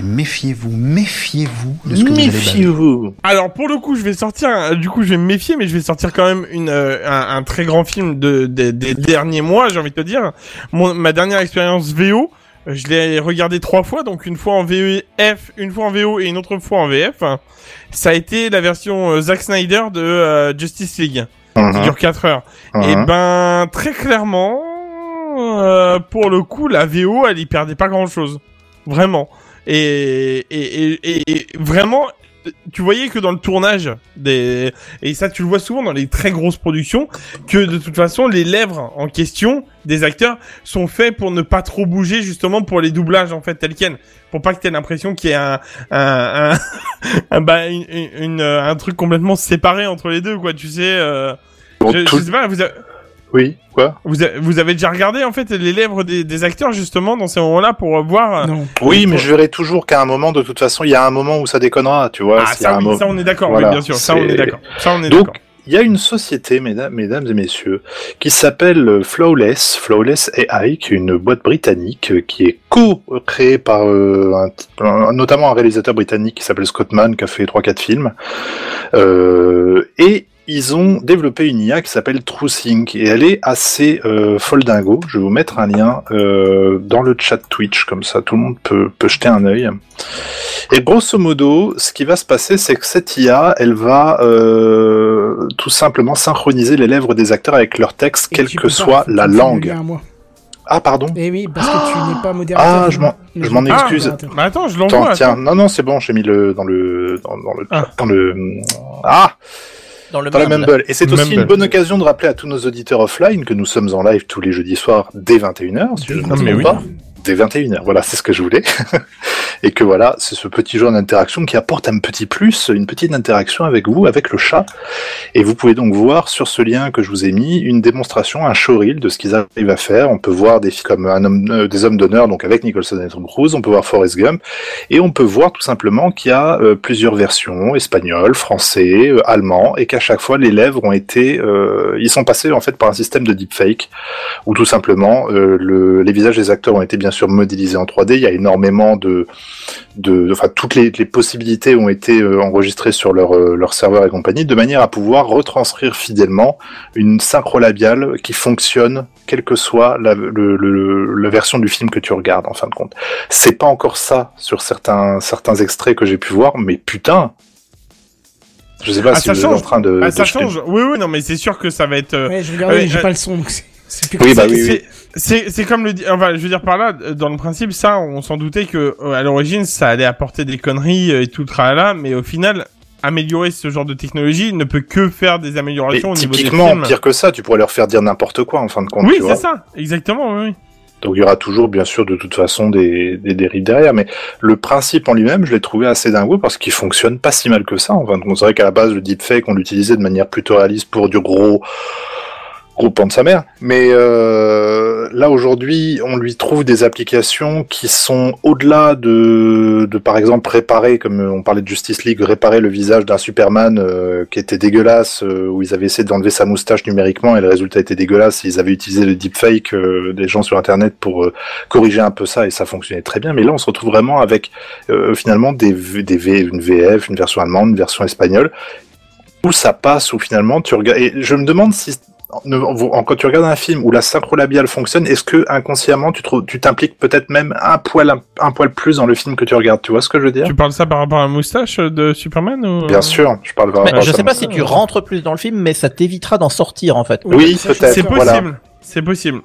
méfiez-vous, méfiez-vous de ce que. Méfiez-vous. Alors pour le coup, je vais sortir. Du coup, je vais me méfier, mais je vais sortir quand même une euh, un, un très grand film de, de- des derniers mois. J'ai envie de te dire, Mon, ma dernière expérience VO, je l'ai regardé trois fois, donc une fois en VF, une fois en VO et une autre fois en VF. Ça a été la version euh, Zack Snyder de euh, Justice League, qui Mhm, dure 4 heures. Et mhm. ben très clairement, euh, pour le coup, la VO, elle y perdait pas grand chose, vraiment. Et, et, et, et- et vraiment, tu voyais que dans le tournage des et ça tu le vois souvent dans les très grosses productions que de toute façon les lèvres en question des acteurs sont faits pour ne pas trop bouger justement pour les doublages en fait tels quels. Pour pas que t'aies l'impression qu'il y ait un un un, un, bah, une, euh, un truc complètement séparé entre les deux quoi tu sais euh, Bon, je, tout- je sais pas vous avez, Oui, quoi vous, avez, vous avez déjà regardé en fait les lèvres des, des acteurs justement dans ces moments-là pour voir euh, Non. Oui, mais je verrai toujours qu'à un moment, de toute façon, il y a un moment où ça déconnera, tu vois. ah ça, un oui, mo- ça on est d'accord Voilà, oui bien sûr ça on est d'accord ça on est Donc, d'accord il y a une société, mesdames, mesdames et messieurs, qui s'appelle euh, Flawless, Flawless AI, qui est une boîte britannique euh, qui est co-créée par euh, un- un- notamment un réalisateur britannique qui s'appelle Scott Mann, qui a fait 3-4 films. Euh, et ils ont développé une IA qui s'appelle TrueSync et elle est assez euh, folle dingo. Je vais vous mettre un lien euh, dans le chat Twitch, comme ça tout le monde peut, peut jeter un œil. Et grosso modo, ce qui va se passer, c'est que cette IA, elle va euh, tout simplement synchroniser les lèvres des acteurs avec leur texte, Et quelle que soit la langue. Ah, pardon. Eh oui, parce que tu n'es pas modérateur. Ah, je m'en- excuse. bah attends je l'envoie tiens, non, non, c'est bon, j'ai mis le dans le dans, dans le Ah. dans le ah Dans le dans Mumble. Mumble. Et c'est aussi Mumble. une bonne occasion de rappeler à tous nos auditeurs offline que nous sommes en live tous les jeudis soirs dès 21h, si je ne me oui. Dès 21h, voilà, c'est ce que je voulais. et que voilà, c'est ce petit jeu d'interaction qui apporte un petit plus, une petite interaction avec vous, avec le chat. Et vous pouvez donc voir sur ce lien que je vous ai mis une démonstration, un showreel de ce qu'ils arrivent à faire. On peut voir des comme euh, des hommes d'honneur, donc avec Nicholson et Tom Cruise. On peut voir Forrest Gump. Et on peut voir tout simplement qu'il y a euh, plusieurs versions, espagnol, français, euh, allemand, et qu'à chaque fois les lèvres ont été, euh, ils sont passés en fait par un système de deepfake, où tout simplement le, les visages des acteurs ont été bien sûr modélisés en 3D. Il y a énormément de, de, enfin toutes les, les possibilités ont été euh, enregistrées sur leur, euh, leur serveur et compagnie, de manière à pouvoir retranscrire fidèlement une synchro labiale qui fonctionne, quelle que soit la, le, le- la version du film que tu regardes en fin de compte. C'est pas encore ça sur certains certains extraits que j'ai pu voir, mais putain. Je sais pas Ah, si ça vous êtes en change. train de. Ah, de ça jeter- change. Oui, oui, non, mais c'est sûr que ça va être. euh, Ouais, je regardais, Ouais, j'ai euh, pas le son, donc c'est- c'est Oui, bah oui, oui. c'est- comme le. Enfin, je veux dire par là, dans le principe, ça, on s'en doutait que euh, à l'origine, ça allait apporter des conneries euh, et tout le tralala, mais au final, améliorer ce genre de technologie ne peut que faire des Mais améliorations au niveau des typiquement, pire que ça, tu pourrais leur faire dire n'importe quoi en fin de compte. Oui, c'est ça, exactement. Oui. Donc il y aura toujours, bien sûr, de toute façon, des, des dérives derrière. Mais le principe en lui-même, je l'ai trouvé assez dingue parce qu'il fonctionne pas si mal que ça. Enfin, c'est vrai qu'à la base, le deepfake, on l'utilisait de manière plutôt réaliste pour du gros gros pan de sa mère. Mais euh, là aujourd'hui, on lui trouve des applications qui sont au-delà de, de, par exemple, réparer, comme on parlait de Justice League, réparer le visage d'un Superman euh, qui était dégueulasse, euh, où ils avaient essayé d'enlever sa moustache numériquement et le résultat était dégueulasse. Ils avaient utilisé le deepfake euh, des gens sur Internet pour euh, corriger un peu ça et ça fonctionnait très bien. Mais là, on se retrouve vraiment avec euh, finalement des, des V, une VF, une version allemande, une version espagnole, où ça passe, où finalement tu regardes. Et je me demande si quand tu regardes un film où la synchro labiale fonctionne, est-ce que inconsciemment tu t'impliques peut-être même un poil un, un poil plus dans le film que tu regardes? Tu vois ce que je veux dire? Tu parles ça par rapport à la moustache de Superman ou... Bien sûr, je parle par Mais rapport à je sais pas si tu rentres plus dans le film, mais ça t'évitera d'en sortir en fait. Oui, peut-être. C'est possible. Voilà. C'est possible.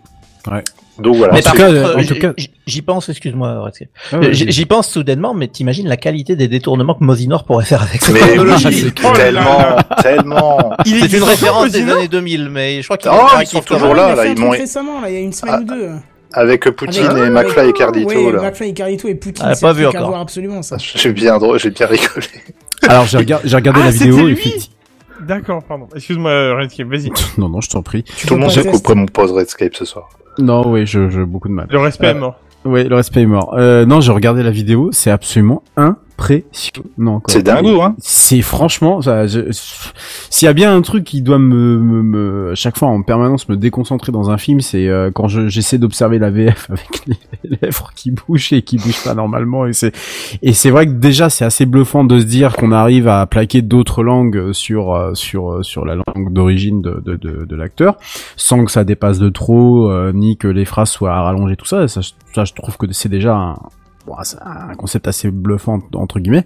Donc voilà. Mais par contre, en j- tout cas- j- j'y pense, excuse-moi, Redscape. Ah ouais, J'y pense soudainement, mais t'imagines la qualité des détournements que Mosinor pourrait faire avec cette Mais technologie. oui, Oh tellement, tellement. Il est C'est une référence des années 2000, mais je crois qu'il Oh, est ils sont toujours là, là, ils m'ont- récemment, là, il y a une semaine Ah, ou deux. Avec Poutine Avec- et avec- McFly et Cardito, ouais, là. McFly et Cardito et Poutine, Ah, c'est pas un vu encore. voir absolument, ça. J'ai bien, drôle- j'ai bien rigolé. Alors j'ai regardé, j'ai regardé Ah, la c'était vidéo. lui. D'accord, pardon. Excuse-moi, Redscape, vas-y. Non non, je t'en prie. Tu Tout le monde pas se tester. coupe mon pause Redscape ce soir. Non, oui, je, je beaucoup de mal. Le respect Euh, est mort. Oui, le respect est mort. Euh, non, j'ai regardé la vidéo, c'est absolument impressionnant. C'est dingo, hein. C'est franchement, s'il y a bien un truc qui doit me, me, me- à chaque fois en permanence me déconcentrer dans un film, c'est euh, quand je- j'essaie d'observer la VF avec les lèvres qui bougent et qui bougent pas normalement. Et c'est et c'est vrai que déjà c'est assez bluffant de se dire qu'on arrive à plaquer d'autres langues sur euh, sur euh, sur la langue d'origine de de, de, de l'acteur, sans que ça dépasse de trop, euh, ni que les phrases soient rallongées, tout ça. Ça, ça je trouve que c'est déjà un, bon, c'est un concept assez bluffant entre guillemets.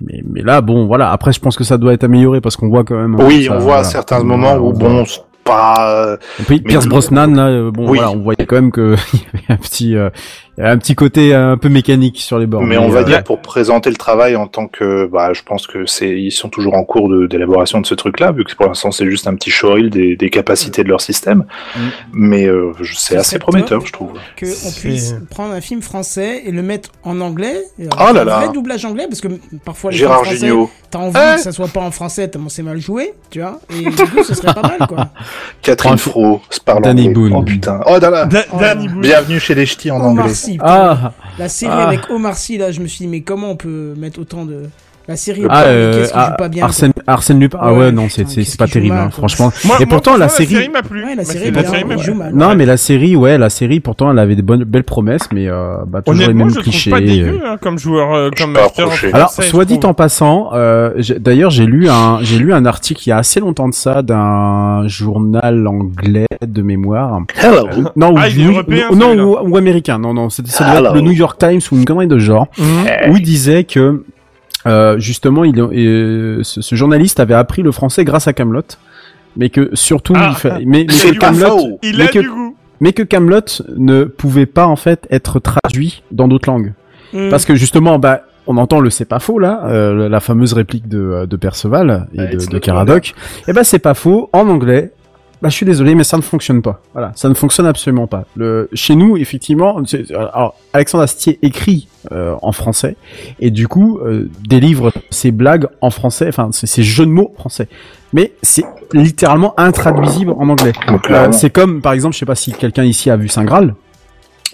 Mais, mais là, bon, voilà. Après, je pense que ça doit être amélioré parce qu'on voit quand même. Oui, ça, on voit voilà. certains moments où bon, c'est pas. euh, et puis Pierce Brosnan, là, euh, bon, Oui. voilà, on voyait quand même que il y avait un petit, euh, il y avait un petit côté un peu mécanique sur les bords. Mais on va euh, dire pour présenter le travail en tant que, bah, je pense que c'est, ils sont toujours en cours d'élaboration de ce truc-là, vu que pour l'instant c'est juste un petit showreel des, des capacités de leur système. Mm. Mais euh, c'est Ce assez prometteur, je trouve. qu'on C'est- puisse prendre un film français et le mettre en anglais. euh, Oh là un là. vrai doublage anglais, parce que parfois les Gérard films français, t'as envie Eh que ça soit pas en français tellement c'est mal joué, tu vois. Et du coup, ce serait pas mal, quoi. Catherine Fro, se parle Danny anglais. Boone. Oh putain. Oh là là. Da- Oh, Danny Boone. Bienvenue chez les ch'tis en Omar anglais. Sy. Ah, La série Ah. avec Omar Sy, là, je me suis dit, mais comment on peut mettre autant de. La série, ah, euh, qu'est-ce qui ah, joue pas bien Arsène, Arsène Lupin. Ah Ouais, ouais, non, c'est putain, c'est pas joue terrible, mal, hein, franchement. Moi, Et moi, pourtant, la franchement, série- m'a plu. Ouais, la série, la bien, série joue mal. Non, mais la série, ouais, la série, pourtant, elle avait des bonnes, belles promesses, mais euh, bah, toujours les mêmes je clichés. pas euh. dégueu hein, comme joueur, euh, comme approcher. Alors, français, soit dit en passant, euh, j'ai- d'ailleurs, j'ai lu un, j'ai lu un article il y a assez longtemps de ça d'un journal anglais de mémoire. Hello. Non, ou, Ah, ou- non, ou, ou américain. Non, non, c'était le New York Times ou une connerie de genre, Mhm. où il disait que euh, justement, il, euh, ce, ce journaliste avait appris le français grâce à Camelot, mais que surtout, Ah. il fa- mais, mais C'est que pas Camelot, faux. Il mais a que- du goût. mais que Camelot ne pouvait pas en fait être traduit dans d'autres langues. Mm. Parce que justement, bah, on entend le c'est pas faux là, euh, la fameuse réplique de, de Perceval et Ouais, de, Caradoc. Et ben c'est pas faux en anglais. Bah, je suis désolé, mais ça ne fonctionne pas. Voilà, ça ne fonctionne absolument pas. Le, chez nous, effectivement, c'est- alors Alexandre Astier écrit euh, en français et du coup euh, délivre ses blagues en français, enfin ses jeux de mots français. Mais c'est littéralement intraduisible en anglais. Euh, c'est comme, par exemple, je sais pas si quelqu'un ici a vu Saint Graal.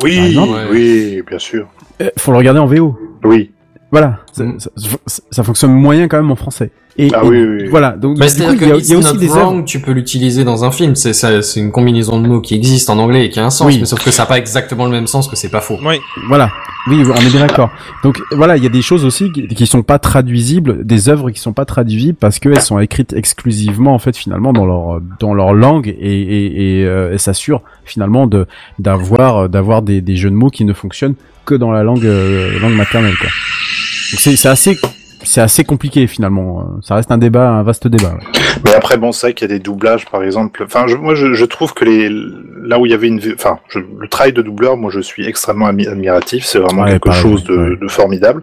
Oui, exemple. oui, bien sûr. Euh, faut le regarder en VO. Oui. Voilà, ça, Mm. ça- ça- ça fonctionne moyen quand même en français. Et, Ah et oui, voilà. Donc Bah, du coup, c'est-à-dire il y a, que il y a It's aussi Not des œuvres. Wrong, tu peux l'utiliser dans un film. C'est ça, c'est une combinaison de mots qui existe en anglais et qui a un sens, Oui. mais sauf que ça n'a pas exactement le même sens que c'est pas faux. Oui. Voilà. Oui, on est bien d'accord. Donc voilà, il y a des choses aussi qui, qui sont pas traduisibles, des œuvres qui sont pas traduisibles parce qu'elles sont écrites exclusivement en fait finalement dans leur dans leur langue et et, et, euh, elles s'assurent finalement de d'avoir d'avoir des, des jeux de mots qui ne fonctionnent que dans la langue euh, langue maternelle quoi. Donc c'est c'est assez c'est assez compliqué finalement. Ça reste un débat, un vaste débat. ouais. Mais après, bon, c'est vrai qu'il y a des doublages, par exemple. Enfin, je, moi, je, je trouve que les là où il y avait une, enfin, je- le travail de doubleur, moi, je suis extrêmement admiratif. C'est vraiment Ouais, quelque pareil, chose de, ouais. de formidable.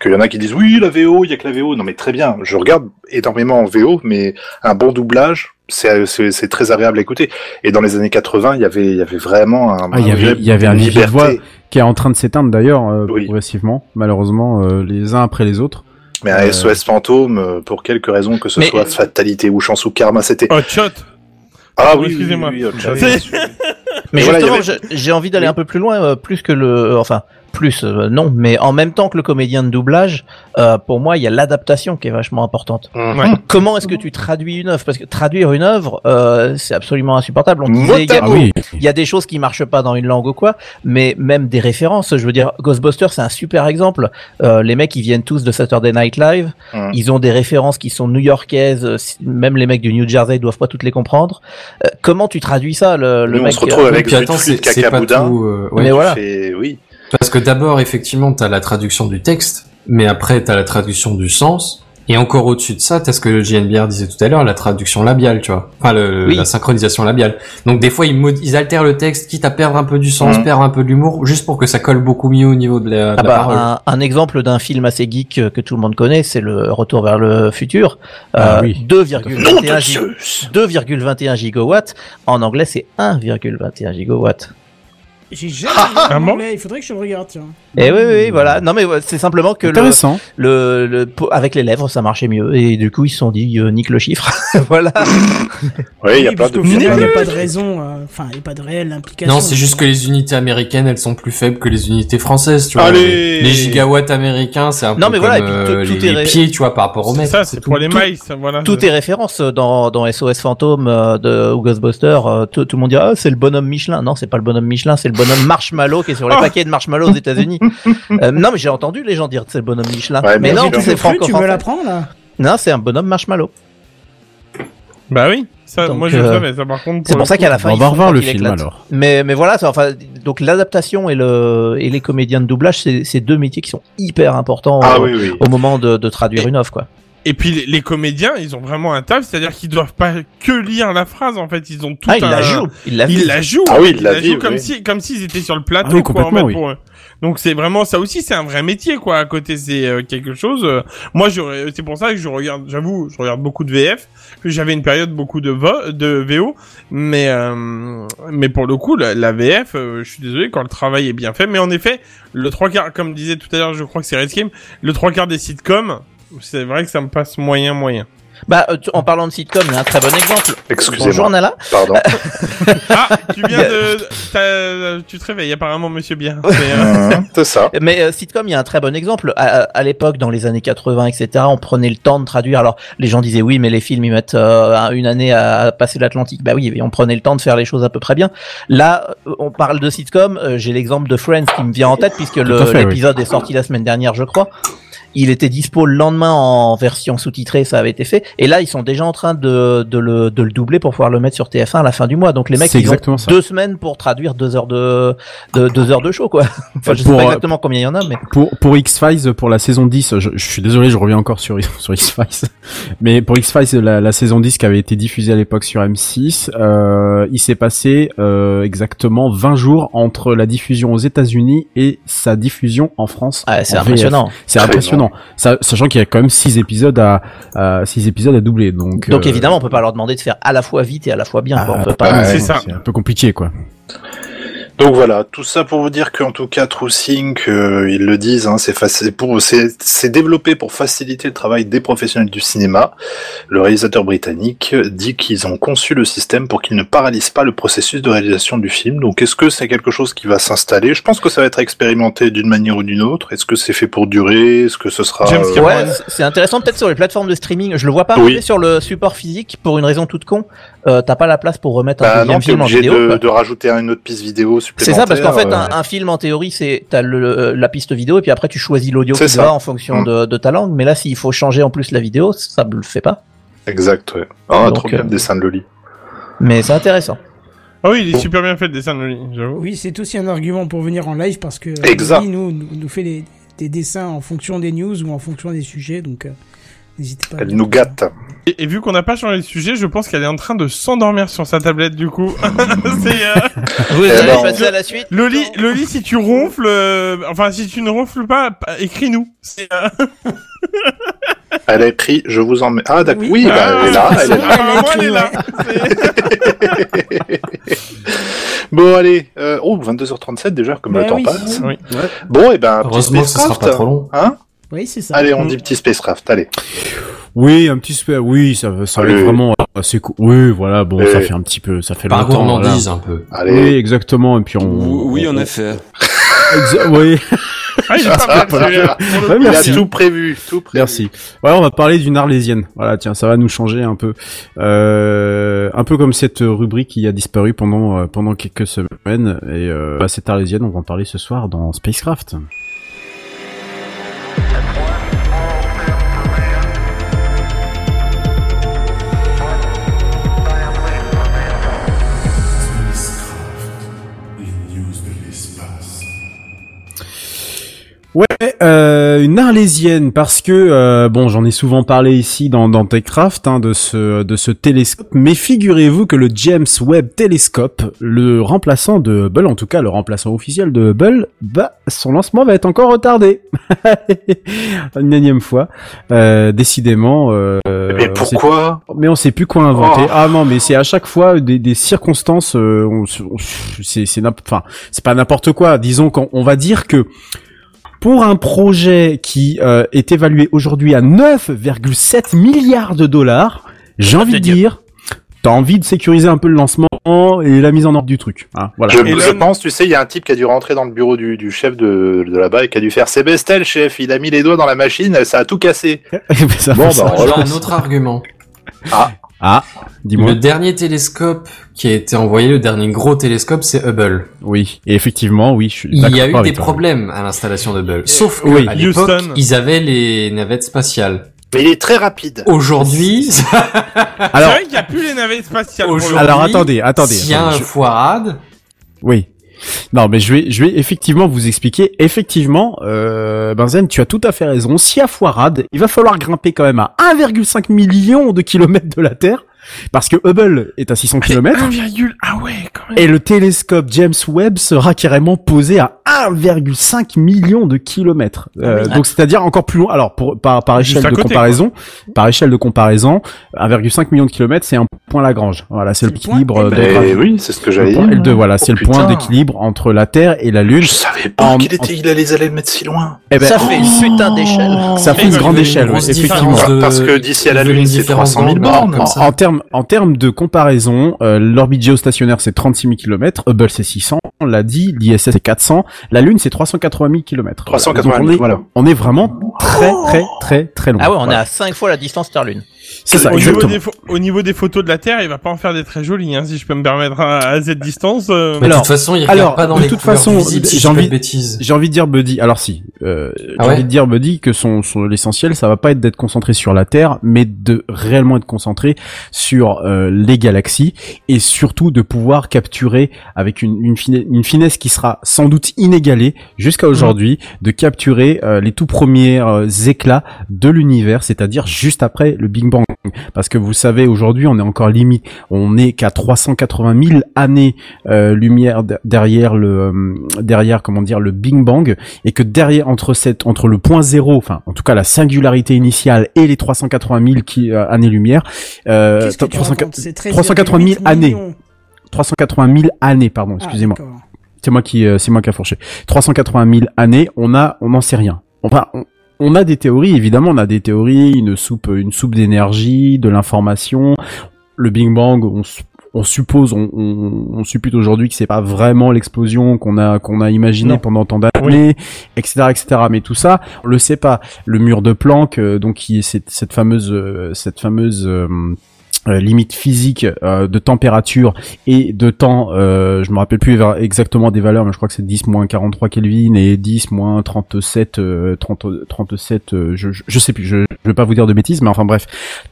Qu'il y en a qui disent oui, la VO, il y a que la VO. Non, mais très bien. Je regarde énormément en VO, mais un bon doublage. C'est c'est- c'est très agréable à écouter. Et dans les années 80, il y avait, il y avait vraiment un, Ah, il y avait- il y avait un vivier de voix. qui est en train de s'éteindre d'ailleurs euh, Oui. progressivement, malheureusement, euh, les uns après les autres. Mais un Euh, SOS fantôme, euh, pour quelque raison que ce Mais- soit fatalité ou chance ou karma, c'était. Hot shot. Ah oh, oui, excusez-moi. oui, oui, oui. Mais voilà, justement, avait- j'ai envie d'aller Oui. un peu plus loin, euh, plus que le, enfin, plus euh, non, mais en même temps que le comédien de doublage, euh, pour moi, il y a l'adaptation qui est vachement importante. Mhm. Ouais. Comment est-ce que tu traduis une œuvre? Parce que traduire une œuvre, euh, c'est absolument insupportable. On disait, il y a- à Ah oui, il y a des choses qui marchent pas dans une langue ou quoi, mais même des références. Je veux dire, Ghostbusters, c'est un super exemple. Euh, les mecs, ils viennent tous de Saturday Night Live. Mhm. Ils ont des références qui sont new-yorkaises. Même les mecs du New Jersey ils doivent pas toutes les comprendre. Euh, comment tu traduis ça, le, le Nous, on mec se retrouve euh, avec c'est pas Cacaboudin. tout. euh, ouais. Mais voilà. Fait- oui. Parce que d'abord, effectivement, t'as la traduction du texte, mais après, t'as la traduction du sens. Et encore au-dessus de ça, t'as ce que JNBR disait tout à l'heure, la traduction labiale, tu vois. Enfin, le, Oui. la synchronisation labiale. Donc des fois, ils, mod- ils altèrent le texte, quitte à perdre un peu du sens, Mhm. perdre un peu de l'humour, juste pour que ça colle beaucoup mieux au niveau de la, de Ah la bah, parole. un, un exemple d'un film assez geek euh, que tout le monde connaît, c'est le Retour vers le futur. Ah Euh, oui. 2,21 gi- 2,21 gigawatts. En anglais, c'est 1,21 gigawatts. J'ai jamais regardé Ah en anglais, il faudrait que je le regarde, tiens. Et oui, oui, oui, voilà. Non, mais c'est simplement que le, Intéressant. le, le, avec les lèvres, ça marchait mieux. Et du coup, ils se sont dit, euh, nique le chiffre. voilà. Oui, il y a Oui, plein de il n'y a pas de raison, euh, enfin, il n'y a pas de réelle implication. Non, c'est juste que les unités américaines, elles sont plus faibles que les unités françaises, tu vois. Allez Les gigawatts américains, c'est un Non, peu mais comme voilà, et puis euh, tout- les, tout est les pieds, tu vois, par rapport au C'est mètre. ça, c'est tout- pour les tout- miles, voilà. Tout est référence dans, dans SOS Fantôme euh, de, ou Ghostbusters. euh, tout, tout le monde dit, ah, c'est le bonhomme Michelin. Non, c'est pas le bonhomme Michelin, c'est le bonhomme Marshmallow qui est sur les Oh. paquets de Marshmallow aux États-Unis. Euh, non, mais j'ai entendu les gens dire que c'est le bonhomme Michelin. Ouais, mais non, c'est Cru, tu franco-français. l'apprends, là? Non, c'est un bonhomme Marshmallow. Bah oui, ça, Donc, moi je le euh, savais, ça par contre. C'est pour ça qu'à la fin, on va revoir le il film éclate. alors. Mais, mais voilà, ça, enfin, donc l'adaptation et le et les comédiens de doublage, c'est deux métiers qui sont hyper importants Ah au, oui, oui. au moment de, de traduire une offre, quoi. Et puis les, les comédiens, ils ont vraiment un taf, c'est-à-dire qu'ils doivent pas que lire la phrase, en fait, ils ont tout Ah, un... la joue, il la Ils la jouent. Ah oui, ils ils la jouent comme si, comme s'ils étaient sur le plateau, Ah oui, quoi, en complètement, fait, oui. pour eux. Donc c'est vraiment ça aussi, c'est un vrai métier, quoi. À côté, c'est euh, quelque chose. euh, moi, j'aurais, c'est pour ça que je regarde, j'avoue, je regarde beaucoup de VF. J'avais une période beaucoup de vo, de VO, mais euh, mais pour le coup, la, la VF, euh, je suis désolé quand le travail est bien fait. Mais en effet, le trois quarts, comme disait tout à l'heure, je crois que c'est Red Game, le trois quarts des sitcoms, c'est vrai que ça me passe moyen moyen. Bah, euh, tu- en parlant de sitcom, il y a un très bon exemple. Bonjour Excusez-moi. Nala. Pardon. Ah, tu viens de, t'as- tu te réveilles apparemment, Monsieur Bien. C'est, euh, ça. Mais euh, sitcom, il y a un très bon exemple. À, à l'époque, dans les années 80, etc., on prenait le temps de traduire. Alors, les gens disaient oui, mais les films, ils mettent euh, une année à, passer l'Atlantique. Bah oui, on prenait le temps de faire les choses à peu près bien. Là, euh, on parle de sitcom. euh, J'ai l'exemple de Friends qui me vient en tête puisque oui. l'épisode est sorti la semaine dernière, je crois. Il était dispo le lendemain en version sous-titrée, ça avait été fait. Et là, ils sont déjà en train de, de, le, de le doubler pour pouvoir le mettre sur TF1 à la fin du mois. Donc les mecs, ils ont ça. deux semaines pour traduire deux heures de, de deux heures de show, quoi. Enfin, je sais Pour, pas euh, exactement combien il y en a, mais Pour, pour X-Files, pour la saison 10, je, je suis désolé, je reviens encore sur, sur X-Files. Mais pour X-Files, la, la saison 10 qui avait été diffusée à l'époque sur M6, euh, il s'est passé euh, exactement 20 jours entre la diffusion aux États-Unis et sa diffusion en France. ah, c'est impressionnant. C'est Très impressionnant. Ça, sachant qu'il y a quand même 6 épisodes à, à 6 épisodes à doubler. Donc, Donc euh, évidemment, on peut pas leur demander de faire à la fois vite et à la fois bien. quoi. ah, On peut pas. ouais, c'est ça. C'est un peu compliqué, quoi. Donc voilà, tout ça pour vous dire qu'en tout cas, TrueSync, euh, ils le disent, hein, c'est faci- pour, c'est, c'est développé pour faciliter le travail des professionnels du cinéma. Le réalisateur britannique dit qu'ils ont conçu le système pour qu'il ne paralyse pas le processus de réalisation du film. Donc est-ce que c'est quelque chose qui va s'installer? Je pense que ça va être expérimenté d'une manière ou d'une autre. Est-ce que c'est fait pour durer? Est-ce que ce sera James euh. Ouais, c'est intéressant peut-être sur les plateformes de streaming. Je le vois pas Oui. arriver sur le support physique pour une raison toute con. Euh, T'as pas la place pour remettre un bah deuxième non, film en obligé vidéo. de, de rajouter une autre piste vidéo C'est supplémentaire. ça, parce qu'en fait, euh, un, un film en théorie, c'est t'as le, la piste vidéo et puis après tu choisis l'audio C'est qui va en fonction Mm. de, de ta langue. Mais là, s'il faut changer en plus la vidéo, ça ne le fait pas. Exact, ouais. Ah, Donc, trop bien euh, le dessin de Loli. Mais c'est intéressant. Ah oui, il est super bien fait le dessin de Loli, j'avoue. Oui, c'est aussi un argument pour venir en live parce que Exact. Lily nous, nous, nous fait des, des dessins en fonction des news ou en fonction des sujets, donc euh, n'hésitez pas. à Elle nous gâte. Et, et vu qu'on n'a pas changé de sujet, je pense qu'elle est en train de s'endormir sur sa tablette du coup. c'est euh... Vous Eh allez ben, passer à la suite Loli, Loli, si tu ronfles, euh, enfin si tu ne ronfles pas, pa- écris-nous. C'est, euh, Elle a écrit, je vous en mets. Ah, d'accord. Oui. Oui, bah, Ah, elle est là, elle est là. apparemment, elle est là. Bon, allez. Euh, oh, 22h37 déjà, comme Bah le temps oui. passe. Oui. Bon, et ben, petit Heureusement que ce sera pas trop long. Hein Oui, c'est ça. allez, on Mm. dit petit spacecraft. Allez. Oui, un petit spé- oui, ça, ça va Allez. être vraiment assez cool. Oui, voilà, bon, ça Allez. fait un petit peu, ça fait Par longtemps. voilà. gourmandise, un peu. Allez. Oui, exactement. Et puis on. Oui, on- en effet. Exa- oui. Ah, pas Voilà. le Ouais, coup, Il a merci. tout prévu, tout prévu. Merci. Voilà, on va parler d'une arlésienne. Voilà, tiens, ça va nous changer un peu. Euh, un peu comme cette rubrique qui a disparu pendant euh, pendant quelques semaines. Et euh, bah, cette arlésienne, on va en parler ce soir dans Spacecraft. Ouais, euh, une arlésienne parce que euh, bon, j'en ai souvent parlé ici dans, dans Techcraft hein, de ce de ce télescope. Mais figurez-vous que le James Webb Telescope, le remplaçant de Hubble, en tout cas le remplaçant officiel de Hubble, bah son lancement va être encore retardé une énième fois. Euh, décidément. Euh, Mais on sait- pourquoi mais on sait plus quoi inventer. Oh. Ah non, mais c'est à chaque fois des, des circonstances. euh, on c'est c'est enfin c'est pas n'importe quoi. Disons qu'on on va dire que pour un projet qui euh, est évalué aujourd'hui à 9,7 milliards de dollars, j'ai envie de dire, t'as envie de sécuriser un peu le lancement et la mise en ordre du truc. hein, voilà. Je, pense, tu sais, il y a un type qui a dû rentrer dans le bureau du, du chef de, de là-bas et qui a dû faire c'est Bestel, chef. Il a mis les doigts dans la machine, ça a tout cassé. Ça Bon, bah, J'ai relance. un autre argument. Ah, dis-moi. Le dernier télescope qui a été envoyé, le dernier gros télescope, c'est Hubble. Oui, et effectivement, oui, je suis Il y a eu des toi. problèmes à l'installation d'Hubble. Sauf que, oui, à l'époque, Houston. ils avaient les navettes spatiales. Mais il est très rapide. Aujourd'hui, Alors, C'est vrai qu'il n'y a plus les navettes spatiales. aujourd'hui, Alors, attendez, attendez, S'il y a attendez, un je- foirade, Oui. Non, mais je vais, je vais effectivement vous expliquer. Effectivement, euh, Benzen, tu as tout à fait raison. Si à foirade, il va falloir grimper quand même à 1,5 million de kilomètres de la Terre, parce que Hubble est à 600 kilomètres. 1, ah ouais, quand même. Et le télescope James Webb sera carrément posé à 1,5 million de kilomètres. Euh, donc c'est-à-dire encore plus loin. Alors pour par par échelle de côté, comparaison, par échelle de comparaison, 1,5 million de kilomètres, c'est un point Lagrange. Voilà, c'est C'est le point l'équilibre de Mais oui, c'est ce que j'allais dire. L2, voilà, Oh, c'est le point d'équilibre entre la Terre et la Lune. Je savais pas En- qu'il était, il allait aller le mettre si loin. Eh ben, Ça fait une putain d'échelle. ça fait une grande échelle, effectivement. de- Parce que d'ici à la Lune, une c'est différence 300 000 d'angle, bornes. en termes en termes de comparaison, euh, l'orbite géostationnaire c'est 36 000 km, Hubble c'est 600, on l'a dit, l'ISS c'est 400, la Lune c'est 380 000 km. 380 000, on est, voilà. on est vraiment très très très très loin. Ah ouais, on est Voilà. à 5 fois la distance Terre-Lune. C'est ça, au, niveau des pho- au niveau des photos de la Terre, il va pas en faire des très jolies, hein, si je peux me permettre à, à cette distance. euh. mais Alors- de toute façon, ils alors, regardent pas dans de les toute couleurs façon, visibles si j'ai envie- de bêtises. J'ai envie de dire Buddy. Alors si, euh, j'ai Ah ouais envie de dire Buddy que son, son l'essentiel, ça va pas être d'être concentré sur la Terre, mais de réellement être concentré sur euh, les galaxies et surtout de pouvoir capturer avec une une, fine- une finesse qui sera sans doute inégalée jusqu'à aujourd'hui, de capturer euh, les tout premiers euh, éclats de l'univers, c'est-à-dire juste après le Big Bang. Parce que vous savez, aujourd'hui, on est encore limite, on est qu'à 380 000 années euh, lumière de- derrière le euh, derrière comment dire le Big Bang. Et que derrière entre cette entre le point zéro enfin en tout cas la singularité initiale et les 380 000 qui, euh, années lumière euh, Qu'est-ce que tu 300 racontes C'est 380 000 années. millions. 380 000 années pardon Ah, excusez-moi. c'est moi qui c'est moi qui a fourché. 380 000 années on a on n'en sait rien. Enfin on, on a des théories évidemment on a des théories une soupe une soupe d'énergie de l'information le Big Bang on, on suppose on, on, on suppute aujourd'hui que c'est pas vraiment l'explosion qu'on a qu'on a imaginé Non. pendant tant d'années etc etc mais tout ça on le sait pas. Le mur de Planck euh, donc qui est cette, cette fameuse euh, cette fameuse euh, euh, limite physique euh, de température et de temps, euh, je me rappelle plus exactement des valeurs, mais je crois que c'est 10 moins 43 Kelvin et 10 moins 37, euh, 30, 37, euh, je, je, sais plus, je, je vais pas vous dire de bêtises, mais enfin bref,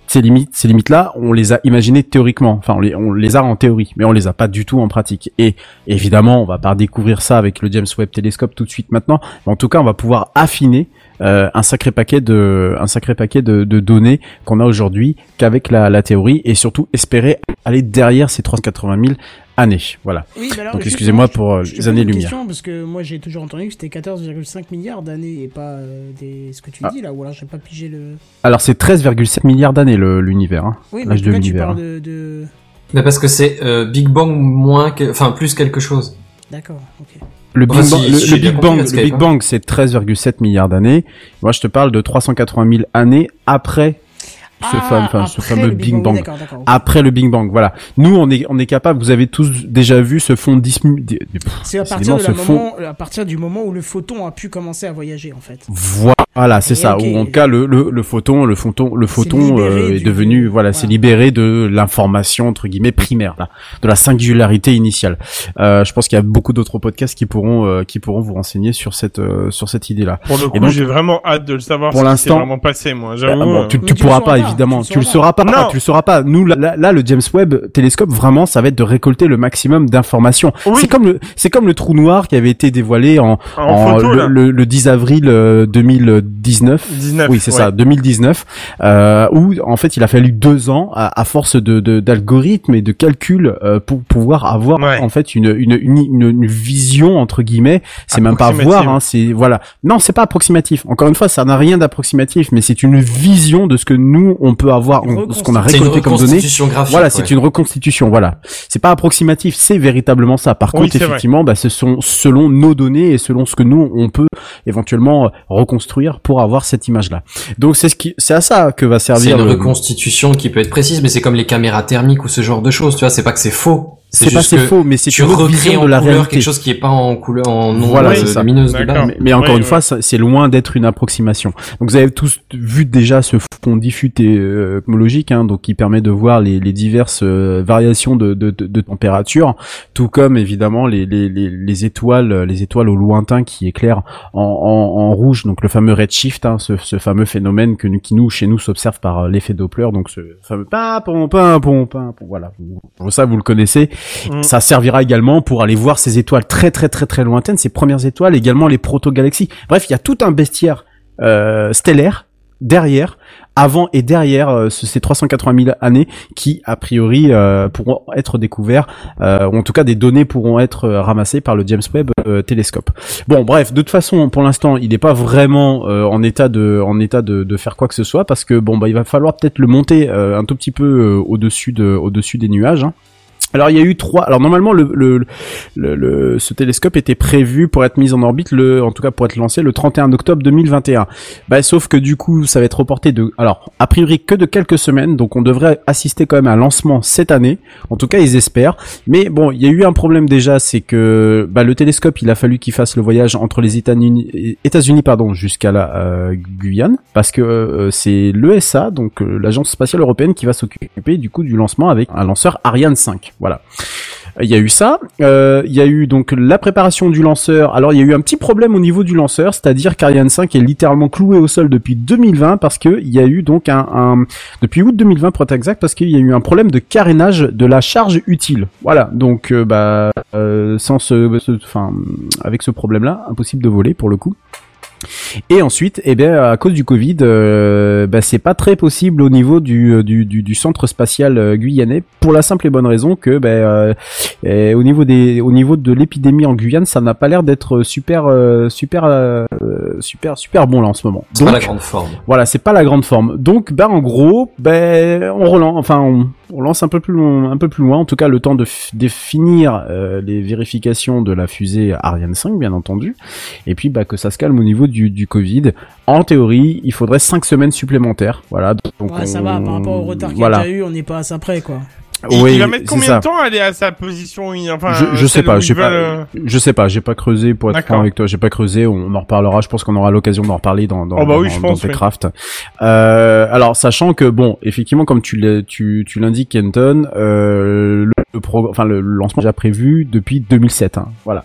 ces limites, ces limites-là, on les a imaginées théoriquement, enfin on les, on les a en théorie, mais on les a pas du tout en pratique. Et évidemment, on va pas découvrir ça avec le James Webb Telescope tout de suite maintenant, mais en tout cas, on va pouvoir affiner euh, un sacré paquet de, un sacré paquet de, de données qu'on a aujourd'hui qu'avec la, la théorie et surtout espérer aller derrière ces 380 000 années. Voilà. Oui, bah alors, Donc excusez-moi je- pour euh, je les une années-lumière. question, parce que moi j'ai toujours entendu que c'était 14,5 milliards d'années et pas euh, des... ce que tu Ah. dis là, ou alors j'ai pas pigé le. Alors c'est 13,7 milliards d'années l'univers, hein, Oui, l'âge de l'univers. hein. de. de... Mais parce que c'est euh, Big Bang moins, que... enfin plus quelque chose. D'accord, ok. Le Big si- le, si Big Bang, le Big hein. Bang, c'est 13,7 milliards d'années. Moi, je te parle de 380 000 années après ce, Ah, fameux, enfin, ce fameux le Big Bang. Après le Big Bang, voilà. Nous, on est, on est capable. Vous avez tous déjà vu ce fond dismu... di- di- pff, C'est à décidément, partir, de la ce fond- moment, à partir du moment où le photon a pu commencer à voyager en fait. Voilà, c'est Et ça. Ou en tout cas, le, le, le photon, le photon, le photon libéré euh, est du- devenu, voilà, c'est voilà. libéré de l'information entre guillemets primaire, là, de la singularité initiale. Euh, je pense qu'il y a beaucoup d'autres podcasts qui pourront, euh, qui pourront vous renseigner sur cette, euh, sur cette idée-là. Pour le coup, donc- j'ai vraiment hâte de le savoir Pour l'instant- vraiment passé, moi. Ah, J'avoue. bon, euh. tu, tu pourras pas, pas, évidemment. tu Tu le sauras pas. Non. Tu le sauras pas. Nous, là, là, là, le James Webb télescope, vraiment, ça va être de récolter le maximum d'informations. Oui. C'est comme le, c'est comme le trou noir qui avait été dévoilé en, En photo, le, là. le, le 10 avril euh, 2000, 2019. 19, oui, c'est ouais. ça, 2019, euh, où en fait il a fallu deux ans à, à force de de- d'algorithmes et de calculs euh, pour pouvoir avoir Ouais. en fait une une, une une une vision entre guillemets. C'est même pas Approximative. voir, hein, c'est voilà. Non, c'est pas approximatif. Encore une fois, ça n'a rien d'approximatif, mais c'est une vision de ce que nous on peut avoir, on- ce qu'on a récolté comme données. reconstitution graphique. Voilà, ouais. c'est une reconstitution. Voilà, c'est pas approximatif, c'est véritablement ça. Par Oui, contre, vrai. effectivement, bah, ce sont selon nos données et selon ce que nous on peut éventuellement euh, pour avoir cette image-là. Donc c'est ce qui, c'est à ça que va C'est servir. une le- reconstitution qui peut être précise, mais c'est comme les caméras thermiques ou ce genre de choses, tu vois, c'est pas que c'est faux. C'est pas c'est faux, mais c'est tu recrées vision en de la couleur réalité. quelque chose qui est pas en couleur, en non Voilà, euh, c'est ça. lumineuse de base. Mais, mais encore Ouais, une fois, c'est loin d'être une approximation. Donc vous avez tous vu déjà ce fond diffus euh, cosmologique, hein, donc qui permet de voir les, les diverses euh, variations de, de, de, de température, tout comme évidemment les, les, les, les étoiles, euh, les étoiles au lointain qui éclairent en, en, en rouge, donc le fameux redshift, hein, ce, ce fameux phénomène que nous, qui nous chez nous s'observe par euh, l'effet Doppler, donc ce fameux pimpon, pimpon, pimpon, voilà. Vous- Ça vous le connaissez. Mm. Ça servira également pour aller voir ces étoiles très très très très lointaines, ces premières étoiles, également les proto-galaxies. Bref, il y a tout un bestiaire euh, stellaire derrière, avant et derrière euh, ce- ces 380 000 années qui, a priori, euh, pourront être découverts, euh, ou en tout cas des données pourront être euh, ramassées par le James Webb euh, télescope. Bon, bref, de toute façon, pour l'instant, il n'est pas vraiment euh, en état de en état de, de faire quoi que ce soit parce que bon, bah, il va falloir peut-être le monter un tout petit peu au-dessus de au-dessus des nuages. hein. Alors il y a eu trois. Alors normalement le, le, le, le- ce télescope était prévu pour être mis en orbite le, en tout cas pour être lancé le 31 octobre 2021. Bah sauf que du coup ça va être reporté de, alors a priori que de quelques semaines, donc on devrait assister quand même à un lancement cette année. En tout cas ils espèrent. Mais bon il y a eu un problème déjà, c'est que bah, le télescope il a fallu qu'il fasse le voyage entre les États-Unis, États-Unis pardon jusqu'à la euh, Guyane parce que euh, c'est l'ESA donc euh, l'agence spatiale européenne qui va s'occuper du coup du lancement avec un lanceur Ariane 5. Voilà. Il y a eu ça. Euh, il y a eu donc la préparation du lanceur. Alors il y a eu un petit problème au niveau du lanceur, c'est-à-dire qu'Ariane 5 est littéralement cloué au sol depuis 2020 parce que il y a eu donc un, depuis août 2020 pour être exact parce qu'il y a eu un problème de carénage de la charge utile. Voilà. Donc euh, bah euh, sans ce- enfin avec ce problème-là, impossible de voler pour le coup. Et ensuite, eh bien, à cause du Covid, euh, bah, c'est pas très possible au niveau du, du, du, du centre spatial euh, guyanais pour la simple et bonne raison que, bah, euh, eh, au niveau des, au niveau de l'épidémie en Guyane, ça n'a pas l'air d'être super, euh, super, euh, super, super bon là en ce moment. C'est pas la Donc, grande forme. voilà, c'est pas la grande forme. Donc, ben en gros, ben on relance, enfin on, on lance un peu plus loin, un peu plus loin. En tout cas, le temps de, f- de finir euh, les vérifications de la fusée Ariane 5, bien entendu, et puis bah que ça se calme au niveau du, du Covid. En théorie, il faudrait cinq semaines supplémentaires. Voilà. Donc Ouais, ça va, par rapport au retard qu'il y a eu, on n'est pas à ça près, quoi. Il, Oui, il va mettre combien de temps à aller à sa position enfin, je, je sais pas, j'ai pas, euh, je sais pas, j'ai pas creusé pour être franc avec toi, j'ai pas creusé, on en reparlera, je pense qu'on aura l'occasion d'en reparler dans dans Oh bah dans, oui, je dans pense, oui. Techcraft. Euh, alors sachant que bon, effectivement comme tu l'as tu tu l'indiques Kenton, euh, le, le pro- enfin le, le lancement est déjà prévu depuis 2007 hein. Voilà.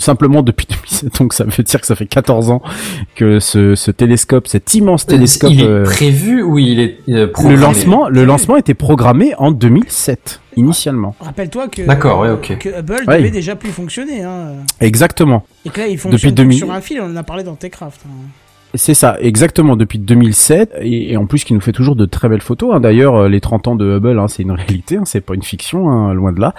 Simplement depuis 2007, donc ça veut dire que ça fait 14 ans que ce, ce télescope, cet immense télescope, il est euh, prévu ou il est euh, le programmé lancement, le lancement était programmé en 2007 initialement. Rappelle-toi que, D'accord, ouais, ok. que Hubble Ouais. devait déjà plus fonctionner. Hein. Exactement. Et que là, il fonctionne Depuis plus 2000. sur un fil, on en a parlé dans Techcraft. hein. C'est ça, exactement, depuis 2007, et, en plus qui nous fait toujours de très belles photos. hein. D'ailleurs, euh, les 30 ans de Hubble, hein, c'est une réalité, hein, c'est pas une fiction, hein, loin de là.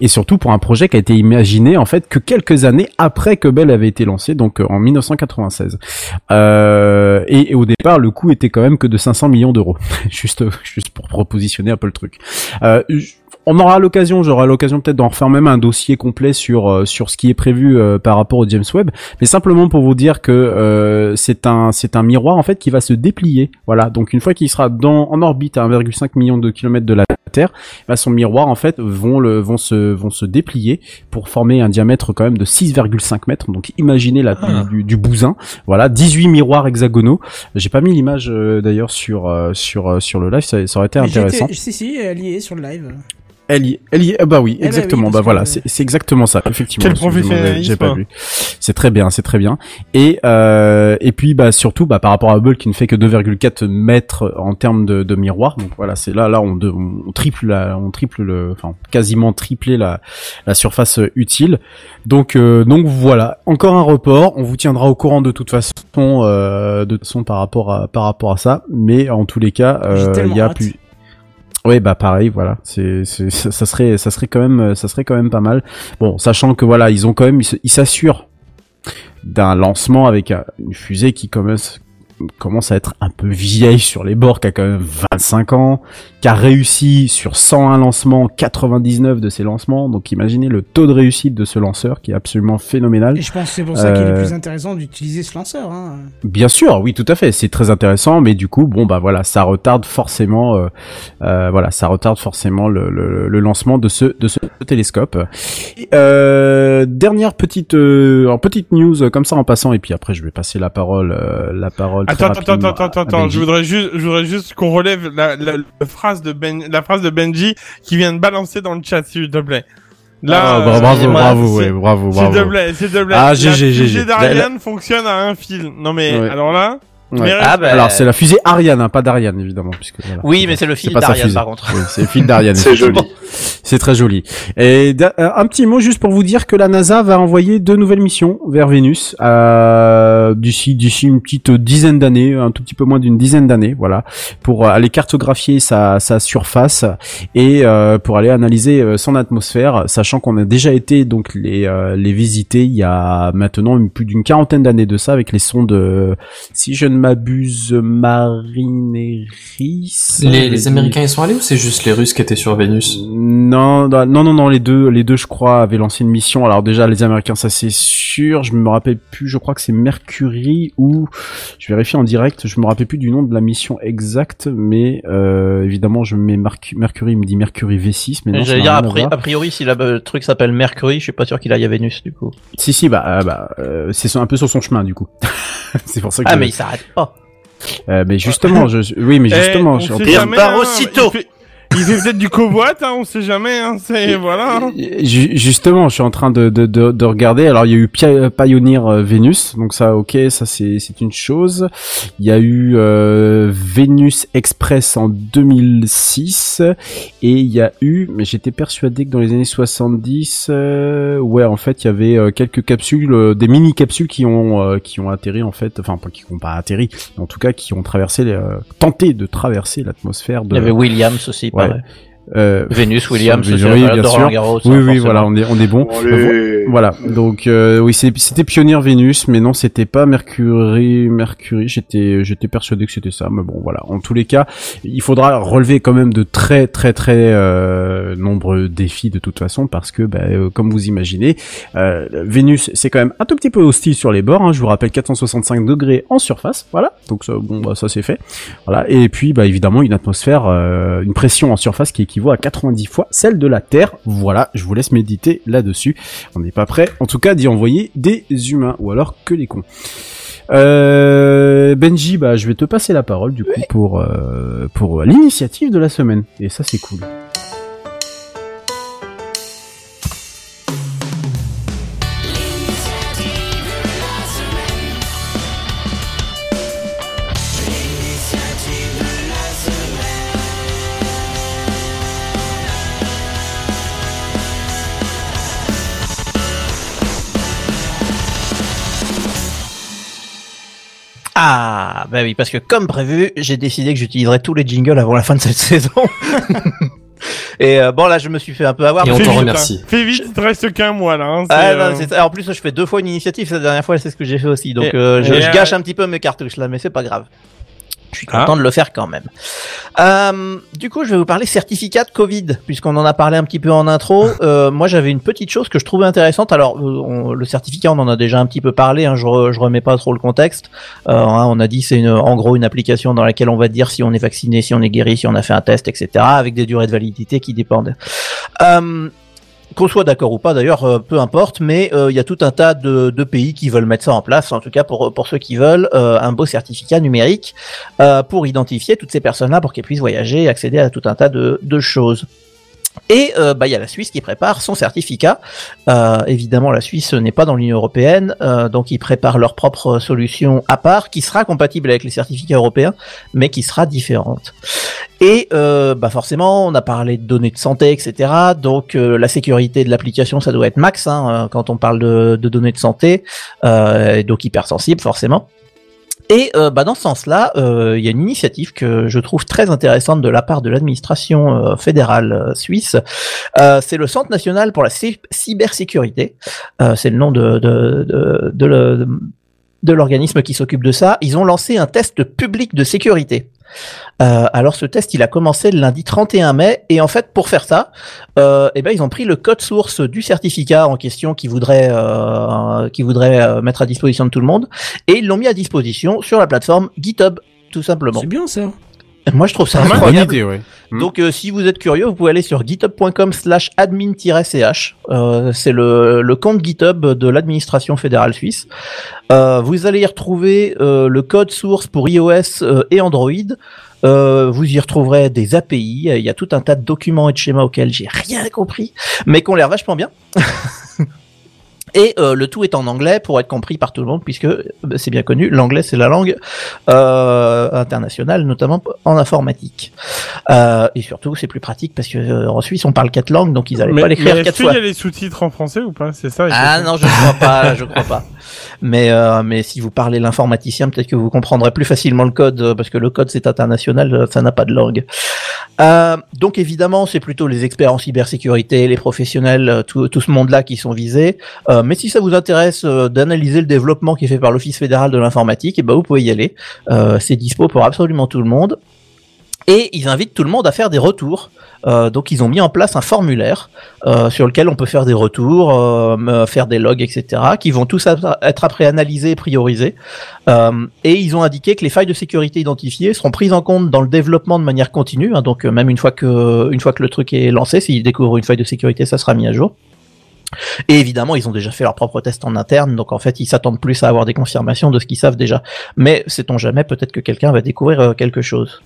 Et surtout pour un projet qui a été imaginé en fait que quelques années après que Hubble avait été lancé, donc euh, en 1996. Euh, et, au départ, le coût était quand même que de 500 millions d'euros, juste, juste pour repositionner un peu le truc. On aura l'occasion, j'aurai l'occasion peut-être d'en refaire même un dossier complet sur euh, sur ce qui est prévu euh, par rapport au James Webb, mais simplement pour vous dire que euh, c'est un c'est un miroir en fait qui va se déplier. Voilà, donc une fois qu'il sera dans en orbite à 1,5 million de kilomètres de la Terre, bah, son miroir en fait vont le vont se vont se déplier pour former un diamètre quand même de 6,5 mètres. Donc imaginez la taille du, du bousin. Voilà, 18 miroirs hexagonaux. J'ai pas mis l'image euh, d'ailleurs sur euh, sur euh, sur le live, ça, ça aurait été Mais intéressant. Si, si, elle y est sur le live. Elle y, elle y, ah bah oui, Eh ben exactement. oui, bah parce voilà, que- c'est c'est exactement ça, effectivement. Quel professionnalisme. J'ai pas vu. C'est très bien, c'est très bien. Et euh, et puis bah surtout bah par rapport à Hubble qui ne fait que 2,4 mètres en termes de, de miroir. Donc voilà, c'est là là on, de- on triple la, on triple le, enfin quasiment tripler la la surface utile. Donc euh, donc voilà, encore un report. On vous tiendra au courant de toute façon, euh, de toute façon par rapport à par rapport à ça. Mais en tous les cas, euh, il y a hâte. plus. Ouais bah pareil voilà. C'est c'est ça ça serait ça serait quand même ça serait quand même pas mal. Bon sachant que voilà ils ont quand même ils s'assurent d'un lancement avec un- une fusée qui commence commence à être un peu vieille sur les bords qui a quand même 25 ans qui a réussi sur 101 lancements 99 de ces lancements donc imaginez le taux de réussite de ce lanceur qui est absolument phénoménal Et je pense que c'est pour ça qu'il est Euh, plus intéressant d'utiliser ce lanceur. Hein. Bien sûr, oui, tout à fait. C'est très intéressant, mais du coup, bon, bah voilà, ça retarde forcément, euh, euh, voilà, ça retarde forcément le, le, le lancement de ce de ce télescope. Et, euh, dernière petite euh, alors, petite news comme ça en passant, et puis après, je vais passer la parole, euh, la parole. très Attends, attends, attends, attends, attends, je voudrais juste, je voudrais juste qu'on relève la, la, la phrase de Ben, la phrase de Benji qui vient de balancer dans le chat, s'il te plaît. Ah, euh, bra- bravo, bravo, ouais, bravo, S'il bravo. te plaît, s'il te plaît. Ah, GG, GG. La- d'Ariane fonctionne à un fil. Non mais, Ouais. alors là, Ouais. Ah, bah, Alors c'est la fusée Ariane, hein, pas d'Ariane évidemment, puisque voilà. Oui, mais c'est le fil d'Ariane, par contre. Oui, c'est le fil d'Ariane. C'est joli. C'est très joli. Et euh, un petit mot juste pour vous dire que la NASA va envoyer deux nouvelles missions vers Vénus euh, d'ici d'ici une petite dizaine d'années, un tout petit peu moins d'une dizaine d'années, voilà, pour aller cartographier sa, sa surface et euh, pour aller analyser euh, son atmosphère, sachant qu'on a déjà été donc les euh, les visiter il y a maintenant plus d'une quarantaine d'années de ça avec les sondes, euh, si je ne m'abuse, Marineris. Les, les Américains ils sont allés ou c'est juste les Russes qui étaient sur Vénus Non, non, non, non, les deux, les deux, je crois, avaient lancé une mission. Alors déjà, les Américains, ça c'est sûr. Je me rappelle plus. Je crois que c'est Mercury ou je vérifie en direct. Je me rappelle plus du nom de la mission exacte, mais euh, évidemment, je mets Mercury. Il me dit Mercury V6, mais non, J'allais dire, a, a priori, si la- le truc s'appelle Mercury, je suis pas sûr qu'il aille à Vénus, du coup. Si, si, bah, euh, bah, euh, c'est un peu sur son chemin du coup. c'est pour ça que. Ah, mais il s'arrête pas. Euh, mais justement, je, oui, mais Eh, justement, on je suis en sait train- jamais, part aussitôt. Il fait, il fait peut-être du covoit, hein, on sait jamais, hein, c'est, voilà. hein. Ju- Justement, je suis en train de, de, de, de regarder. Alors, il y a eu Pi- Pioneer euh, Venus, donc ça, ok, ça c'est c'est une chose. Il y a eu euh, Venus Express en 2006 et il y a eu, mais j'étais persuadé que dans les années 70, euh, ouais, en fait, il y avait euh, quelques capsules, euh, des mini capsules qui ont euh, qui ont atterri en fait, enfin pas qui n'ont pas atterri, mais en tout cas qui ont traversé, les, euh, tenté de traverser l'atmosphère de. Il y avait Williams aussi, Ouais. Pareil. Euh, Vénus, Williams, la- bien sûr. Garros, Oui, hein, oui, forcément. voilà, on est, on est bon. Allez. Voilà, donc euh, oui, c'est- c'était Pionnier Vénus, mais non, c'était pas Mercury. Mercury, j'étais, j'étais persuadé que c'était ça, mais bon, voilà. En tous les cas, il faudra relever quand même de très, très, très euh, nombreux défis de toute façon, parce que, bah, euh, comme vous imaginez, euh, Vénus, c'est quand même un tout petit peu hostile sur les bords. Hein, je vous rappelle 465 degrés en surface, voilà. Donc ça, bon, bah, ça c'est fait. Voilà. Et puis, bah, évidemment, une atmosphère, euh, une pression en surface qui équivaut à 90 fois celle de la Terre. Voilà. Je vous laisse méditer là-dessus. On n'est pas prêt, en tout cas, d'y envoyer des humains, ou alors que les cons. Euh, Benji, bah, je vais te passer la parole du coup pour euh, pour l'initiative de la semaine. Et ça, c'est cool. Ah, bah oui, parce que comme prévu, j'ai décidé que j'utiliserais tous les jingles avant la fin de cette saison. Et euh, bon, là, je me suis fait un peu avoir. Et on Fais t'en vite, remercie. hein. Fais vite, il te reste qu'un mois, là, hein, Ah, euh, non. En plus, je fais deux fois une initiative. Cette dernière fois, c'est ce que j'ai fait aussi. Donc, Et- euh, je, je euh, gâche un petit peu mes cartouches là, mais c'est pas grave. Je suis Ah. content de le faire quand même. Euh, du coup, je vais vous parler certificat de Covid, puisqu'on en a parlé un petit peu en intro. Euh, moi, j'avais une petite chose que je trouvais intéressante. Alors, euh, on- le certificat, on en a déjà un petit peu parlé. Hein, je, re- je remets pas trop le contexte. Euh, hein, on a dit c'est en gros une application dans laquelle on va dire si on est vacciné, si on est guéri, si on a fait un test, etc. Avec des durées de validité qui dépendent. Qu'on soit d'accord ou pas d'ailleurs, euh, peu importe, mais euh, il y a tout un tas de, pays qui veulent mettre ça en place, en tout cas pour, ceux qui veulent, euh, un beau certificat numérique pour identifier toutes ces personnes-là pour qu'elles puissent voyager et accéder à tout un tas de choses. Et euh, bah il y a la Suisse qui prépare son certificat. Euh, évidemment, la Suisse n'est pas dans l'Union européenne, euh, donc ils préparent leur propre solution à part, qui sera compatible avec les certificats européens, mais qui sera différente. Et euh, bah forcément, on a parlé de données de santé, etc. Donc euh, la sécurité de l'application, ça doit être max hein, euh, quand on parle de, données de santé, euh, et donc hypersensible forcément. Et euh, bah, dans ce sens-là, euh, il y a une initiative que je trouve très intéressante de la part de l'administration euh, fédérale euh, suisse. C'est le Centre national pour la cy- cybersécurité. C'est le nom de, de, de, de l'organisme qui s'occupe de ça. Ils ont lancé un test public de sécurité. Euh, alors ce test, il a commencé le lundi 31 mai et en fait pour faire ça, euh, eh ben ils ont pris le code source du certificat en question qui voudrait euh, qui voudrait euh, mettre à disposition de tout le monde et ils l'ont mis à disposition sur la plateforme GitHub tout simplement. C'est bien ça. Moi je trouve ça incroyable. idée, ouais. Mm. Donc euh, si vous êtes curieux, vous pouvez aller sur github.com slash admin-ch. Euh, c'est le, le compte GitHub de l'administration fédérale suisse. Euh, vous allez y retrouver euh, le code source pour iOS euh, et Android. Euh, vous y retrouverez des API. Il y a tout un tas de documents et de schémas auxquels j'ai rien compris, mais qui ont l'air vachement bien. Et euh, le tout est en anglais pour être compris par tout le monde, puisque euh, c'est bien connu, l'anglais c'est la langue euh, internationale, notamment en informatique. Euh, et surtout, c'est plus pratique parce que euh, en Suisse on parle quatre langues, donc ils n'allaient pas l'écrire quatre est-ce qu'il fois. y a les sous-titres en français ou pas? C'est ça. Ah non, je ne crois pas, je crois pas. Mais euh, mais si vous parlez l'informaticien, peut-être que vous comprendrez plus facilement le code parce que le code c'est international, ça n'a pas de langue. Euh, donc évidemment, c'est plutôt les experts en cybersécurité, les professionnels, euh, tout, tout ce monde-là qui sont visés. Euh, mais si ça vous intéresse euh, d'analyser le développement qui est fait par l'Office fédéral de l'informatique, et ben vous pouvez y aller. Euh, c'est dispo pour absolument tout le monde. Et ils invitent tout le monde à faire des retours. Euh, donc ils ont mis en place un formulaire euh, sur lequel on peut faire des retours, euh, faire des logs, etc., qui vont tous être après analysés et priorisés. Et ils ont indiqué que les failles de sécurité identifiées seront prises en compte dans le développement de manière continue. hein. donc même une fois que une fois que le truc est lancé, s'ils découvrent une faille de sécurité, ça sera mis à jour. Et évidemment, ils ont déjà fait leur propre test en interne, donc en fait, ils s'attendent plus à avoir des confirmations de ce qu'ils savent déjà. Mais sait-on jamais, peut-être que quelqu'un va découvrir euh, quelque chose.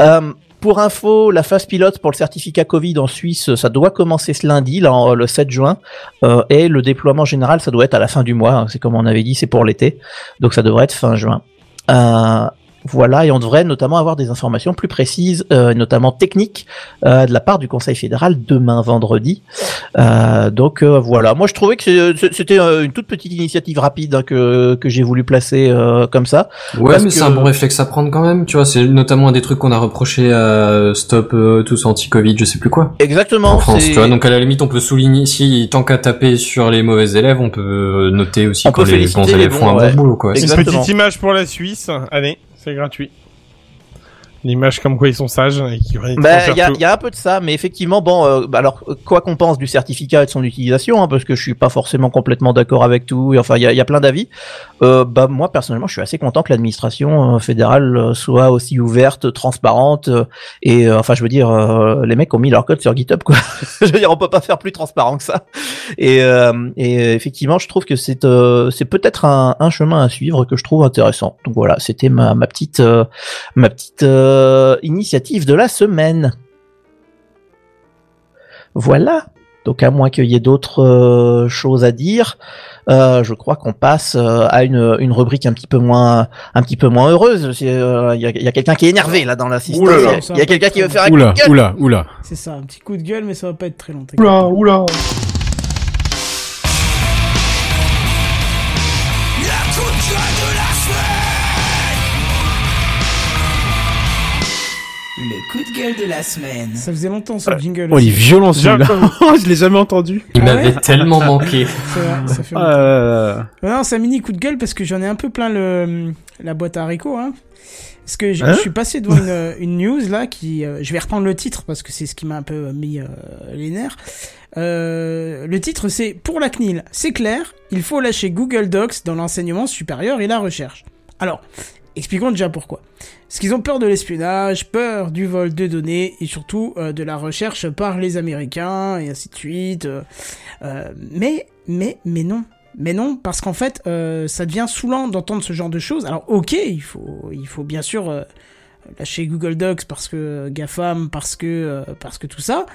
Euh, pour info, la phase pilote pour le certificat Covid en Suisse, ça doit commencer ce lundi, le 7 juin, euh, et le déploiement général, ça doit être à la fin du mois. hein. C'est comme on avait dit, c'est pour l'été, donc ça devrait être fin juin. Voilà, et on devrait notamment avoir des informations plus précises, euh, notamment techniques, euh, de la part du Conseil fédéral demain vendredi. Euh, donc euh, voilà, moi je trouvais que c'est- c'était euh, une toute petite initiative rapide hein, que, que j'ai voulu placer euh, comme ça. Ouais, Parce mais c'est un bon réflexe à prendre quand même, tu vois, c'est notamment un des trucs qu'on a reproché à Stop euh, tous anti-Covid, je sais plus quoi. Exactement. En France, c'est- tu vois, donc à la limite, on peut souligner, si tant qu'à taper sur les mauvais élèves, on peut noter aussi On quand les bons les élèves bons, font un bon boulot, quoi. Une Exactement. petite image pour la Suisse. Allez, c'est gratuit. L'image comme quoi ils sont sages et qui Bah, il y a, y a un peu de ça, mais effectivement, bon, euh, bah, alors quoi qu'on pense du certificat et de son utilisation, hein, parce que je suis pas forcément complètement d'accord avec tout, et enfin il y a, y a plein d'avis. Euh, bah moi personnellement, je suis assez content que l'administration euh, fédérale euh, soit aussi ouverte, transparente, euh, et euh, enfin je veux dire, euh, les mecs ont mis leur code sur GitHub, quoi. je veux dire, on peut pas faire plus transparent que ça. Et, euh, et effectivement, je trouve que c'est euh, c'est peut-être un, un chemin à suivre que je trouve intéressant. Donc voilà, c'était ma, ma petite ma petite euh, initiative de la semaine. Voilà. Donc à moins qu'il y ait d'autres euh, choses à dire, euh, je crois qu'on passe euh, à une, une rubrique un petit peu moins un petit peu moins heureuse. Euh, Il y a, il y a quelqu'un qui est énervé là dans l'assistance. Il y a- quelqu'un qui veut faire un Oula, coup de gueule. oula, oula. C'est ça, un petit coup de gueule, mais ça va pas être très long. Oula, oula. Le coup de gueule de la semaine. Ça faisait longtemps ce jingle. Oh, il est violent celui-là. Je l'ai jamais entendu. Il Ah m'avait tellement manqué. C'est vrai, ça fait Ah, longtemps. Non, c'est un mini coup de gueule parce que j'en ai un peu plein le la boîte à haricots. Hein. Parce que je, Hein je suis passé devant une, une news là qui, euh, je vais reprendre le titre parce que c'est ce qui m'a un peu mis euh, les nerfs. Euh, le titre c'est pour la CNIL, c'est clair, il faut lâcher Google Docs dans l'enseignement supérieur et la recherche. Alors, expliquons déjà pourquoi. Parce qu'ils ont peur de l'espionnage, peur du vol de données et surtout euh, de la recherche par les Américains et ainsi de suite. euh, euh, mais, mais, mais non. Mais non, parce qu'en fait, euh, ça devient saoulant d'entendre ce genre de choses. Alors, ok, il faut, il faut bien sûr lâcher Google Docs parce que GAFAM, parce que, parce que tout ça.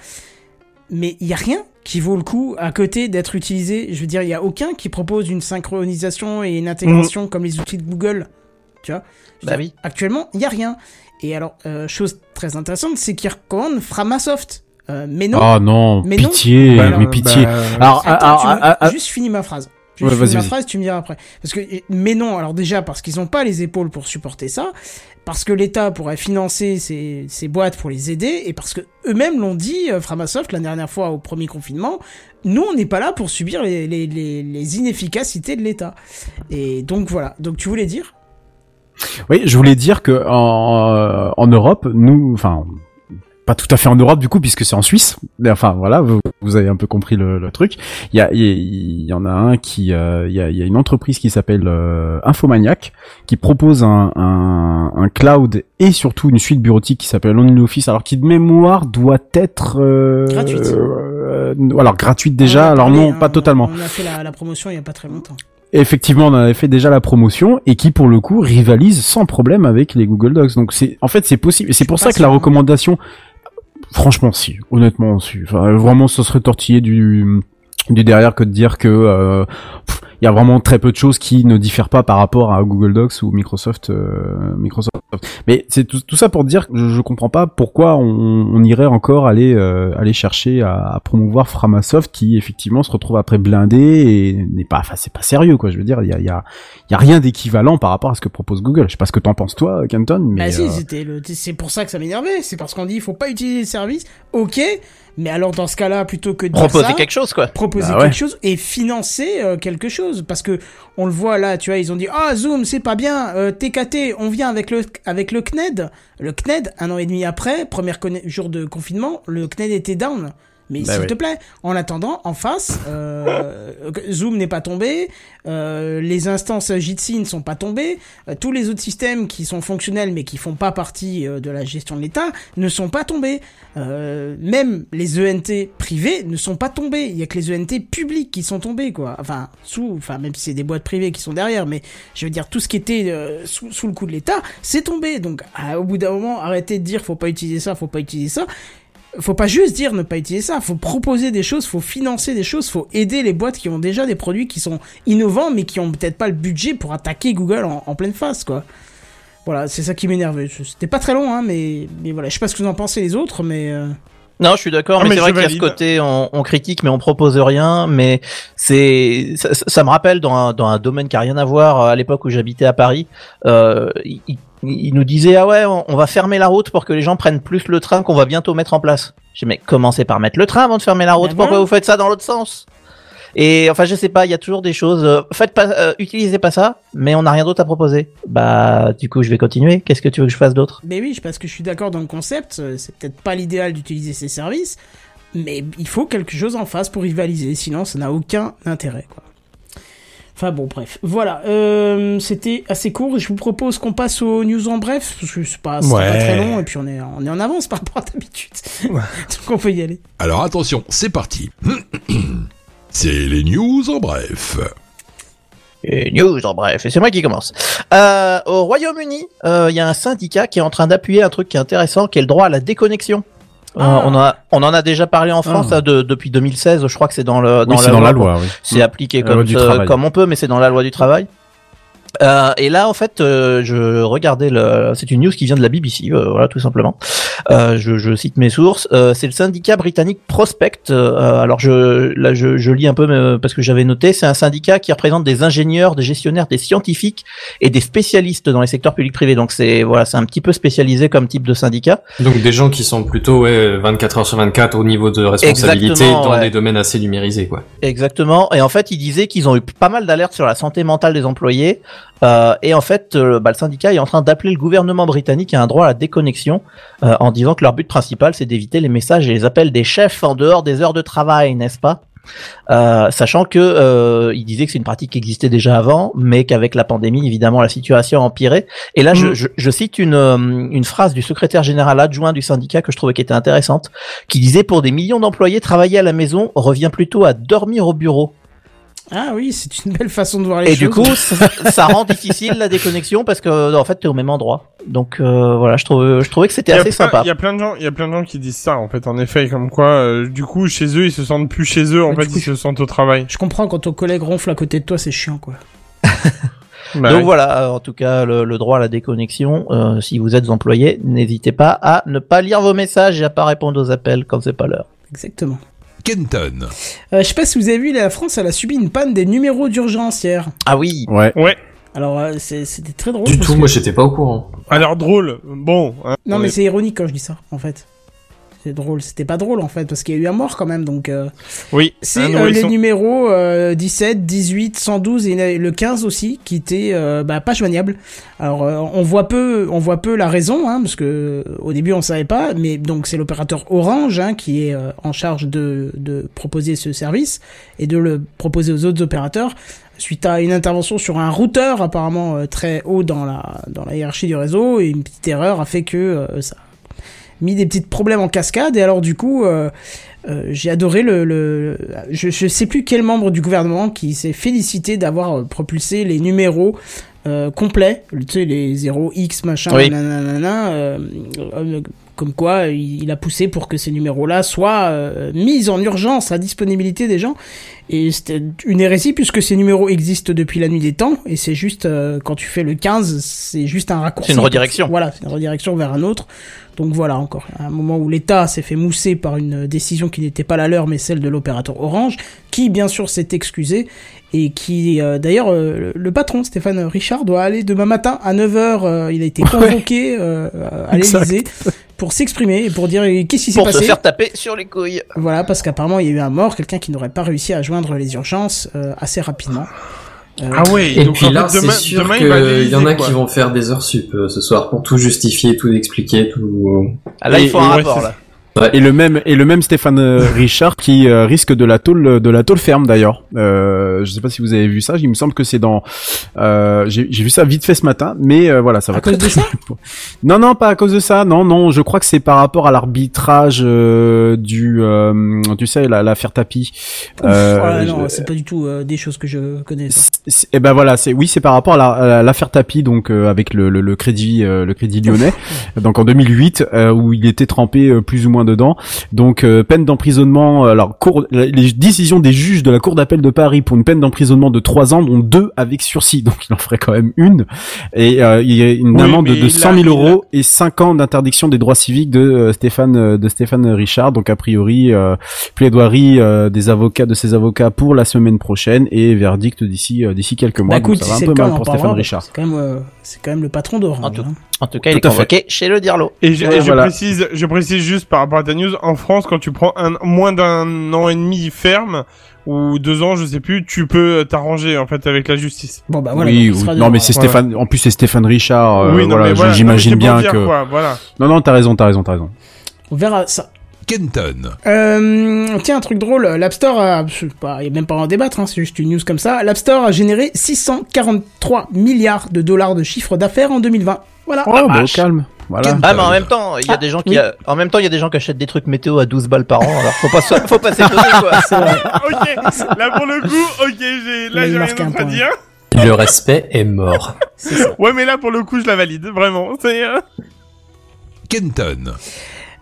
mais il y a rien qui vaut le coup à côté d'être utilisé. Je veux dire, il y a aucun qui propose une synchronisation et une intégration comme les outils de Google. Tu vois Bah dire, oui. Actuellement, il y a rien. Et alors, euh, chose très intéressante, c'est qu'ils recommandent Framasoft. Euh, mais non. Oh non, Mais non. pitié, Bah, mais pitié. bah, alors, Attends, alors, tu me- ah, ah, juste finis ma phrase. Juste Ouais, finis ma phrase, tu me diras après. Parce que, mais non, alors déjà, parce qu'ils n'ont pas les épaules pour supporter ça, parce que l'État pourrait financer ces, ces boîtes pour les aider, et parce que eux-mêmes l'ont dit, euh, Framasoft, la dernière fois au premier confinement, nous, on n'est pas là pour subir les, les, les, les inefficacités de l'État. Et donc voilà. Donc tu voulais dire Oui, je voulais dire que en, en Europe, nous, enfin, pas tout à fait en Europe du coup, puisque c'est en Suisse. Mais enfin, voilà, vous, vous avez un peu compris le, le truc. Il y, a, il y en a un qui, euh, il y, a, il y a une entreprise qui s'appelle euh, Infomaniac, qui propose un, un, un cloud et surtout une suite bureautique qui s'appelle OnlyOffice, alors qui de mémoire doit être euh, Gratuite. euh, alors gratuite déjà, alors non, pas totalement. On a fait la, la promotion il y a pas très longtemps. Effectivement, on avait fait déjà la promotion et qui pour le coup rivalise sans problème avec les Google Docs. Donc c'est en fait c'est possible. Et C'est pour ça que la hein. recommandation, franchement si, honnêtement si, enfin, vraiment ça serait tortillé du du derrière que de dire que euh, pff, il y a vraiment très peu de choses qui ne diffèrent pas par rapport à Google Docs ou Microsoft euh, Microsoft. Mais c'est tout, tout ça pour dire que je, je comprends pas pourquoi on, on irait encore aller euh, aller chercher à, à promouvoir Framasoft qui effectivement se retrouve après blindé et n'est pas enfin c'est pas sérieux quoi. Je veux dire il y a il y a il y a rien d'équivalent par rapport à ce que propose Google. Je sais pas ce que t'en penses toi Kenton mais Bah si, euh, c'était le, c'est pour ça que ça m'énervait. C'est parce qu'on dit il faut pas utiliser le service. Ok, mais alors dans ce cas-là, plutôt que de Proposer ça, quelque chose, quoi. proposer Bah ouais. quelque chose et financer euh, quelque chose parce que on le voit là, tu vois, ils ont dit ah Zoom c'est pas bien, euh, TKT, on vient avec le avec le CNED, le CNED un an et demi après, premier jour de confinement, le CNED était down. Mais Bah s'il te plaît, en attendant, en face, euh, Zoom n'est pas tombé, euh, les instances Jitsi ne sont pas tombées, euh, tous les autres systèmes qui sont fonctionnels mais qui font pas partie euh, de la gestion de l'État ne sont pas tombés. Euh, même les ENT privés ne sont pas tombés. Il y a que les ENT publics qui sont tombés, quoi. Enfin, sous, enfin même si c'est des boîtes privées qui sont derrière, mais je veux dire tout ce qui était sous, sous le coup de l'État, c'est tombé. Donc, au bout d'un moment, arrêtez de dire faut pas utiliser ça, faut pas utiliser ça faut pas juste dire ne pas utiliser ça, faut proposer des choses, faut financer des choses, faut aider les boîtes qui ont déjà des produits qui sont innovants mais qui ont peut-être pas le budget pour attaquer Google en, en pleine face quoi. Voilà, c'est ça qui m'énervait. C'était pas très long hein, mais mais voilà, je sais pas ce que vous en pensez les autres mais euh, Non, je suis d'accord, Ah, mais, mais c'est vrai qu'il y a ce côté, on, on critique, mais on propose rien. Mais c'est, ça, ça- ça me rappelle dans un, dans un domaine qui a rien à voir. euh, À l'époque où j'habitais à Paris, euh, il, il- nous disait ah ouais, on, on va fermer la route pour que les gens prennent plus le train qu'on va bientôt mettre en place. J'ai mais commencez par mettre le train avant de fermer la route. Ben Pourquoi vous faites ça dans l'autre sens? Et enfin, je sais pas, il y a toujours des choses. euh, faites pas, euh, utilisez pas ça, mais on n'a rien d'autre à proposer. Bah, du coup, je vais continuer. Qu'est-ce que tu veux que je fasse d'autre? Mais oui, parce que je suis d'accord dans le concept, euh, c'est peut-être pas l'idéal d'utiliser ces services, mais il faut quelque chose en face pour rivaliser, sinon ça n'a aucun intérêt quoi. Enfin bon, bref. Voilà, euh, c'était assez court. Je vous propose qu'on passe aux news en bref, parce que c'est pas, pas Ouais. très long, et puis on est, on est en avance par rapport à d'habitude. Donc on peut y aller. Alors attention, c'est parti. C'est les news en bref. Et news en bref, et c'est moi qui commence. Euh, au Royaume-Uni, euh, il y a un syndicat qui est en train d'appuyer un truc qui est intéressant, qui est le droit à la déconnexion. Euh, Ah. on, a, on en a déjà parlé en France Ah. là, de- depuis 2016, je crois que c'est dans, le, dans, oui, la, c'est dans la loi. oui. C'est appliqué La comme, euh, travail. comme on peut, mais c'est dans la loi du travail. Euh, et là, en fait, euh, je regardais le. C'est une news qui vient de la BBC, euh, voilà, tout simplement. Euh, je, je cite mes sources. Euh, c'est le syndicat britannique Prospect. Euh, alors, je là, je, je lis un peu mais, parce que j'avais noté. C'est un syndicat qui représente des ingénieurs, des gestionnaires, des scientifiques et des spécialistes dans les secteurs publics-privés. Donc, c'est voilà, c'est un petit peu spécialisé comme type de syndicat. Donc des gens qui sont plutôt ouais, 24 heures sur 24 au niveau de responsabilité Exactement, dans ouais. des domaines assez numérisés quoi. Exactement. Et en fait, ils disaient qu'ils ont eu pas mal d'alertes sur la santé mentale des employés. Euh, et en fait, euh, bah, le syndicat est en train d'appeler le gouvernement britannique à un droit à la déconnexion euh, en disant que leur but principal, c'est d'éviter les messages et les appels des chefs en dehors des heures de travail, n'est-ce pas? Sachant que euh, il disait que c'est une pratique qui existait déjà avant, mais qu'avec la pandémie, évidemment, la situation a empiré. Et là, je, Mm. je, je cite une, une phrase du secrétaire général adjoint du syndicat que je trouvais qui était intéressante, qui disait pour des millions d'employés, travailler à la maison revient plutôt à dormir au bureau. Ah oui, c'est une belle façon de voir les Et choses. du coup, ça, ça rend difficile la déconnexion parce que en fait, t'es au même endroit. Donc euh, voilà, je trouvais que c'était assez plein- sympa. Il y a plein de gens, il y a plein de gens qui disent ça en fait, en effet, comme quoi, euh, du coup, chez eux, ils se sentent plus chez eux, en Mais fait, coup, ils se sentent au travail. Je comprends quand ton collègue ronfle à côté de toi, c'est chiant quoi. Bah Donc oui. voilà, en tout cas, le, le droit à la déconnexion. euh, si vous êtes employé, n'hésitez pas à ne pas lire vos messages et à pas répondre aux appels quand c'est pas l'heure. Exactement. Kenton. Euh, je sais pas si vous avez vu, la France, elle a subi une panne des numéros d'urgence hier. Ah oui. Ouais. Ouais. Alors euh, c'est- c'était très drôle. Du parce tout, que- moi j'étais pas au courant. Alors drôle, bon. hein, Non on mais est- c'est ironique quand je dis ça, en fait. C'est drôle. C'était pas drôle en fait parce qu'il y a eu un mort quand même. Donc euh, Oui. c'est euh, les numéros euh, 17, 18, 112 et le 15 aussi qui étaient euh, bah, pas joignables. Alors on voit peu, on voit peu la raison hein, parce que au début on savait pas. Mais donc c'est l'opérateur Orange hein, qui est en charge de, de proposer ce service et de le proposer aux autres opérateurs suite à une intervention sur un routeur apparemment euh, très haut dans la dans la hiérarchie du réseau et une petite erreur a fait que euh, ça mis des petits problèmes en cascade et alors du coup euh, euh, j'ai adoré le, le je, je sais plus quel membre du gouvernement qui s'est félicité d'avoir euh, propulsé les numéros euh, complets tu sais les 0x machin Oui. nanana, euh, euh, comme quoi il, a poussé pour que ces numéros là soient euh, mis en urgence à disponibilité des gens et c'était une hérésie puisque ces numéros existent depuis la nuit des temps et c'est juste euh, quand tu fais le 15 c'est juste un raccourci C'est une redirection. voilà c'est une redirection vers un autre donc voilà encore un moment où l'État s'est fait mousser par une décision qui n'était pas la leur mais celle de l'opérateur Orange qui bien sûr s'est excusé et qui euh, d'ailleurs euh, le, patron Stéphane Richard doit aller demain matin à 9h il a été convoqué euh, à l'Élysée pour s'exprimer et pour dire euh, qu'est-ce qui s'est Pour passé se faire taper sur les couilles. voilà, parce qu'apparemment il y a eu un mort, quelqu'un qui n'aurait pas réussi à joindre les urgences euh, assez rapidement. Euh, Ah ouais. Et donc, puis en là, fait, c'est demain, sûr qu'il y en a quoi. qui vont faire des heures sup euh, ce soir pour tout justifier, tout expliquer, tout. Ah, là, Et- il faut un ouais, rapport c'est- Et le même et le même Stéphane euh, Richard qui euh, risque de la tôle de la tôle ferme d'ailleurs. Euh, je sais pas si vous avez vu ça. Il me semble que c'est dans. Euh, J'ai vu ça vite fait ce matin, mais euh, voilà, ça va À cause très, de ça Non non pas à cause de ça. Non non, je crois que c'est par rapport à l'arbitrage euh, du euh, tu sais la l'affaire tapis. Ouais, non, c'est pas du tout des choses que je connais. Et ben voilà, c'est oui, c'est par rapport à la- à l'affaire Tapi, donc euh, avec le, le, le crédit, euh, le crédit lyonnais, donc en 2008, euh, où il était trempé plus ou moins dedans. Donc euh, peine d'emprisonnement. euh, Alors cour, les décisions des juges de la cour d'appel de Paris pour une peine d'emprisonnement de 3 ans, dont deux avec sursis, donc il en ferait quand même une. Et euh, il y a une Oui, amende de il 100 a- 000 il a- euros et 5 ans d'interdiction des droits civiques de euh, Stéphane euh, de Stéphane Richard. Donc a priori euh, plaidoirie euh, des avocats de ses avocats pour la semaine prochaine et verdict d'ici euh, d'ici quelques mois. Bah Donc, écoute, ça va un peu mal pour Stéphane Richard. C'est quand même, c'est quand même le patron En d'Orange. tout- hein. En tout cas, il est fait. convoqué chez le Dirlo. Et je, Ouais, et je voilà. précise, je précise juste par rapport à ta news, en France, quand tu prends un, moins d'un an et demi ferme, ou deux ans, je sais plus, tu peux t'arranger, en fait, avec la justice. Bon bah voilà. oui, donc non mais c'est. Stéphane. En plus c'est Stéphane Richard. euh, oui, non, voilà, mais voilà. j'imagine bien dire, que. quoi, voilà. Non non, t'as raison, t'as raison, t'as raison. On verra ça. Kenton. Euh, tiens, un truc drôle, l'App Store a, je sais pas, il y a même pas à en débattre, hein, c'est juste une news comme ça. L'App Store a généré 643 milliards de dollars de chiffre d'affaires en 2020. Voilà. Oh, bah, au calme. Voilà. Ah mais en même temps, il y a Ah, des gens qui oui. a- en même temps, il y a des gens qui achètent des trucs météo à 12 balles par an. Alors faut pas faut pas s'étonner quoi. Ok, là pour le coup, ok, j'ai, Là, j'ai rien à point. dire. Le respect est mort. Ouais, mais là pour le coup, je la valide, vraiment. C'est, euh, Kenton.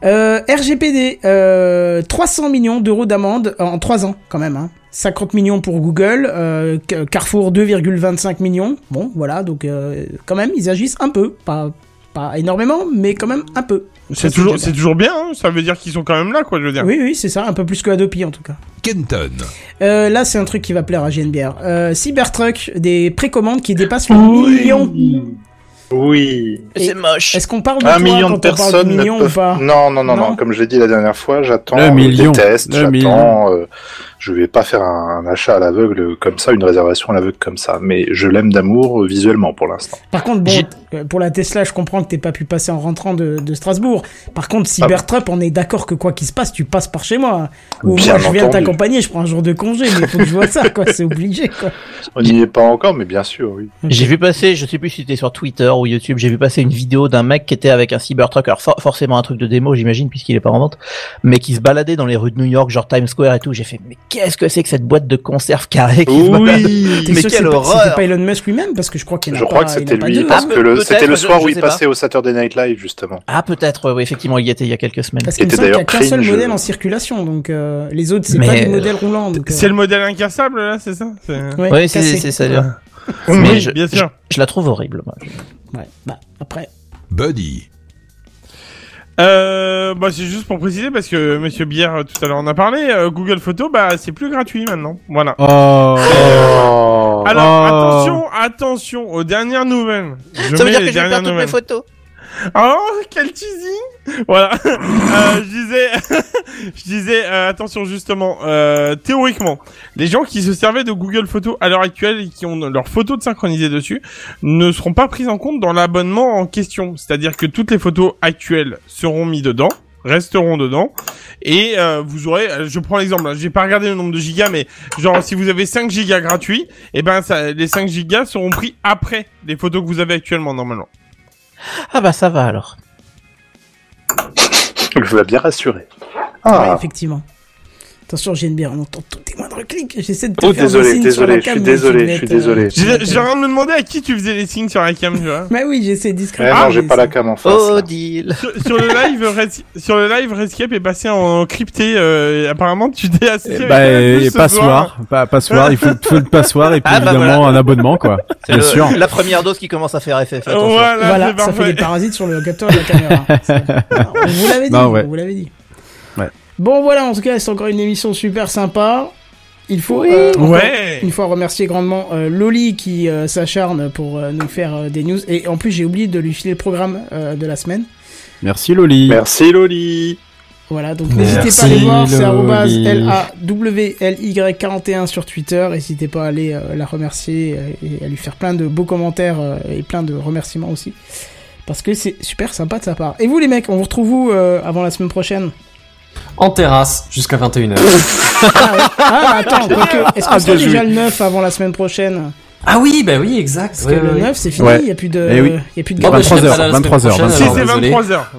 Euh, RGPD, euh, 300 millions d'euros d'amende en 3 ans quand même. Hein. 50 millions pour Google, euh, Ca- Carrefour 2,25 millions. Bon, voilà, donc euh, quand même, ils agissent un peu, pas pas énormément, mais quand même un peu. C'est toujours, c'est toujours bien, hein, ça veut dire qu'ils sont quand même là, quoi, je veux dire. Oui, oui, c'est ça, un peu plus que Adopi en tout cas. Kenton. Euh, là, c'est un truc qui va plaire à GNBR. Euh, Cybertruck, des précommandes qui dépassent le million. Oui. C'est moche. Est-ce qu'on parle de Un toi million quand de on parle personnes de ne million ou peuvent... pas? Non, non, non, non, Non? Comme je l'ai dit la dernière fois, j'attends Le euh, million. des tests, Le j'attends. euh, je vais pas faire un, un achat à l'aveugle comme ça, une réservation à l'aveugle comme ça. Mais je l'aime d'amour visuellement pour l'instant. Par contre, bon, euh, pour la Tesla, je comprends que t'aies pas pu passer en rentrant de, de Strasbourg. Par contre, Cybertruck, on est d'accord que quoi qu'il se passe, tu passes par chez moi. Ou Bien moi, je viens t'accompagner, je prends un jour de congé, mais il faut que je vois ça, quoi. C'est obligé, quoi. On n'y est pas encore, mais bien sûr, oui. J'ai vu passer, je sais plus si c'était sur Twitter ou YouTube, j'ai vu passer une vidéo d'un mec qui était avec un Cybertruck, alors for- forcément un truc de démo j'imagine puisqu'il est pas en vente, mais qui se baladait dans les rues de New York, genre Times Square et tout. J'ai fait mais qu'est-ce que c'est que cette boîte de conserve carrée qui Oui. Mais quelle horreur C'était pas Elon Musk lui-même parce que je crois qu'il a Je pas. crois que c'était lui, deux. parce Ah, que c'était le soir où il passait au Saturday Night Live, justement. Ah peut-être, oui, effectivement, il y était il y a quelques semaines. Parce qu'il me était semble qu'il y a qu'un seul modèle en circulation, donc euh, les autres c'est pas des euh, modèles roulants. euh, C'est le modèle incassable, là, c'est ça? Oui, c'est ça. Mais je, bien sûr. je la trouve horrible. moi. Ouais, bah après. Buddy. Euh, bah, c'est juste pour préciser, parce que Monsieur Bière, euh, tout à l'heure, en a parlé, euh, Google Photos, bah, c'est plus gratuit maintenant. Voilà. Oh. Oh. Alors, Oh. attention, attention aux dernières nouvelles. Je Ça veut mets dire les que je vais dernières perdre toutes mes nouvelles. photos. Oh, quel teasing Voilà. euh, je disais, je disais, euh, attention justement, euh, théoriquement, les gens qui se servaient de Google Photos à l'heure actuelle et qui ont leurs photos de synchronisées dessus ne seront pas prises en compte dans l'abonnement en question. C'est-à-dire que toutes les photos actuelles seront mises dedans resteront dedans et euh, vous aurez euh, je prends l'exemple hein, j'ai pas regardé le nombre de gigas mais genre si vous avez 5 gigas gratuits et ben ça les 5 gigas seront pris après les photos que vous avez actuellement normalement Ah bah ça va alors. Je vous l'ai bien rassuré. Ouais, Ah. effectivement. Attention, j'ai une bière, on entend tous tes moindres clics. J'essaie de te Oh, faire des désolé, signes désolé, sur la je suis cam, mais désolé, je suis désolé. J'ai rien de me demander à qui tu faisais les signes sur la cam, tu vois. Bah oui, j'essaie Eh discrètement. non, mais j'ai pas la cam en face. Oh là. deal. sur, sur le live, Res- sur le live, Rescape est passé en crypté. Euh, apparemment, tu t'es associé avec Bah, Canal+, et passoire, pas passoire, il faut, faut le passoire et puis Ah, bah, évidemment voilà. un abonnement quoi. C'est Bien le- sûr. la première dose qui commence à faire effet. attention. Voilà, Voilà, ça fait des parasites sur le capteur de la caméra. On vous l'avait dit, Non, on vous l'avait dit. Ouais. Bon voilà, en tout cas, c'est encore une émission super sympa. Il faut euh, Ouais. une fois remercier grandement euh, Loli qui euh, s'acharne pour euh, nous faire euh, des news. Et en plus, j'ai oublié de lui filer le programme euh, de la semaine. Merci Loli. Merci Loli. Voilà, donc n'hésitez pas à aller voir, c'est arrobase Loli. L-A-W-L-Y-41 sur Twitter. N'hésitez pas à aller euh, la remercier et à lui faire plein de beaux commentaires euh, et plein de remerciements aussi. Parce que c'est super sympa de sa part. Et vous les mecs, on vous retrouve où euh, avant la semaine prochaine? En terrasse jusqu'à 21h. Ah, ouais. Ah, attends, quoique, est-ce qu'on Ah, sera déjà joué. le 9 avant la semaine prochaine ah oui, bah oui, exact. Parce Ouais, que le ouais, 9 c'est fini, Ouais. il y a plus de Eh oui. il y a plus de Oh, bah, je serai 23 pas là la semaine 23 heures, prochaine, 23 Si, heures. c'est alors, désolé.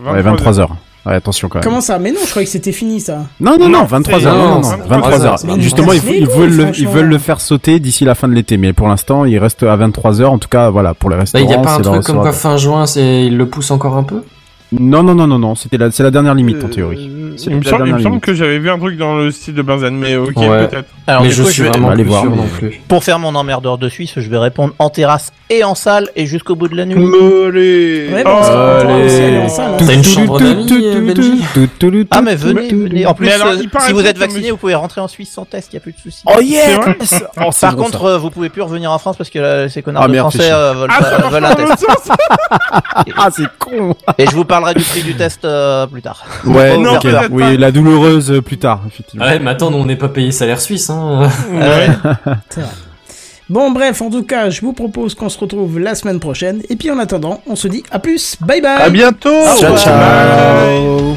23h. Ouais, 23 heures. Ouais, attention quand même. Comment ça Mais non, je croyais que c'était fini ça. Non, non, non, Non, 23 c'est- heures. Non, non, non, non, 23 23 heures. heures. Justement, ils, ils veulent le, ils veulent le faire sauter d'ici la fin de l'été. Mais pour l'instant, il reste à 23 heures. En tout cas, voilà, pour les Bah, restaurants. il y a pas un truc comme quoi fin juin, c'est il le pousse encore un peu? Non, non, non, non, non. C'était la, c'est la dernière limite en théorie. Euh, C'est il me la semble, il me dernière semble limite. que j'avais vu un truc dans le style de Benzen, mais ok, Ouais. peut-être. Alors Mais du je coup, suis vais, vraiment plus voir, sûr mais- non plus. pour faire mon emmerdeur de Suisse, je vais répondre en terrasse et en salle et jusqu'au bout de la nuit. Ouais, Oh, aussi allez. aller en salle. hein. T'as une chambre d'amis, euh, Benji Ah mais venez, venez. En plus, Mais alors, euh, il paraît si vous que êtes vacciné, vous pouvez rentrer en Suisse sans test, y a plus de soucis. Oh yes Oh, c'est Par contre, euh, vous pouvez plus revenir en France parce que euh, ces connards Ah, de merde, Français euh, veulent, Ah, pas- marche veulent un test. ah c'est con. Et je vous parlerai du prix du test euh, plus tard. Ouais, Non. Oui, la douloureuse euh, plus tard, effectivement. Ouais, mais attends, on n'est pas payé salaire suisse, hein. Ouais. C'est vrai. Bon bref, en tout cas, je vous propose qu'on se retrouve la semaine prochaine. Et puis en attendant, on se dit à plus. Bye bye. À bientôt. Ciao, ciao.